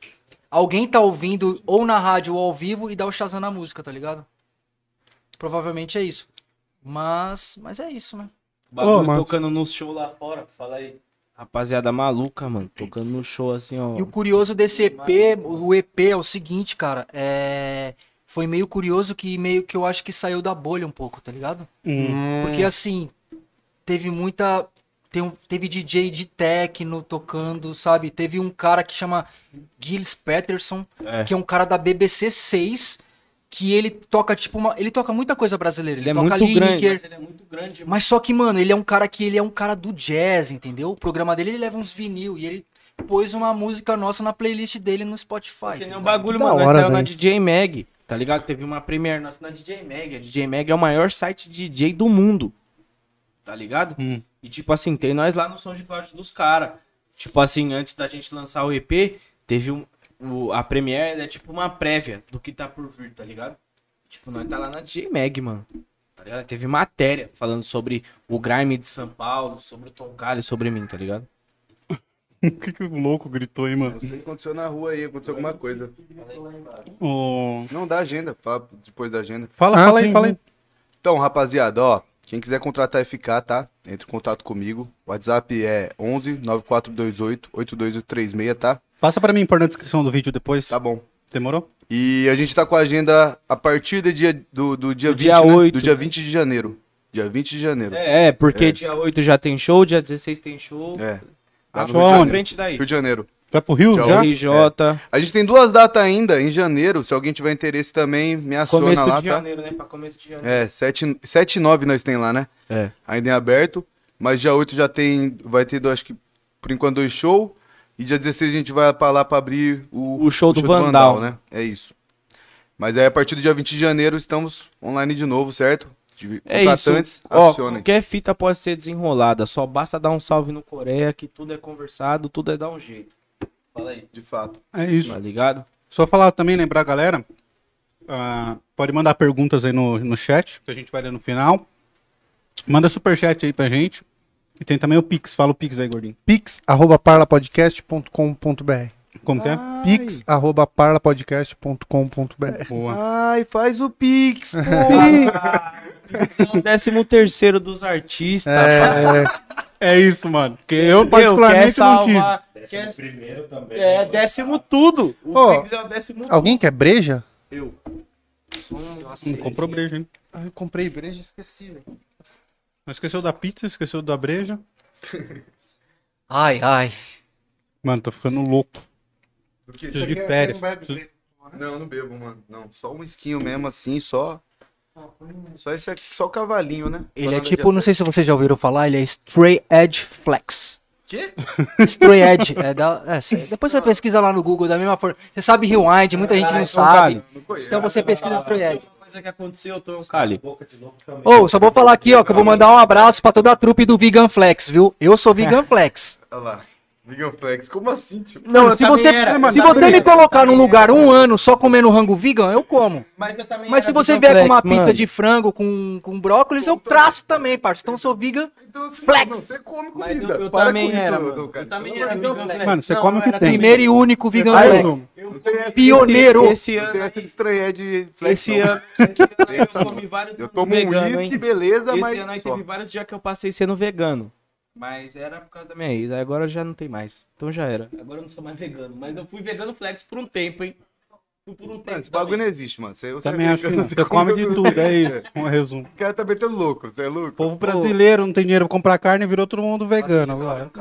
alguém tá ouvindo ou na rádio ou ao vivo e dá o Shazam na música, tá ligado? Provavelmente é isso. Mas, mas é isso, né? Bagulho Ô, mas- tocando no show lá fora, fala aí. Rapaziada maluca, mano. Tocando no show assim, ó. E o curioso desse EP, o EP é o seguinte, cara, é foi meio curioso que meio que eu acho que saiu da bolha um pouco, tá ligado? Hum. Porque assim, teve muita. Tem um- teve DJ de techno tocando, sabe? Teve um cara que chama Gilles Peterson, É. que é um cara da BBC 6, que ele toca tipo uma. Ele toca muita coisa brasileira. Ele, Ele é toca muito grande. Lineker. Mas ele é muito grande. Mas só que, mano, ele é um cara que ele é um cara do jazz, entendeu? O programa dele ele leva uns vinil e ele pôs uma música nossa na playlist dele no Spotify. Que nem ligado? bagulho, mano. Nós hora, saiu na. DJ Mag, tá ligado? Teve uma premiere nossa na DJ Mag. A DJ Mag é o maior site de DJ do mundo. tá ligado? Hum. E tipo assim, tem nós lá no som de Cloud dos caras. Tipo assim, antes da gente lançar o EP, teve um, o, a Premiere, é tipo uma prévia do que tá por vir, tá ligado? Tipo, nós tá lá na DJ Mag, mano. Tá ligado? Teve matéria falando sobre o grime de São Paulo, sobre o Tom Cali, sobre mim, tá ligado? O que, que o louco gritou aí, mano? Não sei o que aconteceu na rua aí, aconteceu alguma coisa. Ô, Não, dá agenda, fala depois da agenda. Fala, Ah, fala aí, sim, fala aí. Então, rapaziada, ó, quem quiser contratar FK, tá? Entre em contato comigo. O WhatsApp é 11 9428 8236, tá? Passa pra mim, pôr na descrição do vídeo depois. Tá bom. Demorou? E a gente tá com a agenda a partir do dia, do, do dia Do 20, dia né? 8. Do dia 20 de janeiro. Dia 20 de janeiro. É, porque É. dia 8 já tem show, dia 16 tem show. É. Lá? Na frente daí. Rio de Janeiro. Vai pro Rio Já. RJ, A gente tem duas datas ainda, em janeiro. Se alguém tiver interesse também, me aciona começo lá, de tá? janeiro, né? Pra começo de janeiro. É, 7, 7 e 9 nós tem lá, né? É. Ainda em aberto. Mas dia 8 já tem. Vai ter, acho que, por enquanto, dois shows. E dia 16 a gente vai pra lá pra abrir o, O show do Vandal. né? É isso. Mas aí a partir do dia 20 de janeiro estamos online de novo, certo? De É isso. contratantes, Ó, qualquer fita pode ser desenrolada. Só basta dar um salve no Coreia, que tudo é conversado, tudo é dar um jeito. Fala aí. De fato. É isso. Tá ligado? Só falar também, lembrar a galera, ah, pode mandar perguntas aí no, no chat, que a gente vai ler no final. Manda superchat aí pra gente. E tem também o Pix. Fala o Pix aí, gordinho. Pix, arroba parlapodcast.com.br. Como que é? Pix, arroba parlapodcast.com.br. Boa. Ai, faz o Pix, pô. O décimo terceiro dos artistas, pai. É isso, mano. Porque eu, particularmente, não tive. quer- Primeiro também. É, décimo tudo. O Pix é o décimo tudo. Alguém quer breja? Eu. Não comprou breja, hein? Ah, eu comprei breja e esqueci, velho. Mas esqueceu da pizza, esqueceu da breja. Ai, ai. Mano, tô ficando louco. Do que? Preciso Você de férias. você não bebe? Preciso- Não, não bebo, mano. Não, só um esquinho mesmo assim, só. Só esse aqui, só o cavalinho, né? Ele é tipo, não sei se vocês já ouviram falar, ele é Stray Edge Flex. Quê? Stray Edge. É da, é, depois você pesquisa lá no Google da mesma forma. Você sabe Rewind, muita gente não sabe. Então você pesquisa Stray Edge. Coisa que aconteceu, Tom Cali. Ô, só vou falar aqui, ó, que eu vou mandar um abraço pra toda a trupe do Vegan Flex, viu? Eu sou Vegan Flex. Olha lá. Vegan Flex, como assim, tipo? Não, eu se você, era, se você me colocar num lugar um ano só comendo rango vegan, eu como. Mas eu também Mas se você vier com uma pizza de frango com, com brócolis, eu traço também, parça. Então eu sou vegan. Então, você, Flex. Não, você come Mas comida. eu, eu Para também com era, mano. Eu também Pelo era Vegan. Flex. Mano, você Não, come o eu que tem. Primeiro e único vegan flex. Pioneiro. Esse ano, essa de estranhar de flex. esse ano, esse eu essa comi vários Eu anos tomo um uísque, beleza, Esse mas. ano aí teve vários dias que eu passei sendo vegano. Mas era por causa da minha ex. Aí agora já não tem mais. Então já era. Agora eu não sou mais vegano. Mas eu fui vegano flex por um tempo, hein? Fui por um tempo. Mano, esse bagulho não existe, mano. Você, você também é acho que não. Você come de tudo, é isso. Um resumo. O cara tá metendo louco, você é louco? O povo brasileiro não tem dinheiro pra comprar carne e virou todo mundo vegano agora.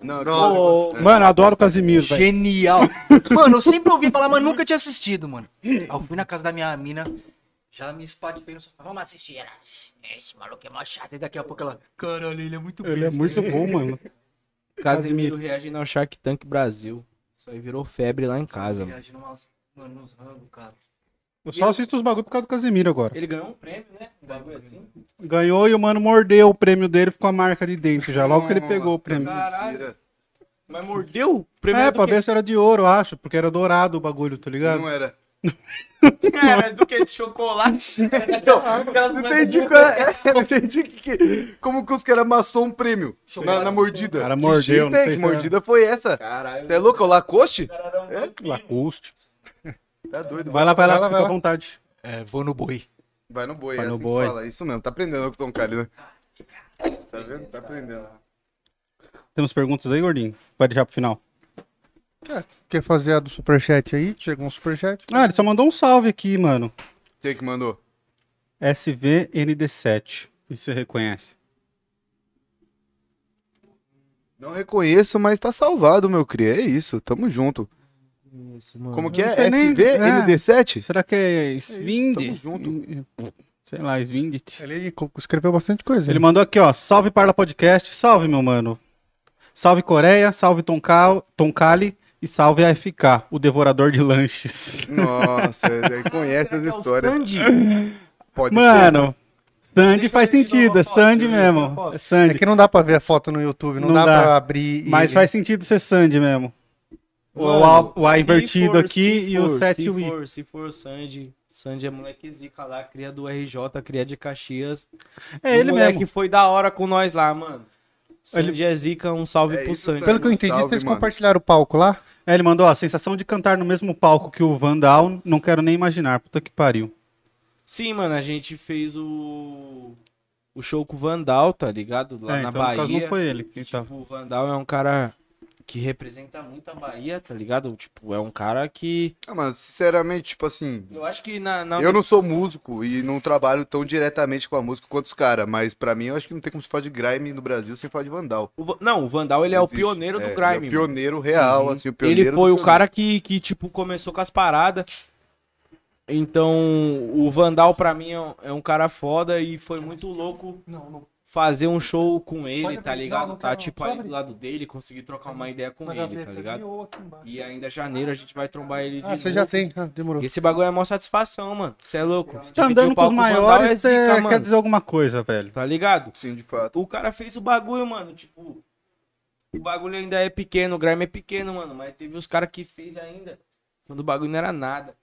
Não, não. Ô, Mano, eu adoro o Casimiro, velho. Genial. Mano, eu sempre ouvi falar, mas nunca tinha assistido, mano. Aí eu fui na casa da minha mina, já me espatifei no sofá. Vamos assistir. Ela, esse maluco é mó chato. E daqui a pouco ela, caralho, ele é muito Ele é muito bom, mano. Casimiro reagindo ao Shark Tank Brasil. Isso aí virou febre lá em casa, mano. Reagindo umas- mano, nos rangos, cara. Eu só assisto os bagulho por causa do Casimiro agora. Ele ganhou um prêmio, né? Um bagulho assim. Ganhou e o mano mordeu o prêmio dele, ficou a marca de dentro já. Logo que ele pegou o prêmio. Caralho. Mas mordeu? O prêmio É, pra quê? ver se era de ouro, eu acho, porque era dourado o bagulho, tá ligado? Não era. Era do que? De chocolate? então, Não entendi, cara. É, não entendi que, que- como que os caras amassou um prêmio na, na mordida. O cara Que mordeu, jeito não é? sei Que se era- mordida foi essa? Caralho. Você é louco? É o Lacoste? Lacoste. Tá doido. Vai lá, vai lá, Vai lá, fica à vontade. É, vou no boi. Vai no boi, Vai é no assim boi. que fala. Isso mesmo, tá aprendendo com o Tom Cali, né? Tá vendo? Tá aprendendo. Temos perguntas aí, gordinho? Vai deixar pro final. Quer fazer a do superchat aí? Chegou um superchat? Ah, ele só mandou um salve aqui, mano. Quem que mandou? SVND7. Isso você reconhece. Não reconheço, mas tá salvado, meu cria. É isso, tamo junto. Como que Eu é? nem- FV é. ND7? Será que é Svind? tamo junto. Sei lá, Svindit. Ele escreveu bastante coisa. Ele mandou aqui, ó. Salve Parla Podcast. Salve, meu mano. Salve Coreia, salve Tonka- Tonkali e salve AFK, o devorador de lanches. Nossa, ele conhece as histórias. Pode ser. Mano, Sandy faz sentido, é Sandy mesmo. É É Sandy. que não dá pra ver a foto no YouTube, não, Não dá, dá. pra abrir. e- Mas faz sentido ser Sandy mesmo. O Mano, A, o A invertido for- aqui e o for- 7 se o for, se for Sandy, Sandy é moleque zica lá, cria do RJ, cria de Caxias. É ele o moleque mesmo. foi da hora com nós lá, mano. Sandy é zica, um salve É pro isso, Sandy. Sandy. Pelo que eu entendi, Salve, vocês mano. compartilharam o palco lá? É, ele mandou, ó, a sensação de cantar no mesmo palco que o Vandal, não quero nem imaginar. Puta que pariu. Sim, mano, a gente fez o o show com o Vandal, tá ligado? Lá é, na então, no caso, Bahia. não foi ele. Quem tá... Tipo, o Vandal é um cara que representa muito a Bahia, tá ligado? Tipo, é um cara que Ah, mas sinceramente, tipo assim, eu acho que na, na... eu não sou músico e não trabalho tão diretamente com a música quanto os caras, mas pra mim eu acho que não tem como se falar de grime no Brasil sem falar de Vandal. O Não, o Vandal ele é o Existe. pioneiro do É, grime. É o mano. pioneiro real, Uhum. assim, o pioneiro Ele do foi o cara que, que, tipo, começou com as paradas. Então, o Vandal, pra mim, é um, é um cara foda e foi muito louco fazer um show com ele, tá ligado? Tá, tipo, aí do lado dele, conseguir trocar uma ideia com ele, tá ligado? E ainda janeiro a gente vai trombar ele de Ah, você já tem. Ah, demorou. E esse bagulho é mó satisfação, mano. Você é louco. Você Tá andando com os maiores, é quer dizer alguma coisa, velho. Tá ligado? Sim, de fato. O cara fez o bagulho, mano. Tipo, o bagulho ainda é pequeno, o grime é pequeno, mano. Mas teve os caras que fez ainda. Quando o bagulho não era nada.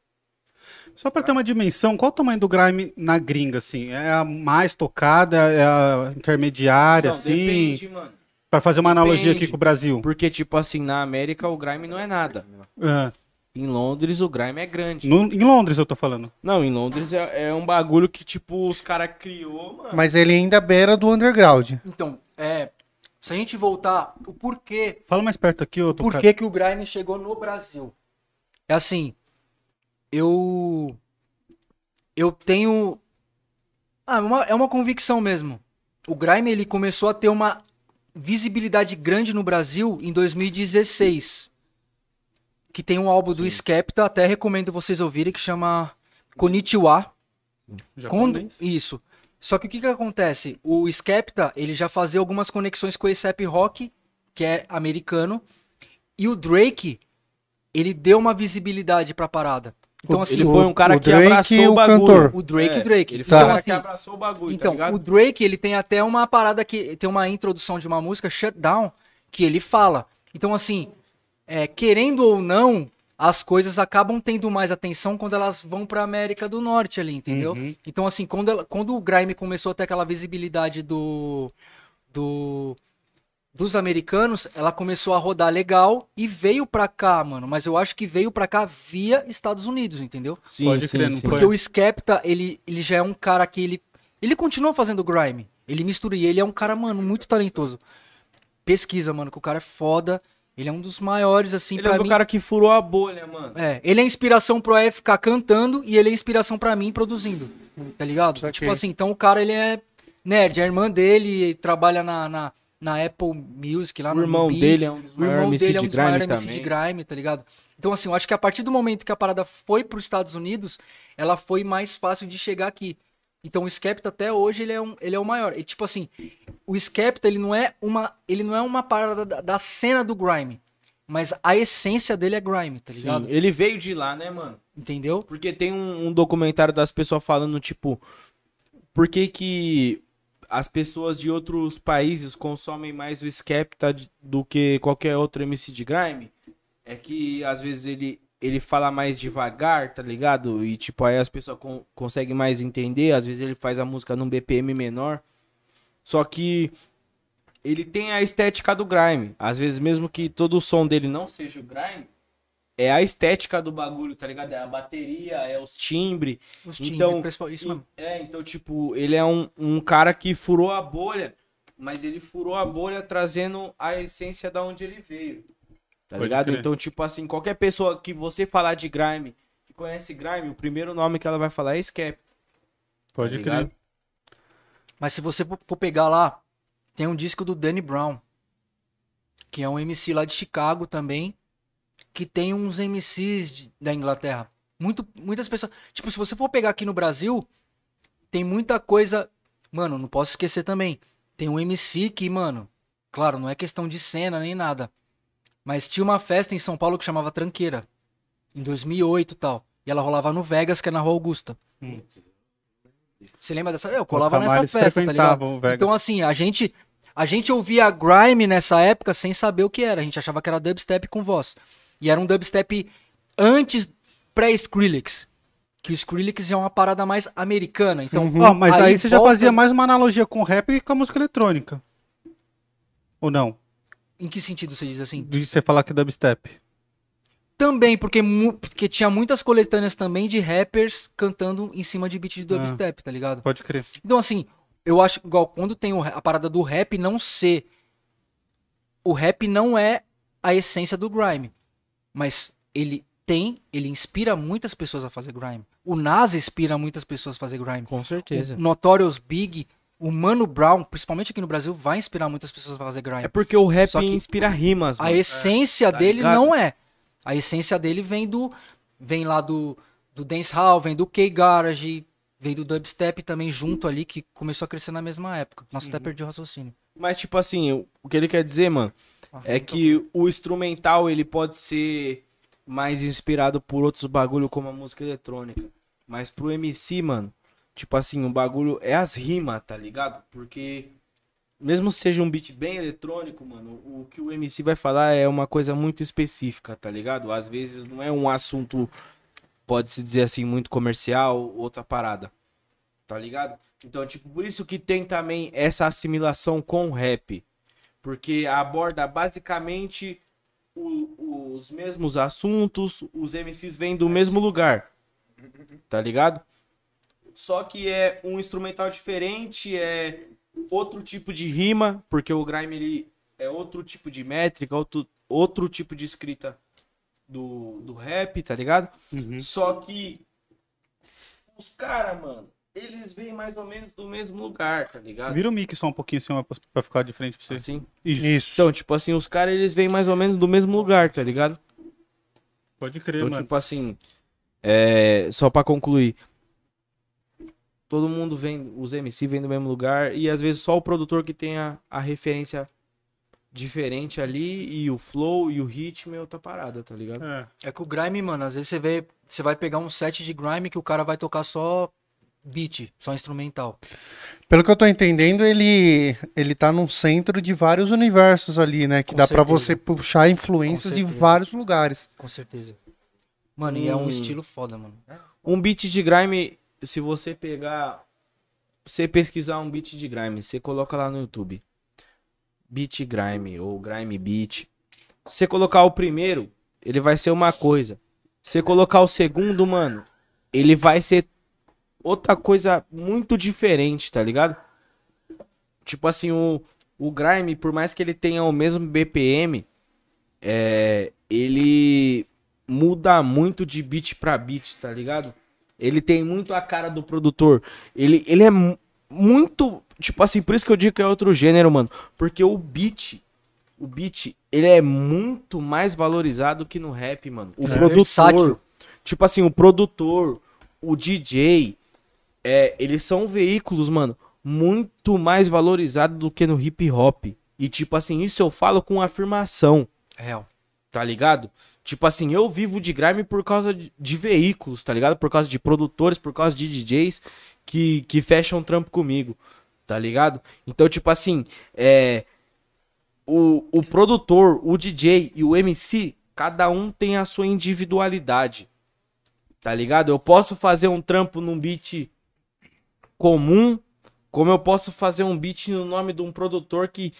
Só pra ter uma dimensão, qual o tamanho do grime na gringa, assim? É a mais tocada, é a intermediária, Não, assim? depende, mano. Pra fazer uma analogia Depende. aqui com o Brasil. Porque, tipo assim, na América o grime não é nada. É. Em Londres o grime é grande. No- em Londres eu tô falando. Não, em Londres é, é um bagulho que, tipo, os caras criou, mano. Mas ele ainda beira do underground. Então, é. Se a gente voltar, o porquê Fala mais perto aqui, ô Por que, que o grime chegou no Brasil? É assim, eu eu tenho ah, uma- é uma convicção mesmo. O grime ele começou a ter uma visibilidade grande no Brasil em 2016. Que tem um álbum do Skepta, até recomendo vocês ouvirem, que chama Konnichiwa. Quando, Japonês? isso. Só que o que que acontece? O Skepta, ele já fazia algumas conexões com o A$AP Rock, que é americano, e o Drake, ele deu uma visibilidade pra parada. Então, assim, Ele foi um cara o que Drake abraçou e o o bagulho. cantor. o Drake e É, o Drake. Ele foi Tá. um Então, cara que assim, abraçou o bagulho, então, tá ligado? o Drake, ele tem até uma parada que tem uma introdução de uma música, Shutdown, que ele fala. Então, assim, é, querendo ou não, as coisas acabam tendo mais atenção quando elas vão pra América do Norte ali, entendeu? Uhum. Então, assim, quando, ela- quando o Grime começou a ter aquela visibilidade do, do dos americanos, ela começou a rodar legal e veio pra cá, mano. Mas eu acho que veio pra cá via Estados Unidos, entendeu? Sim, Pode sim, crer, não sim. Porque o Skepta, ele, ele já é um cara que ele. Ele continua fazendo grime. Ele mistura e ele é um cara, mano, muito talentoso. Pesquisa, mano, que o cara é foda. Ele é um dos maiores, assim, Ele pra é o mim. cara que furou a bolha, mano. É, ele é inspiração pro AFK cantando e ele é inspiração pra mim produzindo. Tá ligado? Tipo assim, então o cara, ele é nerd. A irmã dele trabalha na, na, na Apple Music lá O no irmão Beats. dele é um dos O irmão maiores MC dele é um dos maiores grime MC de grime, tá ligado? Então, assim, eu acho que a partir do momento que a parada foi pros Estados Unidos, ela foi mais fácil de chegar aqui. Então o Skepta até hoje ele é, um, ele é o maior. E tipo assim, o Skepta ele não é uma, ele não é uma parada da, da cena do grime, mas a essência dele é grime, tá Sim, ligado? ele veio de lá, né, mano? Entendeu? Porque tem um, um documentário das pessoas falando, tipo, por que que as pessoas de outros países consomem mais o Skepta do que qualquer outro MC de grime? É que às vezes ele, ele fala mais devagar, tá ligado? E tipo, aí as pessoas con conseguem mais entender, às vezes ele faz a música num BPM menor. Só que ele tem a estética do grime. Às vezes, mesmo que todo o som dele não seja o grime, é a estética do bagulho, tá ligado? É a bateria, é os timbres. Os Então, timbres, principal- isso mesmo. É, então, tipo, ele é um, um cara que furou a bolha, mas ele furou a bolha trazendo a essência da onde ele veio. Tá Pode ligado? crer. Então, tipo assim, qualquer pessoa que você falar de grime, que conhece grime, o primeiro nome que ela vai falar é Skepta. Pode tá crer. ligado? Mas se você for for pegar lá, tem um disco do Danny Brown, que é um MC lá de Chicago também, que tem uns MCs de- da Inglaterra. Muito, muitas pessoas. Tipo, se você for pegar aqui no Brasil, tem muita coisa. Mano, não posso esquecer também. Tem um MC que, mano, claro, não é questão de cena nem nada. Mas tinha uma festa em São Paulo que chamava Tranqueira. Em 2008 e tal. E ela rolava no Vegas, que é na Rua Augusta. Você lembra dessa? Eu colava nessa festa, tá ligado? Então, assim, a gente, a gente ouvia grime nessa época sem saber o que era. A gente achava que era dubstep com voz. E era um dubstep antes pré-Skrillex. Que o Skrillex já é uma parada mais americana. Então, Ó, mas aí, você já volta- fazia mais uma analogia com rap que com a música eletrônica. Ou não? Em que sentido você diz assim? De você falar que é dubstep. Também, porque, porque tinha muitas coletâneas também de rappers cantando em cima de beat de dubstep, tá ligado? Pode crer. Então, assim, eu acho igual quando tem o a parada do rap não ser. O rap não é a essência do grime. Mas ele tem, ele inspira muitas pessoas a fazer grime. O Nas inspira muitas pessoas a fazer grime. Com certeza. O Notorious Big, o Mano Brown, principalmente aqui no Brasil, vai inspirar muitas pessoas a fazer grime. É porque o rap inspira rimas, A essência tá dele ligado? não é. A essência dele vem do. Vem lá do, do dancehall, vem do K-Garage, vem do dubstep também junto ali, que começou a crescer na mesma época. Nossa, Uhum. até perdi o raciocínio. Mas, tipo assim, o que ele quer dizer, mano, é que o instrumental, ele pode ser mais inspirado por outros bagulho, como a música eletrônica. Mas pro MC, mano, tipo assim, o bagulho é as rimas, tá ligado? Porque, mesmo se seja um beat bem eletrônico, mano, o que o MC vai falar é uma coisa muito específica, tá ligado? Às vezes não é um assunto, pode-se dizer assim, muito comercial, outra parada tá ligado? Então, tipo, por isso que tem também essa assimilação com o rap. Porque aborda basicamente o- os mesmos assuntos, os MCs vêm do mesmo lugar. Tá ligado? Só que é um instrumental diferente, é outro tipo de rima, porque o grime ele é outro tipo de métrica, outro, outro tipo de escrita do, do rap, tá ligado? Só que os caras, mano, eles vêm mais ou menos do mesmo lugar, tá ligado? Vira o mic só um pouquinho assim, pra- pra ficar de frente pra você. Assim. Isso. Isso. Então, tipo assim, os caras eles vêm mais ou menos do mesmo lugar, tá ligado? Pode crer, Então, mano. tipo assim, é, só pra concluir. Todo mundo vem, os MC vêm do mesmo lugar e às vezes só o produtor que tem a, a referência diferente ali e o flow e o ritmo é outra parada, tá ligado? É. É que o grime, mano, às vezes você vê. Você vai pegar um set de grime que o cara vai tocar só beat, só instrumental. Pelo que eu tô entendendo, ele, ele tá num centro de vários universos ali, né? Que Com dá pra certeza. você puxar influências de vários lugares. Com certeza. Mano, e é um Hum. estilo foda, mano. Um beat de grime, se você pegar, você pesquisar um beat de grime, você coloca lá no YouTube. Beat grime ou grime beat. Se você colocar o primeiro, ele vai ser uma coisa. Se você colocar o segundo, mano, ele vai ser outra coisa muito diferente, tá ligado? Tipo assim, o, o grime, por mais que ele tenha o mesmo BPM, é, ele muda muito de beat pra beat, tá ligado? Ele tem muito a cara do produtor. Ele, ele é mu- muito. Tipo assim, por isso que eu digo que é outro gênero, mano. Porque o beat. O beat, ele é muito mais valorizado que no rap, mano. O é produtor. tipo assim, o produtor, o DJ. É, eles são veículos, mano, muito mais valorizados do que no hip hop. E, tipo assim, isso eu falo com afirmação Real. tá ligado? Tipo assim, eu vivo de grime por causa de, de veículos, tá ligado? Por causa de produtores, por causa de DJs que, que fecham trampo comigo, tá ligado? Então, tipo assim, é. O, o produtor, o DJ e o MC, cada um tem a sua individualidade, tá ligado? Eu posso fazer um trampo num beat comum, como eu posso fazer um beat no nome de um produtor que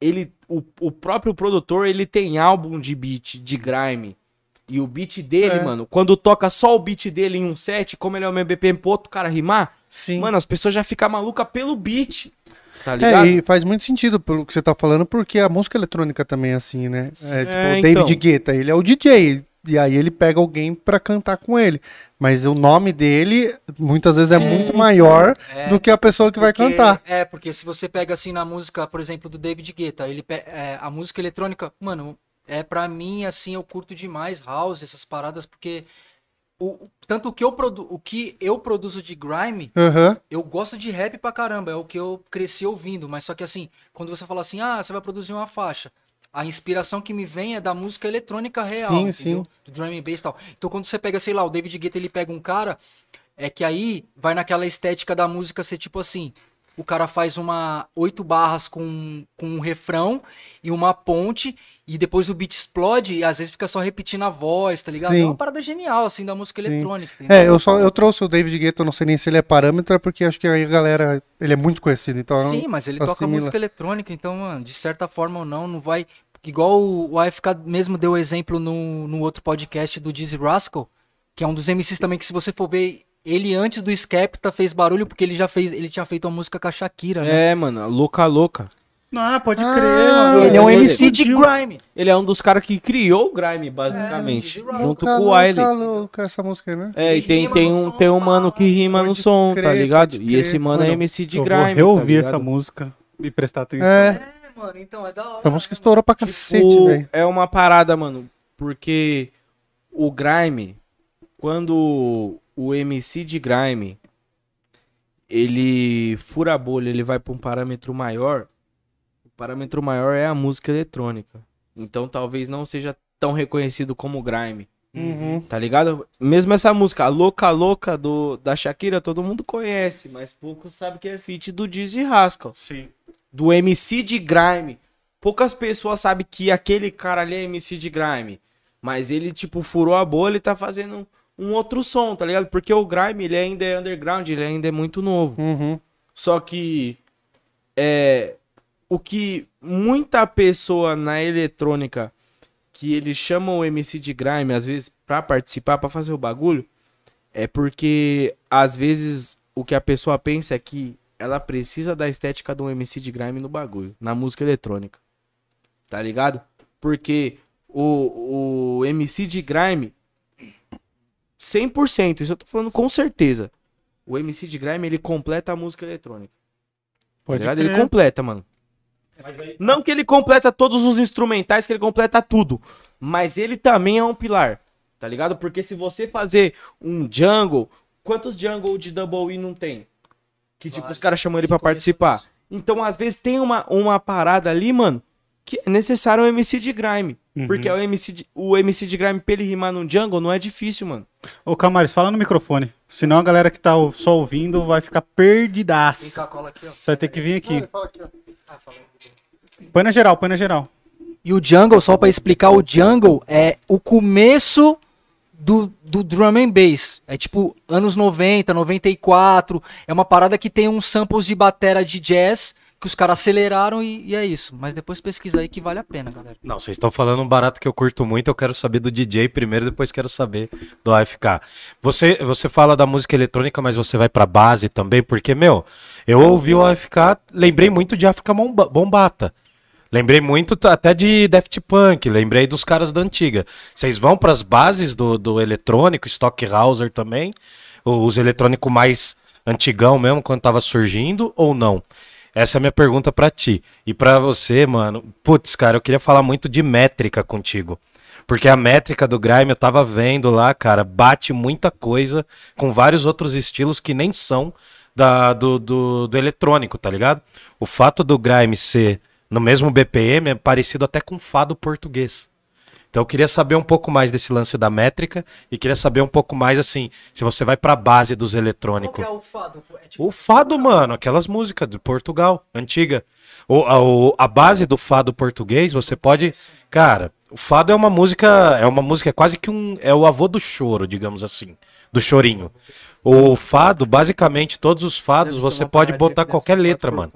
ele o, o próprio produtor ele tem álbum de beat de grime e o beat dele É. mano quando toca só o beat dele em um set como ele é o meu BPM pro outro cara rimar Sim. mano as pessoas já ficam malucas pelo beat tá ligado É, e faz muito sentido pelo que você tá falando, porque a música eletrônica também é assim, né? É, tipo, É, o David então. Guetta, ele é o DJ, e aí ele pega alguém pra cantar com ele. Mas o nome dele, muitas vezes, é Sim, muito maior É, do que a pessoa que vai porque- cantar. É, porque se você pega assim na música, por exemplo, do David Guetta, ele é, a música eletrônica, mano, é pra mim assim, eu curto demais house, essas paradas, porque o, tanto o que eu produ o que eu produzo de grime, Aham. eu gosto de rap pra caramba, é o que eu cresci ouvindo, mas só que assim, quando você fala assim, ah, você vai produzir uma faixa, a inspiração que me vem é da música eletrônica real, Sim, entendeu? sim. Do drum and bass e tal. Então quando você pega, sei lá, o David Guetta, ele pega um cara É que aí vai naquela estética da música ser tipo assim. O cara faz uma oito barras com, com um refrão e uma ponte, e depois o beat explode e às vezes fica só repetindo a voz, tá ligado? Sim. É uma parada genial, assim, da música Sim. eletrônica. É, entendeu? eu só eu trouxe o David Guetta, eu não sei nem se ele é parâmetro, é porque acho que aí a galera, ele é muito conhecido, então Sim, mas ele toca música eletrônica, então, mano, de certa forma ou não, não vai. Igual o AFK mesmo deu exemplo no, no outro podcast do Dizzy Rascal, que é um dos MCs também que, se você for ver, ele antes do Skepta fez barulho porque ele já fez. Ele tinha feito uma música com a Shakira, né? É, mano, louca louca. Ah, pode Ah, crer, mano. Ele é um MC de grime. Ele é um dos caras que criou o grime, basicamente. É, junto Louca, com o Wiley. louca, essa música aí, né? É, e tem, tem, um, tem um mano que rima no som, tá crer, ligado? pode E esse crer. mano é Mano, MC de eu grime. vou reouvir tá essa ligado? música e prestar atenção. É, É, mano, então é da hora. essa música estourou pra cacete, Tipo, velho. é uma parada, mano, porque o grime, quando o MC de grime, ele fura a bolha, ele vai pra um parâmetro maior, o parâmetro maior é a música eletrônica. Então talvez não seja tão reconhecido como grime. Uhum. Tá ligado? Mesmo essa música, a Louca Louca do, da Shakira, todo mundo conhece, mas poucos sabem que é feat do Dizzy Rascal, Sim. Do MC de Grime. Poucas pessoas sabem que aquele cara ali é MC de Grime, mas ele, tipo, furou a bolha e tá fazendo um outro som, tá ligado? Porque o Grime, ele ainda é underground, ele ainda é muito novo. Uhum. Só que é o que muita pessoa na eletrônica que eles chamam o MC de grime às vezes pra participar, pra fazer o bagulho, é porque às vezes o que a pessoa pensa é que ela precisa da estética do MC de grime no bagulho, na música eletrônica. Tá ligado? Porque o, o MC de grime 100%, isso eu tô falando com certeza. O MC de grime ele completa a música eletrônica. Pode Tá ligado? crer. Ele completa, mano. Não que ele completa todos os instrumentais, que ele completa tudo. Mas ele também é um pilar. Tá ligado? Porque se você fazer um jungle. Quantos jungle de Double E não tem? Que tipo, os caras chamam ele pra participar. Então, às vezes, tem uma, uma parada ali, mano, que é necessário um MC de grime. Uhum. Porque o MC, de, o MC de grime pra ele rimar num jungle não é difícil, mano. Ô, Camares, fala no microfone. Senão a galera que tá só ouvindo vai ficar Vem perdidaça. cá, cola aqui, ó. Você vai ter que vir aqui. Fala aqui, ó. Ah, fala. Põe na geral, põe na geral. E o Jungle, só pra explicar, o Jungle é o começo do, do drum and bass. É tipo anos 90, 94. É uma parada que tem uns samples de batera de jazz que os caras aceleraram e, e é isso. Mas depois pesquisa aí que vale a pena, galera. Não, vocês estão falando um barato que eu curto muito, eu quero saber do DJ primeiro, depois quero saber do AFK. Você, você fala da música eletrônica, mas você vai pra base também, porque, meu, eu ouvi o AFK, lembrei muito de África Bomba- Bombata. Lembrei muito até de Daft Punk, lembrei dos caras da antiga. Vocês vão pras bases do, do eletrônico, Stockhauser também? Os eletrônicos mais antigão mesmo, quando tava surgindo, ou não? Essa é a minha pergunta pra ti. E pra você, mano, putz, cara, eu queria falar muito de métrica contigo. Porque a métrica do Grime eu tava vendo lá, cara, bate muita coisa com vários outros estilos que nem são da, do, do, do eletrônico, tá ligado? O fato do Grime ser no mesmo BPM é parecido até com fado português. Então eu queria saber um pouco mais desse lance da métrica e queria saber um pouco mais, assim, se você vai pra base dos eletrônicos. o fado? É tipo O fado, mano, aquelas músicas de Portugal, antiga. O, a, o- a base do fado português, você pode. Cara, o fado é uma música. É uma música, é quase que um. É o avô do choro, digamos assim. Do chorinho. O fado, basicamente, todos os fados, você pode botar qualquer letra, mano.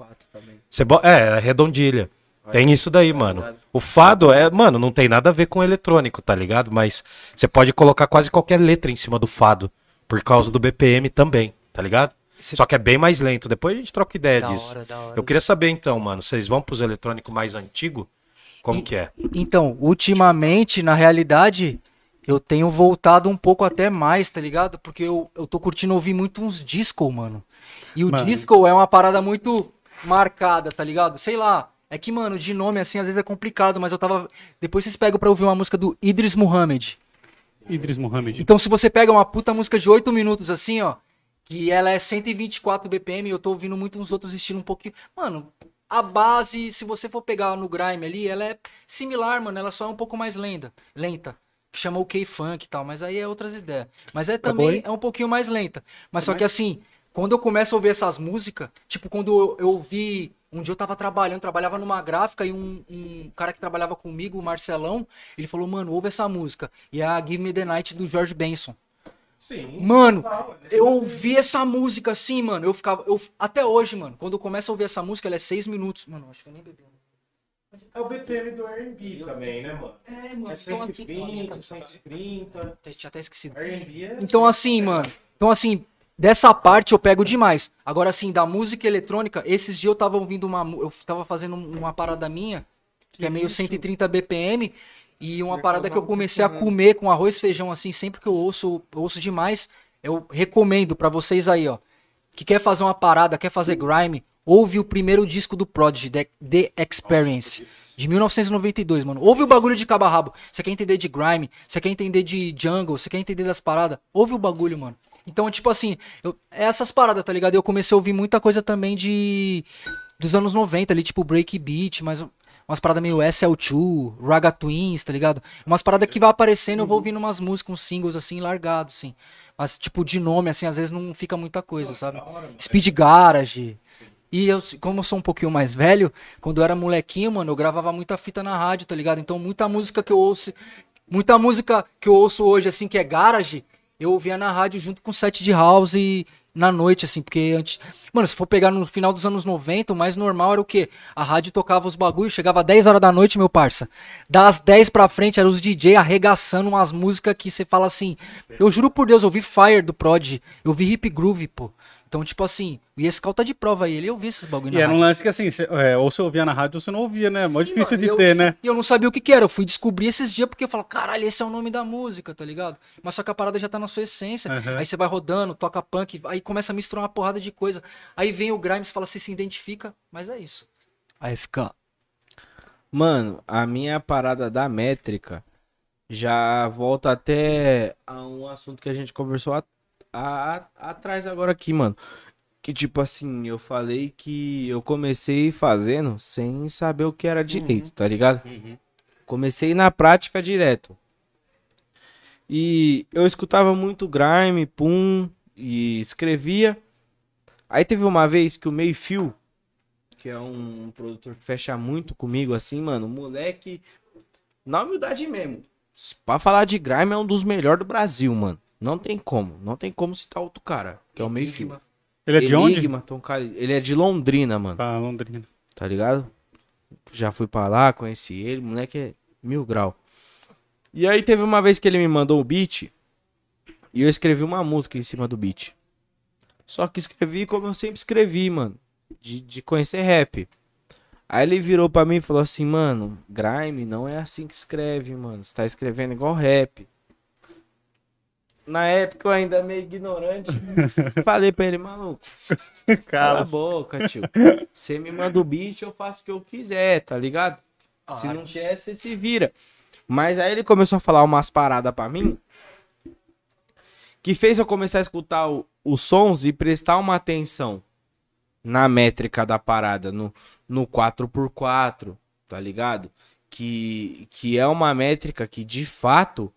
Você É, é redondilha. Tem isso daí, mano. O fado é, mano, não tem nada a ver com eletrônico, tá ligado? Mas você pode colocar quase qualquer letra em cima do fado. Por causa do BPM também, tá ligado? Só que é bem mais lento. Depois a gente troca ideia Da disso. hora, hora. Eu queria saber então, mano, vocês vão pros eletrônicos mais antigos? Como E- que é? Então, ultimamente, na realidade, eu tenho voltado um pouco até mais, tá ligado? Porque eu, eu tô curtindo ouvir muito uns disco, mano. E o Mano. disco é uma parada muito marcada, tá ligado? Sei lá. É que, mano, de nome assim às vezes é complicado, mas eu tava. Depois vocês pegam pra ouvir uma música do Idris Muhammad. Idris Mohamed. Então, se você pega uma puta música de 8 minutos assim, ó, que ela é 124 BPM, eu tô ouvindo muito uns outros estilos um pouquinho. Mano, a base, se você for pegar no Grime ali, ela é similar, mano, ela só é um pouco mais lenta, lenta. que chama o K-Funk e tal, mas aí é outras ideias. Mas é também aí? é um pouquinho mais lenta. Mas só que assim, quando eu começo a ouvir essas músicas, tipo, quando eu, ouvi. Um dia eu tava trabalhando, trabalhava numa gráfica e um, um cara que trabalhava comigo, o Marcelão, ele falou, mano, ouve essa música. E é a Give Me the Night do George Benson. Sim. Mano, eu ouvi essa música assim, mano. Eu ficava. Eu, até hoje, mano, quando eu começo a ouvir essa música, ela é seis minutos. Mano, acho que eu nem bebi. É o BPM do R&B também, né, mano? É, mano, É então assim. 120, 130. Tinha até esquecido. R&B é... Então, assim, mano. Então, assim, dessa parte eu pego demais. Agora, assim, da música eletrônica, esses dias eu tava ouvindo uma. Eu tava fazendo uma parada minha, que é meio 130 BPM. E uma parada que eu comecei a comer com arroz e feijão, assim, sempre que eu ouço, eu ouço demais, eu recomendo pra vocês aí, ó. Que quer fazer uma parada, quer fazer grime, ouve o primeiro disco do Prodigy, The, The Experience. De 1992, mano. Ouve o bagulho de cabo a rabo. Você quer entender de grime, você quer entender de jungle, você quer entender das paradas. Ouve o bagulho, mano. Então, tipo assim, eu- é essas paradas, tá ligado? Eu comecei a ouvir muita coisa também de. dos anos 90 ali, tipo break beat, mas umas paradas meio SL2, Raga Twins, tá ligado? Umas paradas que vai aparecendo, eu vou ouvindo umas músicas, uns singles assim, largados, assim. Mas, tipo, de nome, assim, às vezes não fica muita coisa, sabe? Speed Garage. E eu, como eu sou um pouquinho mais velho, quando eu era molequinho, mano, eu gravava muita fita na rádio, tá ligado? Então, muita música que eu ouço, muita música que eu ouço hoje, assim, que é garage, eu ouvia na rádio junto com set de house e na noite, assim, porque antes. Mano, se for pegar no final dos anos 90, o mais normal era o quê? A rádio tocava os bagulhos, chegava 10 horas da noite, meu parça. Das 10 pra frente, eram os DJ arregaçando umas músicas que você fala assim. Eu juro por Deus, eu vi Fire do Prod, eu vi Hip Groove, pô. Então, tipo assim, o Escal tá de prova aí, ele eu vi esses bagulho E na era um rádio. lance que assim, cê- é, ou você ouvia na rádio ou você não ouvia, né? Mó Sim, difícil mano, de eu- ter, né? E eu não sabia o que que era. Eu fui descobrir esses dias porque eu falo, caralho, esse é o nome da música, tá ligado? Mas só que a parada já tá na sua essência. Aham. Aí você vai rodando, toca punk, aí começa a misturar uma porrada de coisa. Aí vem o Grimes e fala, você se identifica, mas é isso. Aí fica. Mano, a minha parada da métrica já volta até a um assunto que a gente conversou a- a- a- atrás agora aqui, mano. Que tipo assim, eu falei que eu comecei fazendo sem saber o que era direito, tá ligado? Comecei na prática direto. E eu escutava muito grime, pum, e escrevia. Aí teve uma vez que o Meio Fio, que é um produtor que fecha muito comigo, assim, mano, moleque, na humildade mesmo, pra falar de grime é um dos melhores do Brasil, mano. Não tem como, não tem como citar outro cara, que é o Meio Fio. Ele é de onde? Enigma, Tom Cali- ele é de Londrina, mano, Pra Londrina. tá ligado? Já fui pra lá, conheci ele, moleque é mil grau. E aí teve uma vez que ele me mandou o beat e eu escrevi uma música em cima do beat. Só que escrevi como eu sempre escrevi, mano, de, de conhecer rap. Aí ele virou pra mim e falou assim, mano, grime não é assim que escreve, mano. Você tá escrevendo igual rap. Na época eu ainda meio ignorante, falei pra ele, maluco, Cala a boca, tio. Você me manda o beat, eu faço o que eu quiser, tá ligado? Se não quer, você se vira. Mas aí ele começou a falar umas paradas pra mim que fez eu começar a escutar o- os sons e prestar uma atenção na métrica da parada, no, no 4x4, tá ligado? Que, que é uma métrica que de fato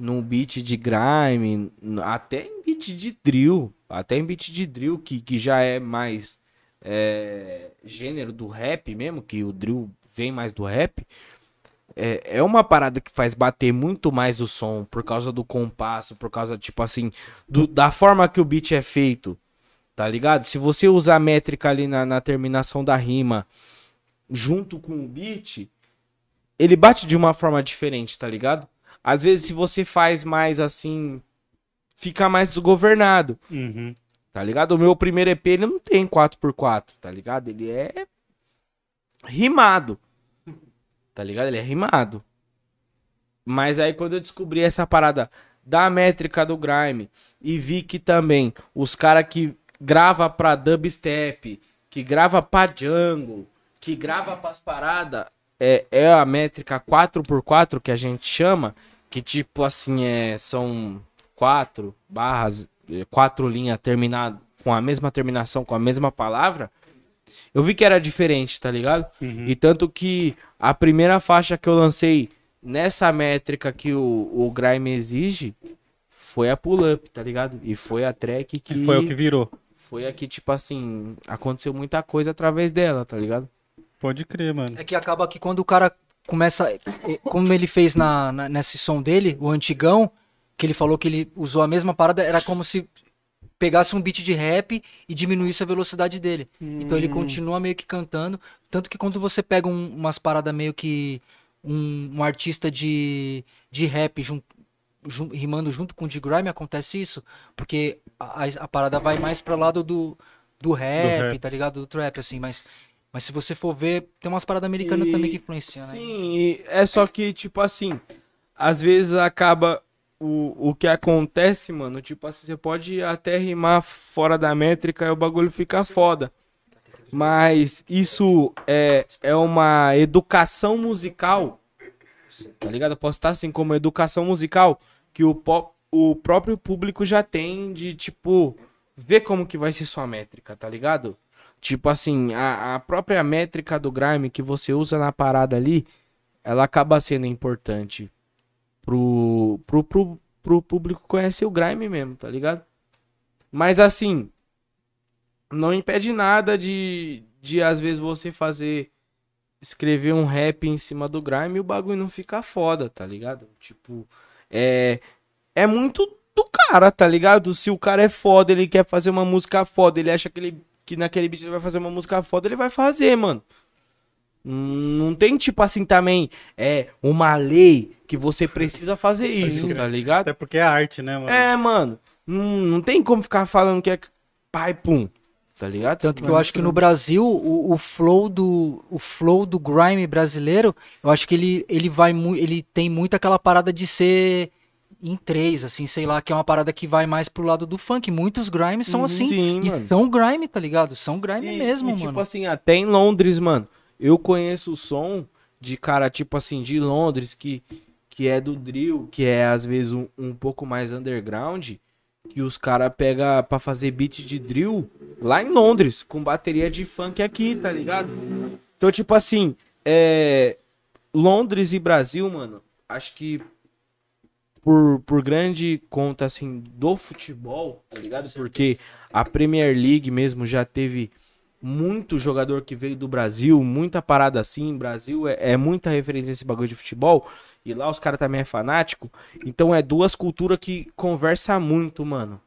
num beat de grime, até em beat de drill, até em beat de drill, que, que já é mais é, gênero do rap mesmo, que o drill vem mais do rap, é, é uma parada que faz bater muito mais o som por causa do compasso, por causa, tipo assim, do- da forma que o beat é feito, tá ligado? Se você usar a métrica ali na, na terminação da rima junto com o beat, ele bate de uma forma diferente, tá ligado? Às vezes, se você faz mais assim, fica mais desgovernado, Uhum. tá ligado? O meu primeiro EP, ele não tem 4x4, tá ligado? Ele é rimado, tá ligado? Ele é rimado. Mas aí, quando eu descobri essa parada da métrica do grime e vi que também os caras que grava pra dubstep, que grava pra jungle, que grava pras paradas, é, é a métrica 4x4 que a gente chama, que tipo assim, é, são quatro barras, eh, quatro linhas terminadas com a mesma terminação, com a mesma palavra, eu vi que era diferente, tá ligado? E tanto que a primeira faixa que eu lancei nessa métrica que o, o Grime exige, foi a pull-up, tá ligado? E foi a track que. Que foi o que virou. Foi a que, tipo assim, aconteceu muita coisa através dela, tá ligado? Pode crer, mano. É que acaba que quando o cara começa. Como ele fez na, na- nesse som dele, o antigão, que ele falou que ele usou a mesma parada, era como se pegasse um beat de rap e diminuísse a velocidade dele. Então ele continua meio que cantando. Tanto que quando você pega um- umas paradas meio que. Um, um artista de, de rap jun- jun- rimando junto com o de grime, acontece isso. Porque a, a- parada vai mais pra lado do, do rap, rap. tá ligado? Do trap, assim, mas. Mas se você for ver, tem umas paradas americanas E- também que influenciam, né? Sim, e é só que, tipo assim, às vezes acaba o, o que acontece, mano. Tipo assim, você pode até rimar fora da métrica e o bagulho fica foda. Mas isso é, é uma educação musical, tá ligado? Eu posso estar assim como educação musical que o, po- o próprio público já tem de, tipo, ver como que vai ser sua métrica, tá ligado? Tipo assim, a, a própria métrica do grime que você usa na parada ali, ela acaba sendo importante pro, pro, pro, pro público conhecer o grime mesmo, tá ligado? Mas assim, não impede nada de, de às vezes você fazer, escrever um rap em cima do grime e o bagulho não ficar foda, tá ligado? Tipo, é, é muito do cara, tá ligado? Se o cara é foda, ele quer fazer uma música foda, ele acha que, ele, que naquele beat ele vai fazer uma música foda, ele vai fazer, mano. Não tem, tipo assim, também, é uma lei que você precisa fazer isso, tá ligado? Até porque é arte, né, mano? É, mano. Não, não tem como ficar falando que é pai, pum. Tá ligado? Tanto que eu acho que no Brasil, o, o flow do o flow do grime brasileiro, eu acho que ele, ele vai ele tem muito aquela parada de ser em três, assim, sei lá, que é uma parada que vai mais pro lado do funk. Muitos grimes são Uhum. assim. Sim, e mano. são grime, tá ligado? São grime E- mesmo, e, mano. tipo assim, até em Londres, mano, eu conheço o som de cara, tipo assim, de Londres, que, que é do drill, que é às vezes um, um pouco mais underground, que os caras pegam pra fazer beat de drill lá em Londres, com bateria de funk aqui, tá ligado? Então, tipo assim, é. Londres e Brasil, mano, acho que por, por grande conta, assim, do futebol, tá ligado? Porque a Premier League mesmo já teve muito jogador que veio do Brasil, muita parada assim. Brasil é, é muita referência esse bagulho de futebol. E lá os caras também é fanático. Então é duas culturas que conversa muito, mano.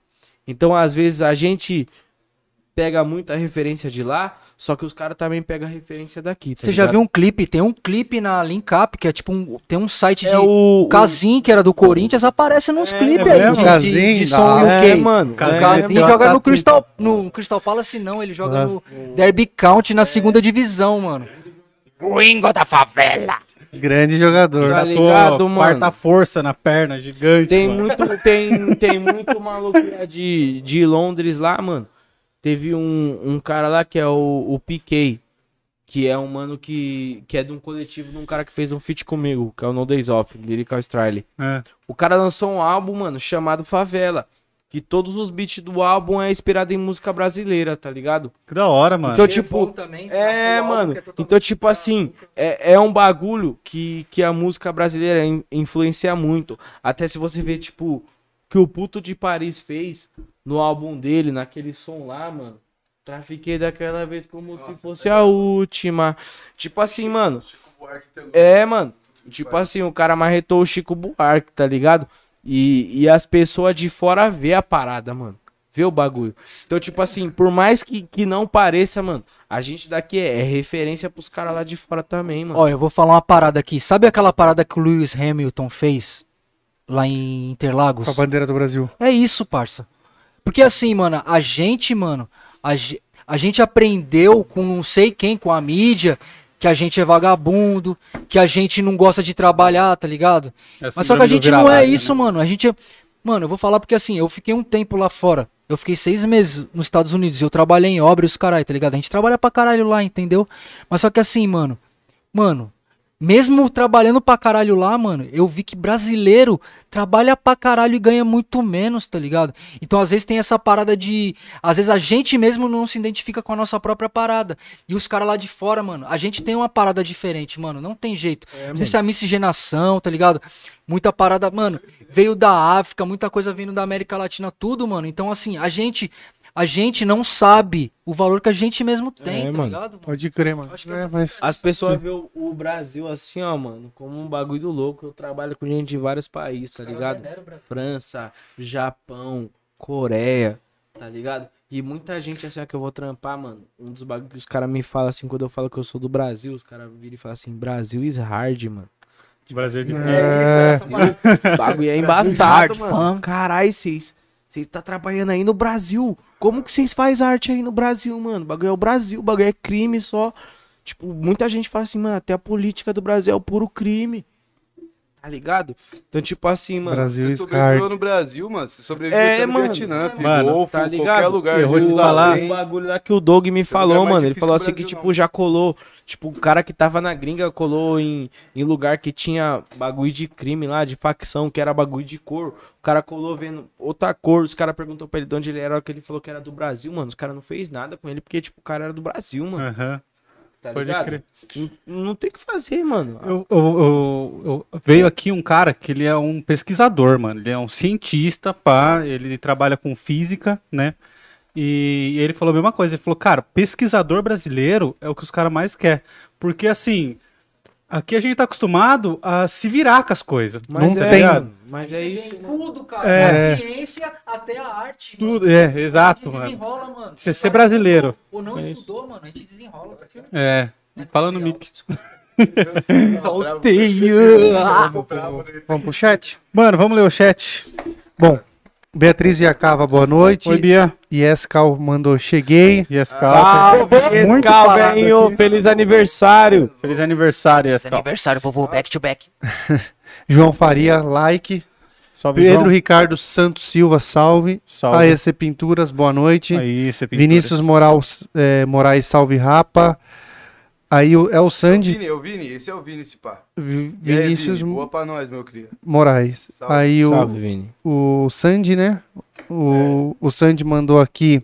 Então às vezes a gente pega muita referência de lá, só que os caras também pegam referência daqui. tá Você já ligado? viu um clipe? Tem um clipe na Link Up, que é tipo um. Tem um site de. É o. O Casim, que era do Corinthians, aparece nos É, clipes é aí mesmo? de, de, Casim, de da som hora. UK. É, mano. O Casim, é, é, joga tá no. Crystal, no Crystal Palace, não. Ele joga no Derby County na segunda divisão, mano. Grande jogador. Tá Tá ligado, mano? Quarta força na perna, gigante. Tem mano. muito, tem, tem muito maluco de, de Londres lá, mano. Teve um, um cara lá que é o, o PK, que é um mano que, que é de um coletivo de um cara que fez um feat comigo, que é o No Days Off, Lyrical Style. É. O cara lançou um álbum, mano, chamado Favela. Que todos os beats do álbum é inspirado em música brasileira, tá ligado? Que da hora, mano. Então, tipo, também, é, mano. Então, tipo assim, é, é um bagulho que, que a música brasileira in- influencia muito. Até se você ver, tipo, que o Puto de Paris fez no álbum dele, naquele som lá, mano. Trafiquei daquela vez como se fosse a última. Tipo assim, mano. É, mano. Tipo assim, o cara marretou o Chico Buarque, tá ligado? E, e as pessoas de fora vê a parada, mano. Vê o bagulho. Então, tipo assim, por mais que, que não pareça, mano, a gente daqui é, é referência pros caras lá de fora também, mano. Ó, eu vou falar uma parada aqui. Sabe aquela parada que o Lewis Hamilton fez lá em Interlagos? Com a bandeira do Brasil. É isso, parça. Porque assim, mano, a gente, mano, a, a gente aprendeu com não sei quem, com a mídia, que a gente é vagabundo, que a gente não gosta de trabalhar, tá ligado? É Mas só que a gente não é vira-lata, isso, né? mano. A gente é... Mano, eu vou falar porque assim, eu fiquei um tempo lá fora. Eu fiquei seis meses nos Estados Unidos. Eu trabalhei em obra e os caralho, tá ligado? A gente trabalha pra caralho lá, entendeu? Mas só que assim, mano. Mano, Mesmo trabalhando pra caralho lá, mano, eu vi que brasileiro trabalha pra caralho e ganha muito menos, tá ligado? Então, às vezes, tem essa parada de. Às vezes a gente mesmo não se identifica com a nossa própria parada. E os caras lá de fora, mano, a gente tem uma parada diferente, mano. Não tem jeito. não sei se é a miscigenação, tá ligado? Muita parada, mano, veio da África, muita coisa vindo da América Latina, tudo, mano. Então, assim, a gente. A gente não sabe o valor que a gente mesmo tem, É, tá mano. ligado? Mano? Pode crer, mano. Acho que É, mas As pessoas veem o, o Brasil assim, ó, mano, como um bagulho do louco. Eu trabalho com gente de vários países, tá ligado? França, Japão, Coreia, tá ligado? E muita gente assim, ó, que eu vou trampar, mano. Um dos bagulhos que os caras me falam assim, quando eu falo que eu sou do Brasil, os caras viram e falam assim, Brasil is hard, mano. Brasil é difícil. é, O bagulho é embaçado, mano. Caralho, vocês. Vocês tá trabalhando aí no Brasil. Como que vocês fazem arte aí no Brasil, mano? O bagulho é o Brasil, o bagulho é crime só. Tipo, muita gente fala assim, mano, até a política do Brasil é o puro crime. Tá ligado? Então, tipo assim, mano. Brasil Você sobreviveu no Brasil, mano. Você sobreviveu É, até no mano. Vietnã, Mano, Golfo, tá qualquer ligado? lugar. Eu vou te falar. O bagulho lá que o Doug me falou, mano. Ele falou assim Brasil, que, tipo, não. já colou. Tipo, o cara que tava na gringa colou em, em lugar que tinha bagulho de crime lá, de facção, que era bagulho de cor. O cara colou vendo outra cor. Os caras perguntou pra ele de onde ele era, que ele falou que era do Brasil, mano. Os caras não fez nada com ele, porque, tipo, o cara era do Brasil, mano. Aham. Tá Pode ligado? crer. Não, não tem o que fazer, mano. Eu, eu- eu- veio aqui um cara que ele é um pesquisador, mano. Ele é um cientista, pá. Ele trabalha com física, né? E ele falou a mesma coisa. Ele falou, cara, pesquisador brasileiro é o que os caras mais querem. Porque assim, aqui a gente tá acostumado a se virar com as coisas. Mas não é, tem. Mas é Tem isso. tudo, cara. É. Da ciência até a arte. Tudo, mano. é, exato, a gente mano. desenrola, mano. Você ser brasileiro. Ou não É isso. estudou, mano. A gente desenrola. Tá aqui, ó. É. Fala no mic. Vamos pro chat? Mano, vamos ler o chat. Bom, Beatriz Iacava, boa noite. Oi, Bia. Yes Cal mandou cheguei. Yes, Cal. Salve, Muito Escal, falado velhinho. aqui. Feliz aniversário. Feliz aniversário, Yes, Cal. Aniversário, vovô, back to back. João Faria, like. Salve, Pedro João. Ricardo Santos Silva, salve. Salve. AEC Pinturas, boa noite. Aí, você pintura. Vinícius Moraes, é, Moraes, salve Rapa. Aí o, é o Sandy. Vini, é o Vini, esse é o Vini, esse pá. E aí, Vinícius Vini, boa pra nós, meu cria. Moraes. Salve. Aí o, Salve, Vini. o Sandy, né? O, o Sandy mandou aqui.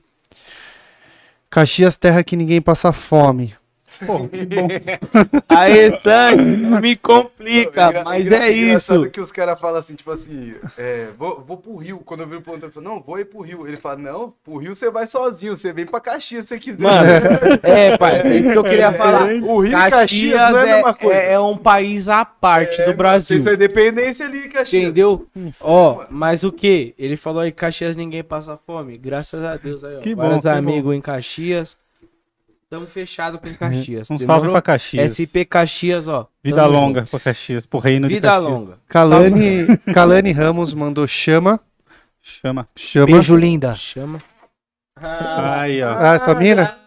Caxias, terra que ninguém passa fome. Aê, Sandy, não me complica, Engra- mas é isso. que os caras falam assim, tipo assim, é, vou, vou pro Rio. Quando eu vi o ponto, ele falou, não, vou ir pro Rio. Ele fala, não, pro Rio você vai sozinho, você vem pra Caxias se você quiser. Mano, é, pai, é isso que eu queria falar. o Rio e Caxias Caxias não é a mesma é, coisa. é, é um país à parte do Brasil. Tem sua independência ali, Caxias. Entendeu? Ó, mas o que? Ele falou aí, Caxias ninguém passa fome. Graças a Deus aí, ó. Que bom, Vários que bom. amigos em Caxias. Tamo fechado com Caxias. Um demorou? salve pra Caxias. SP Caxias, ó. Vida Tamo longa junto. pra Caxias, pro reino de Vida Caxias. longa. Kalani, Kalani Ramos mandou chama. Chama. Chama. Beijo, linda. Chama. Aí, ó. Ah, essa mina?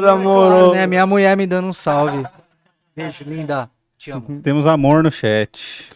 Namorou. Né, minha mulher me dando um salve. Beijo, linda. Te amo. Temos amor no chat.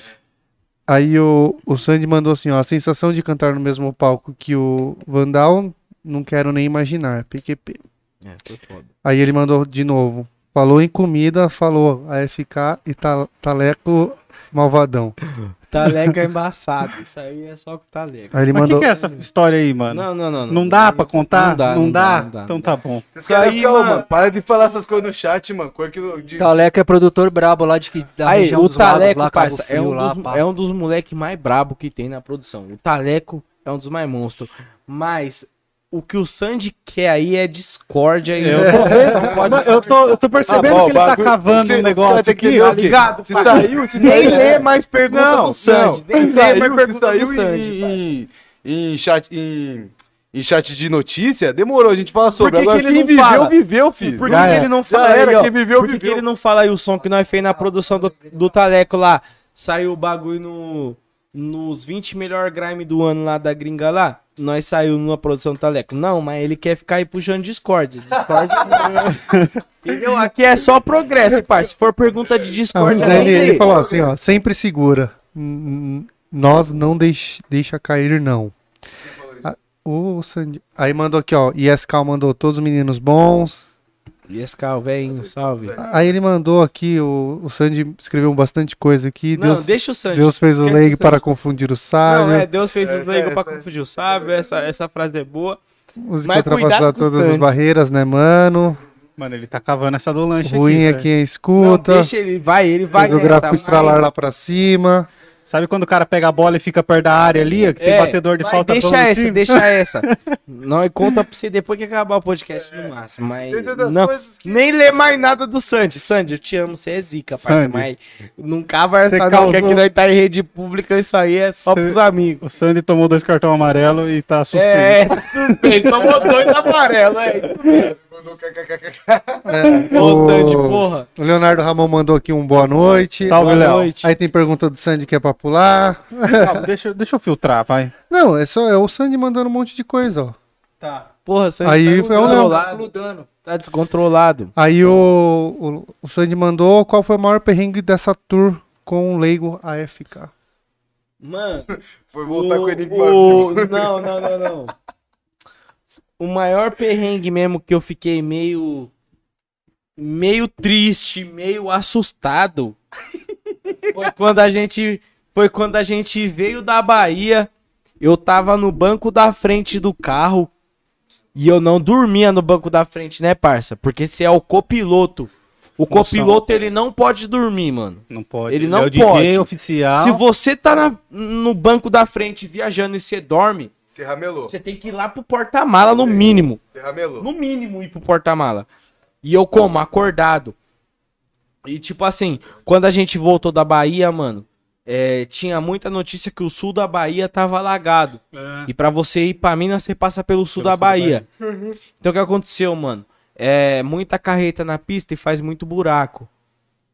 Aí o, o Sandy mandou assim, ó, a sensação de cantar no mesmo palco que o Vandal, não quero nem imaginar, PQP. É, foi foda. Aí ele mandou de novo, falou em comida, falou AFK e ta- Taleco Malvadão. Taleca é embaçado. Isso aí é só com taleca. Aí ele Mas o que, mandou, que é essa história aí, mano? Não, Não, não, não. dá pra contar? Não dá, Não dá? não dá. Então tá bom. Isso aí, Calma, mano. Para de falar essas coisas no chat, mano. Coisa que não- de- Taleco é produtor brabo lá de que da Aí, região o dos lagos, Taleco, lá, Cabo parça, é um, lá, dos, é um dos moleques mais brabo que tem na produção. O Taleco é um dos mais monstros. Mas o que o Sandy quer aí é discórdia e Eu. Eu tô, eu tô percebendo Ah, bom, que ele tá bagulho- cavando você- um você negócio que aqui. tá ligado, Se saiu, se Nem saiu- lê mais pergunta Não, do Sandy. não. Nem lê mais se pergunta saiu do Sandy. em, em, em chat, em, em chat de notícia, demorou, a gente fala sobre. Por que que Agora, ele quem não viveu, fala? viveu, filho. Por que, que ele não fala era, aí, ó? quem viveu, Por que, que viveu. ele não fala aí o som que nós fez na produção do, do Taleco lá? Saiu o bagulho no, nos 20 melhor grime do ano lá da gringa lá. Nós saiu numa produção do Taleco. Não, mas ele quer ficar aí puxando Discord. Discord. Entendeu? Aqui é só progresso, pai. Se for pergunta de Discord, ele, aí ele tem. falou assim, ó, sempre segura. Nós não deix, deixa cair, não. Ah, o Sandy. Aí mandou aqui, ó, ISK mandou todos os meninos bons. Escal, velhinho, salve. Aí ele mandou aqui, o, o Sandy escreveu bastante coisa aqui. Não, Deus, deixa o Sandy. Deus fez o leigo para confundir o sábio. Não, é, Deus fez o Essa- leigo pra essa- confundir o sábio, essa, essa frase é boa. Música ultrapassar todas as barreiras, né, mano? Mano, ele tá cavando essa do lanche Ruim é aqui. velho. quem Não, escuta. deixa ele, vai, ele vai Fez o gráfico mas- estralar lá pra cima. Sabe quando o cara pega a bola e fica perto da área ali, que tem É, batedor de falta Deixa todo essa, time? deixa essa. Não, e conta pra você depois que acabar o podcast no máximo. Mas Tem não, que- nem lê mais nada do Sandy. Sandy, eu te amo, você é zica, parceiro. Sandy. Mas cava Você essa não, causou- que aqui nós tá em rede pública, isso aí é só Você- pros amigos. O Sandy tomou dois cartões amarelos e tá suspenso. É, suspeito, tomou dois amarelos, é isso mesmo. É, Ô, o- Sandy, porra. O Leonardo Ramon mandou aqui um boa noite. Salve, Boa noite. Aí tem pergunta do Sandy que é pra pular. Calma, deixa, deixa eu filtrar, vai. Não, é só é o Sandy mandando um monte de coisa, ó. Tá. Porra, Sandy Aí tá foi o Léo. descontrolado. Fludando. Tá descontrolado. Aí o, o, o Sandy mandou qual foi o maior perrengue dessa tour com o Leigo AFK. Mano, Foi voltar com o Enigma o... Vivo. Não, não, não, não. O maior perrengue mesmo que eu fiquei meio. meio triste, meio assustado. Foi quando a gente. Foi quando a gente veio da Bahia. Eu tava no banco da frente do carro. E eu não dormia no banco da frente, né, parça? Porque se é o copiloto. O Função. copiloto, ele não pode dormir, mano. Não pode. Ele não é o DJ pode. oficial. Se você tá na- no banco da frente viajando e você dorme, Você ramelou. você tem que ir lá pro porta-mala no mínimo. Você ramelou. No mínimo ir pro porta-mala. E eu como, acordado. E tipo assim, quando a gente voltou da Bahia, mano, é, tinha muita notícia que o sul da Bahia tava alagado. E pra você ir pra Minas, você passa pelo sul da Bahia. Então o que aconteceu, mano? É muita carreta na pista e faz muito buraco.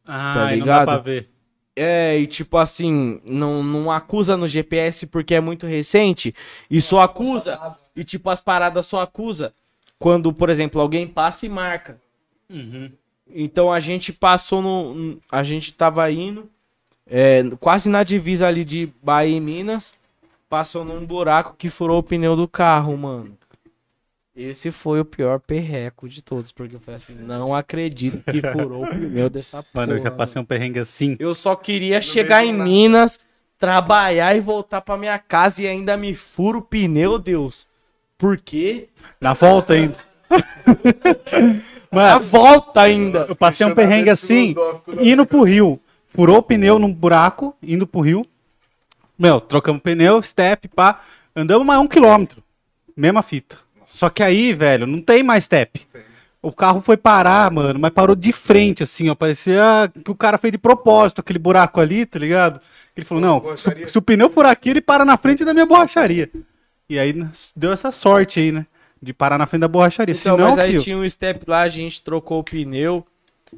Ah, Tá aí não dá ligado? pra ver. É, e tipo assim, não, não acusa no GPS porque é muito recente. E só acusa. E tipo, as paradas só acusa quando, por exemplo, alguém passa e marca. Então a gente passou no. A gente tava indo. é, quase na divisa ali de Bahia e Minas. Passou num buraco que furou o pneu do carro, mano. Esse foi o pior perreco de todos, porque eu falei assim, não acredito que furou o pneu dessa porra. Mano, eu já passei um perrengue assim. Eu só queria chegar em Minas, trabalhar e voltar pra minha casa e ainda me furo o pneu, Deus. Por quê? Na volta ainda. Mano, volta ainda. eu passei um perrengue assim, indo pro rio. Furou o pneu num buraco, indo pro rio. Meu, trocamos pneu, step, pá. Andamos mais um quilômetro. Mesma fita. Só que aí, velho, não tem mais step. O carro foi parar, mano, mas parou de frente, assim, ó. Parecia que o cara fez de propósito aquele buraco ali, tá ligado? Ele falou, não, se, se o pneu furar aqui, ele para na frente da minha borracharia. E aí deu essa sorte aí, né? De parar na frente da borracharia. Então, Senão, mas aí fio, tinha um step lá, a gente trocou o pneu.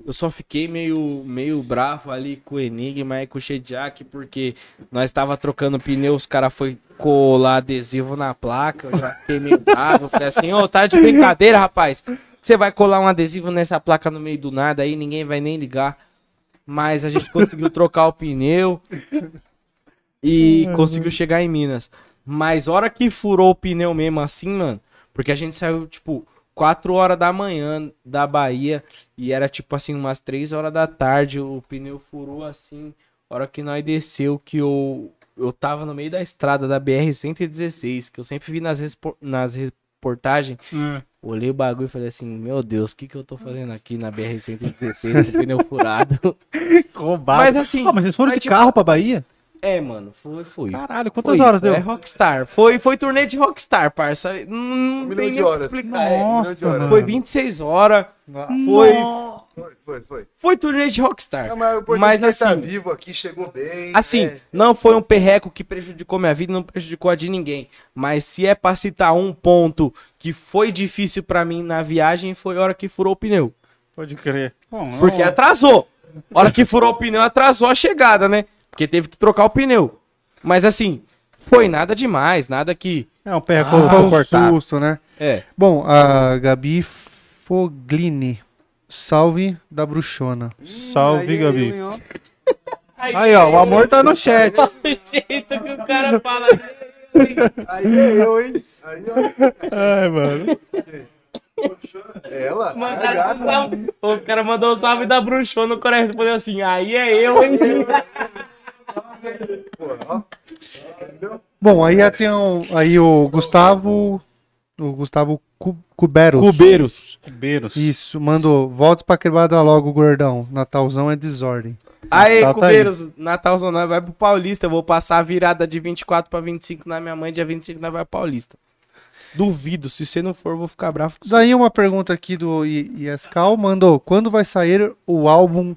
Eu só fiquei meio, meio bravo ali com o Enigma e com o Shediak, porque nós tava trocando pneu, os caras foi colar adesivo na placa, eu já fiquei meio bravo. Eu falei assim, ô, tá de brincadeira, rapaz. Você vai colar um adesivo nessa placa no meio do nada aí, ninguém vai nem ligar. Mas a gente conseguiu trocar o pneu e conseguiu chegar em Minas. Mas hora que furou o pneu mesmo assim, mano, porque a gente saiu, tipo, 4 horas da manhã da Bahia e era tipo assim, umas 3 horas da tarde, o pneu furou assim, hora que nós desceu, que eu, eu tava no meio da estrada da BR-116, que eu sempre vi nas, nas reportagens, Hum. olhei o bagulho e falei assim, meu Deus, o que que eu tô fazendo aqui na BR-116 com o pneu furado? roubado. Mas assim, Ah, mas vocês foram mas, de tipo, carro pra Bahia? É, mano, foi, foi. Caralho, Foi quantas isso, horas deu? É Rockstar. Foi, foi turnê de Rockstar, parça. Não, não Um milhão tem de nem o que horas. explicar. é. Nossa, de horas. mano. Foi 26 horas. Foi, Foi, foi, foi. foi turnê de Rockstar. Não, mas Mas é tá assim, vivo aqui, chegou bem. assim, né? não foi um perreco que prejudicou minha vida, não prejudicou a de ninguém. Mas se é pra citar um ponto que foi difícil pra mim na viagem, foi a hora que furou o pneu. Pode crer. Bom, Porque atrasou. A hora que furou o pneu, atrasou a chegada, né? Porque teve que trocar o pneu. Mas assim, foi nada demais, nada que. É um perreco Foi um susto, né? É. Bom, a Gabi Foglini. Salve da bruxona. Salve, Aí, Gabi. aí, ó. Aí, ó, o amor tá no chat. O jeito que o cara fala. Aí é eu, hein? Aí, ó. Ai, mano. Ela? Mandaram um salve. Os caras mandaram um salve da bruxona, o cara respondeu assim, aí é eu, hein? Bom, aí é- tem um, aí o Gustavo. O Gustavo Cu- Cuberos. Cubeiros. Cubeiros. Isso, mandou. Volte pra quebrada logo, gordão. Natalzão é desordem. Aí, Natal tá aí. Cubeiros, Natalzão, nós vai pro Paulista. Eu vou passar a virada de 24 pra 25 na minha mãe, dia 25 nós vai pro Paulista. Duvido, se você não for, eu vou ficar bravo com você. Daí uma pergunta aqui do ISCAL mandou: quando vai sair o álbum?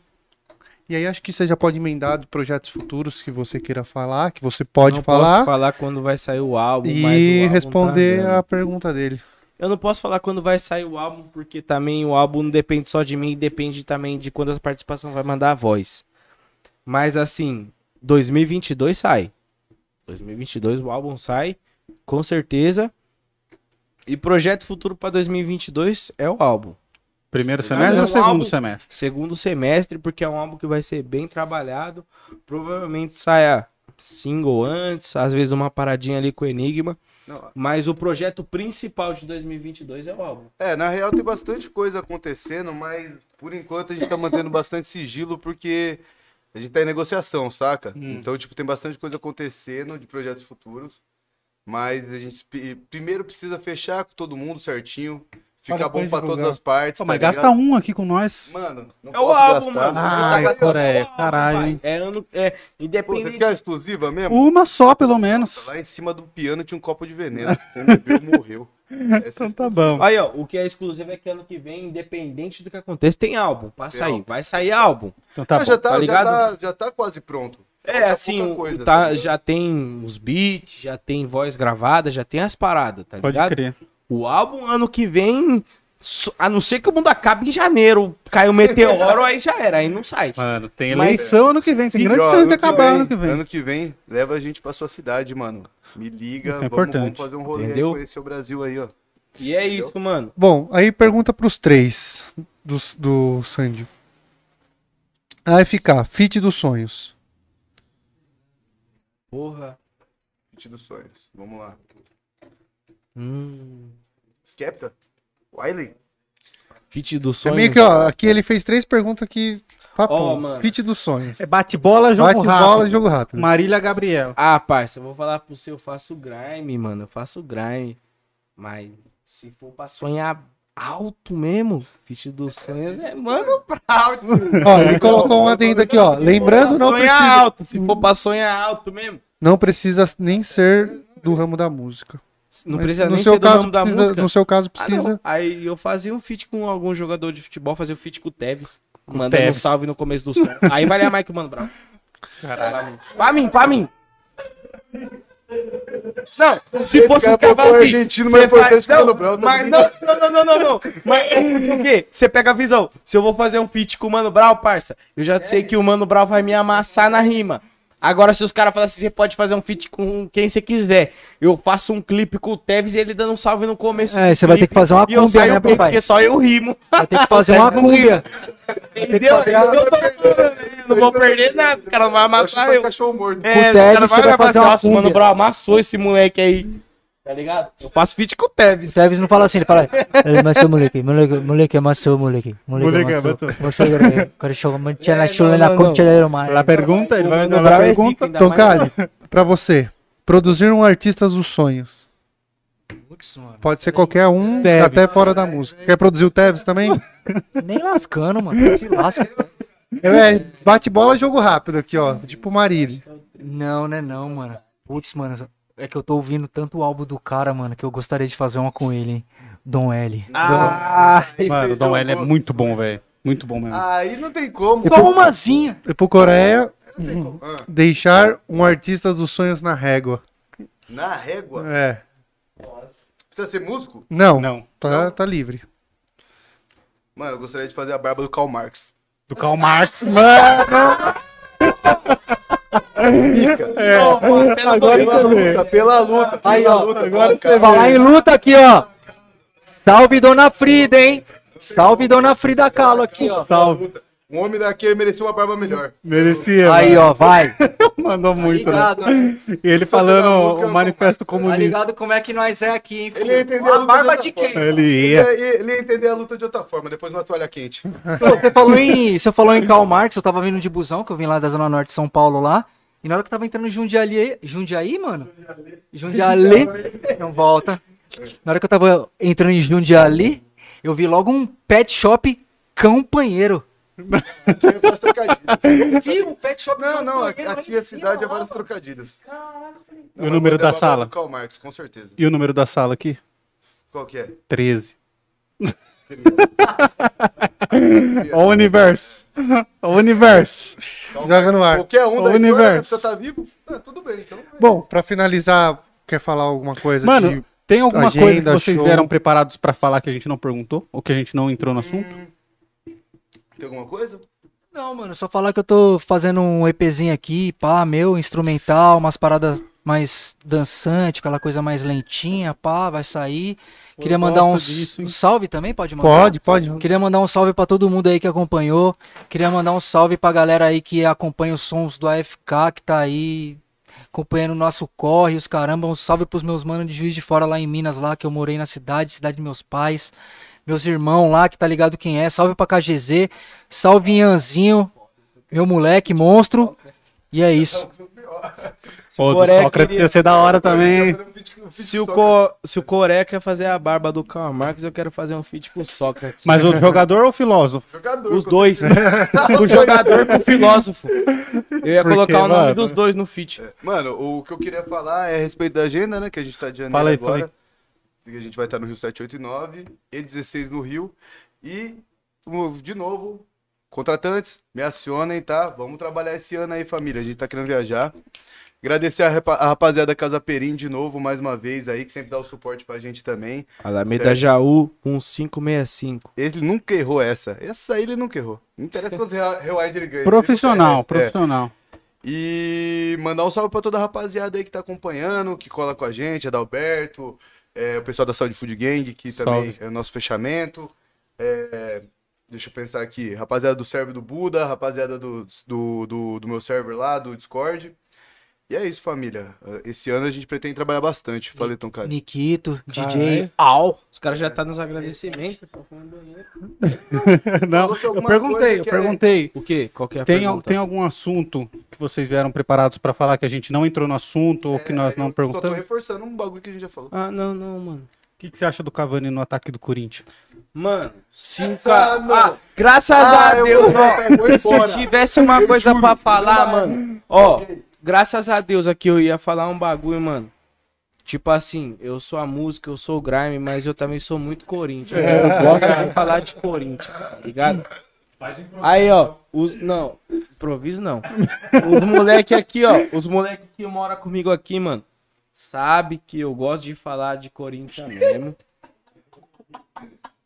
E aí acho que você já pode emendar de projetos futuros que você queira falar, que você pode não falar. posso falar quando vai sair o álbum, mas o E álbum responder tá a pergunta dele. Eu não posso falar quando vai sair o álbum, porque também o álbum não depende só de mim, depende também de quando a participação vai mandar a voz. Mas assim, 2022 sai. 2022 o álbum sai, com certeza. E projeto futuro pra 2022 é o álbum. Primeiro semestre é ou um segundo álbum- semestre? Segundo semestre, porque é um álbum que vai ser bem trabalhado. Provavelmente saia single antes, às vezes uma paradinha ali com Enigma. Não. Mas o projeto principal de 2022 é o álbum. É, na real tem bastante coisa acontecendo, mas por enquanto a gente tá mantendo bastante sigilo porque a gente tá em negociação, saca? Então, tipo, tem bastante coisa acontecendo de projetos futuros. Mas a gente primeiro precisa fechar com todo mundo certinho. Depois bom pra divulgar. todas as partes. Pô, tá mas ligado? gasta um aqui com nós. Mano, não É o posso álbum, gastar. mano. Ai, Tá Coreia, caralho? É ano. É, Pô, você independente. quer uma exclusiva mesmo? Uma só, pelo menos. Lá em cima do piano tinha um copo de veneno. Quem bebeu morreu. Essa Então tá bom. Aí, ó, o que é exclusivo é que ano que vem, independente do que aconteça, tem álbum sair. álbum. Vai sair álbum. Então tá Não, bom. já, tá, tá já, ligado? tá, já tá quase pronto. É, Falta assim, coisa, tá, tá já tem os beats, já tem voz gravada, já tem as paradas, tá Pode ligado? crer. O álbum ano que vem, a não ser que o mundo acabe em janeiro, cai o meteoro, aí já era, aí não sai. Mano, tem Mas- eleição ano que vem. Tem Sim, grande chance de ano que acabar vem, ano que vem. Ano que vem, leva a gente pra sua cidade, mano. Me liga, é vamos, importante. vamos fazer um rolê Entendeu? aí, conhecer o Brasil aí, ó. E é isso, mano. Bom, aí pergunta pros três do, do Sandy. AFK, Fit dos Sonhos. Porra. Fit dos sonhos. Vamos lá. Hum. Skepta? Wiley? Fit do É sonho. meio que, ó, aqui ele fez três perguntas que. Papo, Ó, mano. Fit dos Sonhos. É bate-bola, jogo Bate rápido. bola, jogo rápido. Marília Gabriel. Ah, parça, eu vou falar pro você, eu faço grime, mano. Eu faço grime. Mas se for pra sonhar alto mesmo, Fit dos sonhos é, mano, pra alto. Ó, ele colocou um adendo aqui, ó. Lembrando, não sonhar precisa, alto. Se for pra sonhar alto mesmo. não precisa nem ser do ramo da música. Não Mas precisa no nem seu ser do caso, precisa- música. No seu caso, Ah, precisa. Aí eu fazia um feat com algum jogador de futebol, fazia o feat com o Tevez. Mandando um Tevez. salve no começo do som. Aí valia mais que o Mano Brown. Caralho. Pra mim, pra mim. Não, se fosse um a cavalo o assim, argentino mais importante faz- que o não, Mano Brown, Mas não, não, não, não, não, não. Mas por quê? Você pega a visão. Se eu vou fazer um feat com o Mano Brown, parça, eu já sei que o Mano Brown vai me amassar na rima. Agora, se os caras falam assim, você pode fazer um feat com quem você quiser. Eu faço um clipe com o Tevez e ele dando um salve no começo. É, você vai ter que fazer uma E eu saio né, papai? porque só eu rimo. Vai ter que fazer uma cúmbia. Entendeu? Eu tô- não vou perder nada, o cara não vai amassar Chupa eu. cachorro morto. É, o cara vai fazer fazer uma Nossa, mano, o cúmbia. Brown amassou esse moleque aí. Tá ligado? Eu faço feat com o O Tevez. Tevez não fala assim, ele fala. Ele amassou, moleque. Moleque, moleque amassou, moleque. Moleque. Moleque amassou. Cara, joga mancha na É, chula na concha de Romar. La pergunta, ele vai O dar Brown a é pergunta. Então, Cali, pra você, produzir um artista dos sonhos. Pode ser qualquer um, Tevez. até fora da música. Quer produzir o Tevez também? Nem lascando, mano. Se lasca. É, bate bola, jogo rápido aqui, ó. Tipo Marília. Não, né, não, mano. Putz, mano. É que eu tô ouvindo tanto o álbum do cara, mano, que eu gostaria de fazer uma com ele, hein? Dom L. Ah, Mano, o Dom L é muito bom, velho. Muito bom mesmo. Aí não tem como. Só umazinha. E pro Coreia, Ah, deixar um artista dos sonhos na régua. Na régua. É. Precisa ser músico? Não, Não. Tá, tá livre. Mano, eu gostaria de fazer a barba do Karl Marx. Do Karl Marx, mano. Agora pela luta, pela luta. Aí, pela ó. luta, Agora você falar em luta aqui, ó. Salve, Dona Frida, hein? Salve, Dona Frida Kahlo aqui, ó. Salve. Um homem daquele merecia uma barba melhor. Merecia. Aí, mano. ó, vai. Mandou muito, ligado, né? né? E ele Só falando música, o manifesto Tá comunista. ligado como é que nós é aqui, hein? Ele ia entender a a luta barba de de quem? Ele Ele ia. ele ia entender a luta de outra forma, depois numa toalha quente. Pô, Você falou, em, você falou em Karl Marx, eu tava vindo de busão, que eu vim lá da Zona Norte de São Paulo lá. E na hora que eu tava entrando em Jundiaí, Jundiaí, mano? Jundiaí, não volta. Na hora que eu tava entrando em Jundiaí, eu vi logo um pet shop campanheiro. Tinha vários trocadilhos. Eu vi um pet shop Não, não, aqui a cidade é vários trocadilhos. E o número da sala? Karl Marx, com certeza. E o número da sala aqui? Qual que é? 13. O universo. O universo. Joga no ar. Qualquer um O da história universo. precisa estar vivo? Ah, tudo bem, então. Bom, pra finalizar, quer falar alguma coisa Mano, de... tem alguma agenda, coisa que vocês show. vieram preparados pra falar que a gente não perguntou? Ou que a gente não entrou no assunto? Tem alguma coisa? Não, mano, só falar que eu tô fazendo um EPzinho aqui, pá, meu, instrumental, umas paradas mais dançante, aquela coisa mais lentinha, pá, vai sair. Queria mandar um, disso, um salve também, pode mandar? Pode, pode. Queria mandar um salve pra todo mundo aí que acompanhou. Queria mandar um salve pra galera aí que acompanha os sons do AFK, que tá aí acompanhando o nosso corre, os caramba. Um salve pros meus manos de Juiz de Fora lá em Minas, lá que eu morei na cidade, cidade de meus pais. Meus irmãos lá, que tá ligado quem é. Salve pra KGZ. Salve Ianzinho, meu moleque, monstro. E é isso. Pô, do Coré Sócrates queria- ia ser da hora também. Se o, Co... Se o Coré quer fazer a barba do Karl Marx, eu quero fazer um feat com o Sócrates. Mas o jogador ou o filósofo? Jogador. Os dois. o jogador com o filósofo. Eu ia Por colocar quê, o nome mano? dos dois no feat. Mano, o que eu queria falar é a respeito da agenda, né? Que a gente tá de janeiro Fala aí, agora. fala Que a gente vai estar no Rio 7, 8 e 9 e 16 no Rio. E, de novo, contratantes, me acionem, tá? Vamos trabalhar esse ano aí, família. A gente tá querendo viajar. Agradecer a, rapa- a rapaziada Casa Perim de novo, mais uma vez aí, que sempre dá o suporte pra gente também. Alameda Certo. Jaú 1565. Ele nunca errou essa. Essa aí ele nunca errou. Não interessa quantos rewind ele ganha. Profissional, Ele. É. profissional. E mandar um salve pra toda a rapaziada aí que tá acompanhando, que cola com a gente, Adalberto, é, o pessoal da Saúde Food Gang, que também Salve. é o nosso fechamento. É, deixa eu pensar aqui, rapaziada do server do Buda, rapaziada do, do, do, do meu server lá, do Discord. E é isso, família. Esse ano a gente pretende trabalhar bastante. Falei, Tom Cara. Nikito, DJ. Al. Os caras já tá nos agradecimentos. Não, eu perguntei, eu é- perguntei. O quê? Qual que é a Tem, pergunta? tem algum assunto que vocês vieram preparados pra falar que a gente não entrou no assunto ou que nós É, não eu Só perguntamos? tô O reforçando um bagulho que a gente já falou. Ah, não, não, mano. Que, que você acha do Cavani no ataque do Corinthians? Mano, se o Ah, cara. mano. Ah, graças Ah, a eu Deus, eu. Se tivesse uma coisa pra falar, mano. Ó, graças a Deus aqui eu ia falar um bagulho, mano. Tipo assim, eu sou a música, eu sou o grime, mas eu também sou muito Corinthians. Eu gosto de falar de Corinthians, tá ligado? Aí, ó, os, não, improviso não. Os moleque aqui, ó, os moleque que mora comigo aqui, mano, sabe que eu gosto de falar de Corinthians mesmo.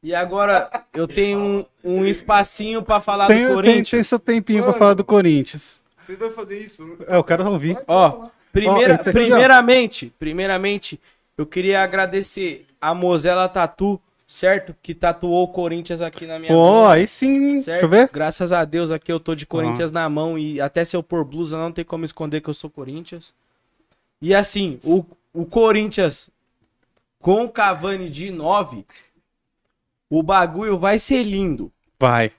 E agora eu tenho um, um espacinho pra falar Tem, do tem, Corinthians. tem seu tempinho pra Mano. falar do Corinthians. Você vai fazer isso? É, eu quero ouvir. Ó, primeira, Ó, primeiramente, primeiramente, eu queria agradecer a Mozela Tatu, certo? Que tatuou o Corinthians aqui na minha Pô, mão. aí sim, Certo? deixa eu ver. Graças a Deus aqui eu tô de Corinthians na mão e até se eu pôr blusa não tem como esconder que eu sou Corinthians. E assim, o, o Corinthians com o Cavani de 9, o bagulho vai ser lindo, Vai.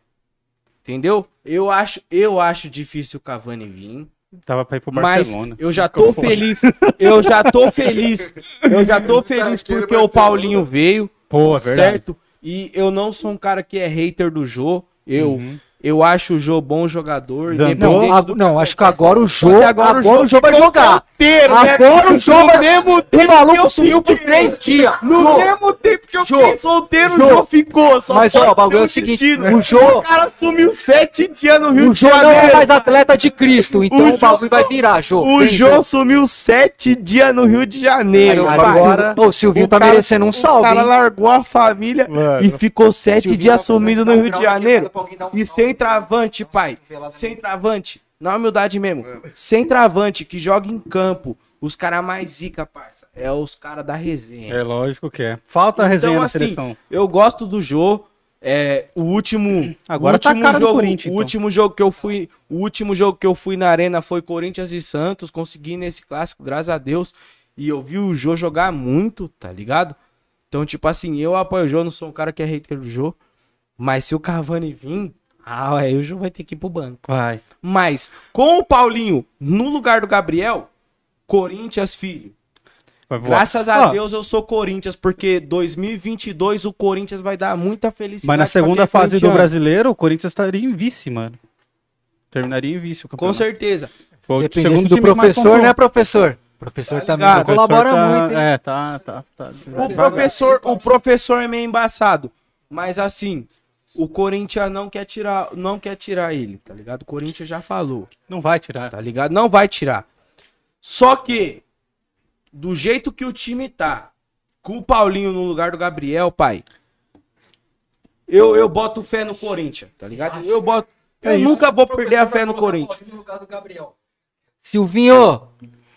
entendeu? Eu acho, eu acho difícil o Cavani vir. Tava pra ir pro Mas Barcelona. eu já tô feliz. Eu já tô feliz. Eu já tô feliz porque o. Paulinho veio, Pô, é verdade. certo? E eu não sou um cara que é hater do Jô. Eu, Uhum. Eu acho o Jô bom jogador. Não, independente Não, acho que agora o que agora, Jô o jogo vai jogar. solteiro, né? Agora o jogo vai... mesmo O maluco sumiu por três dias. No Jô, mesmo tempo que eu Jô, fiquei solteiro, o Jô. Jô ficou. Só Mas, ó, o bagulho é o seguinte, o Jô- O cara sumiu sete dias no Rio O de Jô não é Janeiro. mais atleta de Cristo, então O o, bagulho vai virar, Jô. O Vem, Jô sumiu sete dias no Rio de Janeiro. Aí, agora- Ô, o Silvinho O tá cara- merecendo um salve, O cara largou a família e ficou sete dias sumido no Rio de Janeiro. E salve. Sem travante, pai. Sem travante. Na humildade mesmo. Sem travante, que joga em campo. Os caras mais zica, parça. É os caras da resenha. É lógico que é. Falta a resenha Então, na assim, seleção. Eu gosto do Jô. É, o último. Agora o tá último a cara do jogo, Corinthians, O então. último jogo que eu fui. O último jogo que eu fui na arena foi Corinthians e Santos. Consegui nesse clássico, graças a Deus. E eu vi o Jô jogar muito, tá ligado? Então, tipo assim, eu apoio o Jô, não sou um cara que é hater do Jô. Mas se o Cavani vir, ah, aí o Jô vai ter que ir pro banco. Vai. Mas com o Paulinho no lugar do Gabriel, Corinthians, filho. Vai voar. Graças a Ó, Deus eu sou Corinthians, porque 2022 o Corinthians vai dar muita felicidade. Mas na segunda fase do brasileiro, o Corinthians estaria em vice, mano. Terminaria em vice o Com campeonato. certeza. Foi Dependendo segundo do professor, né, professor? O professor Tá também colabora tá- muito, hein? É, tá, tá, tá. O professor, o professor é meio embaçado. Mas assim, o Corinthians não quer tirar, não quer tirar ele, tá ligado? O Corinthians já falou, Não vai tirar. tá ligado? Não vai tirar. Só que do jeito que o time tá, com o Paulinho no lugar do Gabriel, pai. Eu, eu boto fé no Corinthians, tá ligado? Eu boto eu nunca vou perder a fé no Corinthians. Silvinho,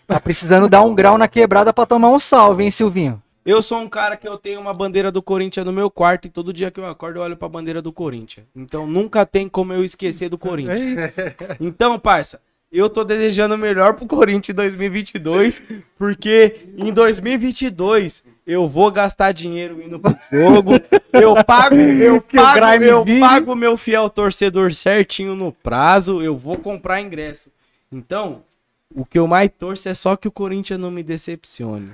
tá precisando dar um grau na quebrada pra tomar um salve, hein, Silvinho? Eu sou um cara que eu tenho uma bandeira do Corinthians no meu quarto e todo dia que eu acordo eu olho pra bandeira do Corinthians. Então nunca tem como eu esquecer do Corinthians. Então, parça, eu tô desejando o melhor pro Corinthians em 2022, porque em 2022 eu vou gastar dinheiro indo pro jogo. Eu pago, eu pago, eu pago meu fiel torcedor certinho no prazo, eu vou comprar ingresso. Então, o que eu mais torço é só que o Corinthians não me decepcione.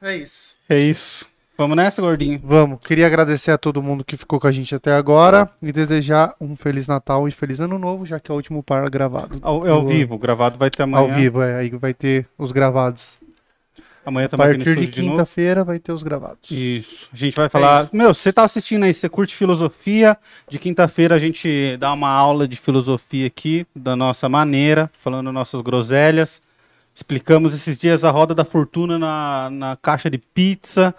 É isso. É isso. Vamos nessa, gordinho. Vamos. Queria agradecer a todo mundo que ficou com a gente até agora e desejar um Feliz Natal e Feliz Ano Novo, já que é o último par gravado. Ao, é ao Do- vivo, gravado vai ter amanhã. Ao vivo, é. Aí vai ter os gravados. Amanhã A aqui no partir de quinta-feira vai ter os gravados. Isso. A gente vai falar. Meu, você tá assistindo aí, você curte filosofia? De quinta-feira a gente dá uma aula de filosofia aqui, da nossa maneira, falando nossas groselhas. Explicamos esses dias a roda da fortuna na, na caixa de pizza,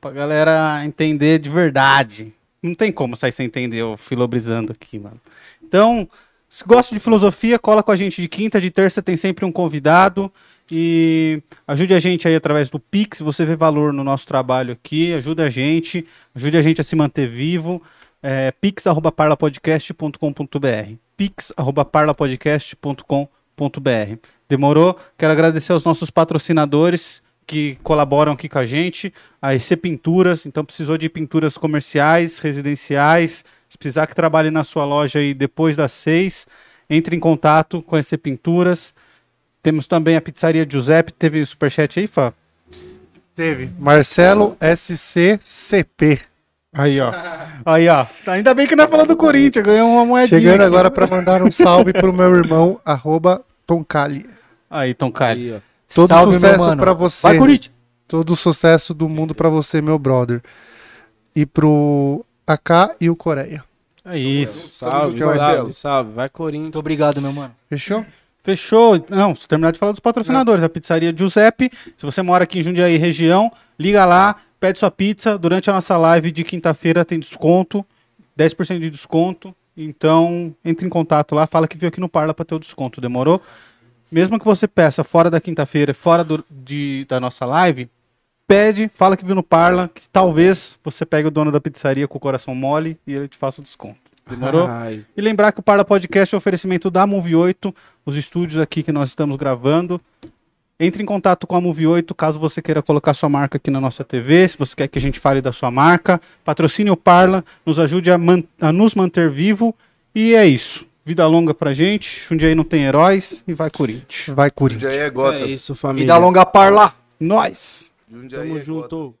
pra galera entender de verdade. Não tem como sair sem entender o filobrizando aqui, mano. Então, se gosta de filosofia, cola com a gente de quinta, de terça tem sempre um convidado. E ajude a gente aí através do Pix, você vê valor no nosso trabalho aqui, ajude a gente, ajude a gente a se manter vivo. É, pix.parlapodcast.com.br pix.parlapodcast.com.br Demorou? Quero agradecer aos nossos patrocinadores que colaboram aqui com a gente, a EC Pinturas, então precisou de pinturas comerciais, residenciais, se precisar que trabalhe na sua loja aí depois das seis, entre em contato com a EC Pinturas. Temos também a pizzaria Giuseppe. Teve o superchat aí, Fá? Teve. Marcelo SCCP. Aí, ó. Aí, ó. Ainda bem que não é falando do Corinthians, ganhou uma moedinha. Chegando aqui. agora para mandar um salve pro meu irmão, arroba Toncali. Aí, Tom Cali. Aí. Todo Salve, meu sucesso mano. pra você. Vai, Corinthians! Todo sucesso do mundo pra você, meu brother. E pro AK e o Coreia. É isso. Salve, salve, salve. Vai Corinthians. Muito obrigado, meu mano. Fechou? Fechou. Não, se terminar de falar dos patrocinadores, a pizzaria Giuseppe. Se você mora aqui em Jundiaí região, liga lá, pede sua pizza. Durante a nossa live de quinta-feira tem desconto, 10% de desconto. Então, entre em contato lá, fala que viu aqui no Parla para ter o desconto, demorou? Mesmo que você peça fora da quinta-feira, fora do- de, da nossa live, pede, fala que viu no Parla, que talvez você pegue o dono da pizzaria com o coração mole e ele te faça o desconto. Demorou? Ai. E lembrar que o Parla Podcast é um oferecimento da Move 8, os estúdios aqui que nós estamos gravando. Entre em contato com a Move 8 caso você queira colocar sua marca aqui na nossa TV, se você quer que a gente fale da sua marca. Patrocine o Parla, nos ajude a, man- a nos manter vivo. E é isso. Vida longa pra gente. Jundiaí não tem heróis e vai Corinthians. Vai, Corinthians. Jundiaí é gota. É isso, família. Vida longa par lá. Nós! Jundiaí Tamo é gota. junto.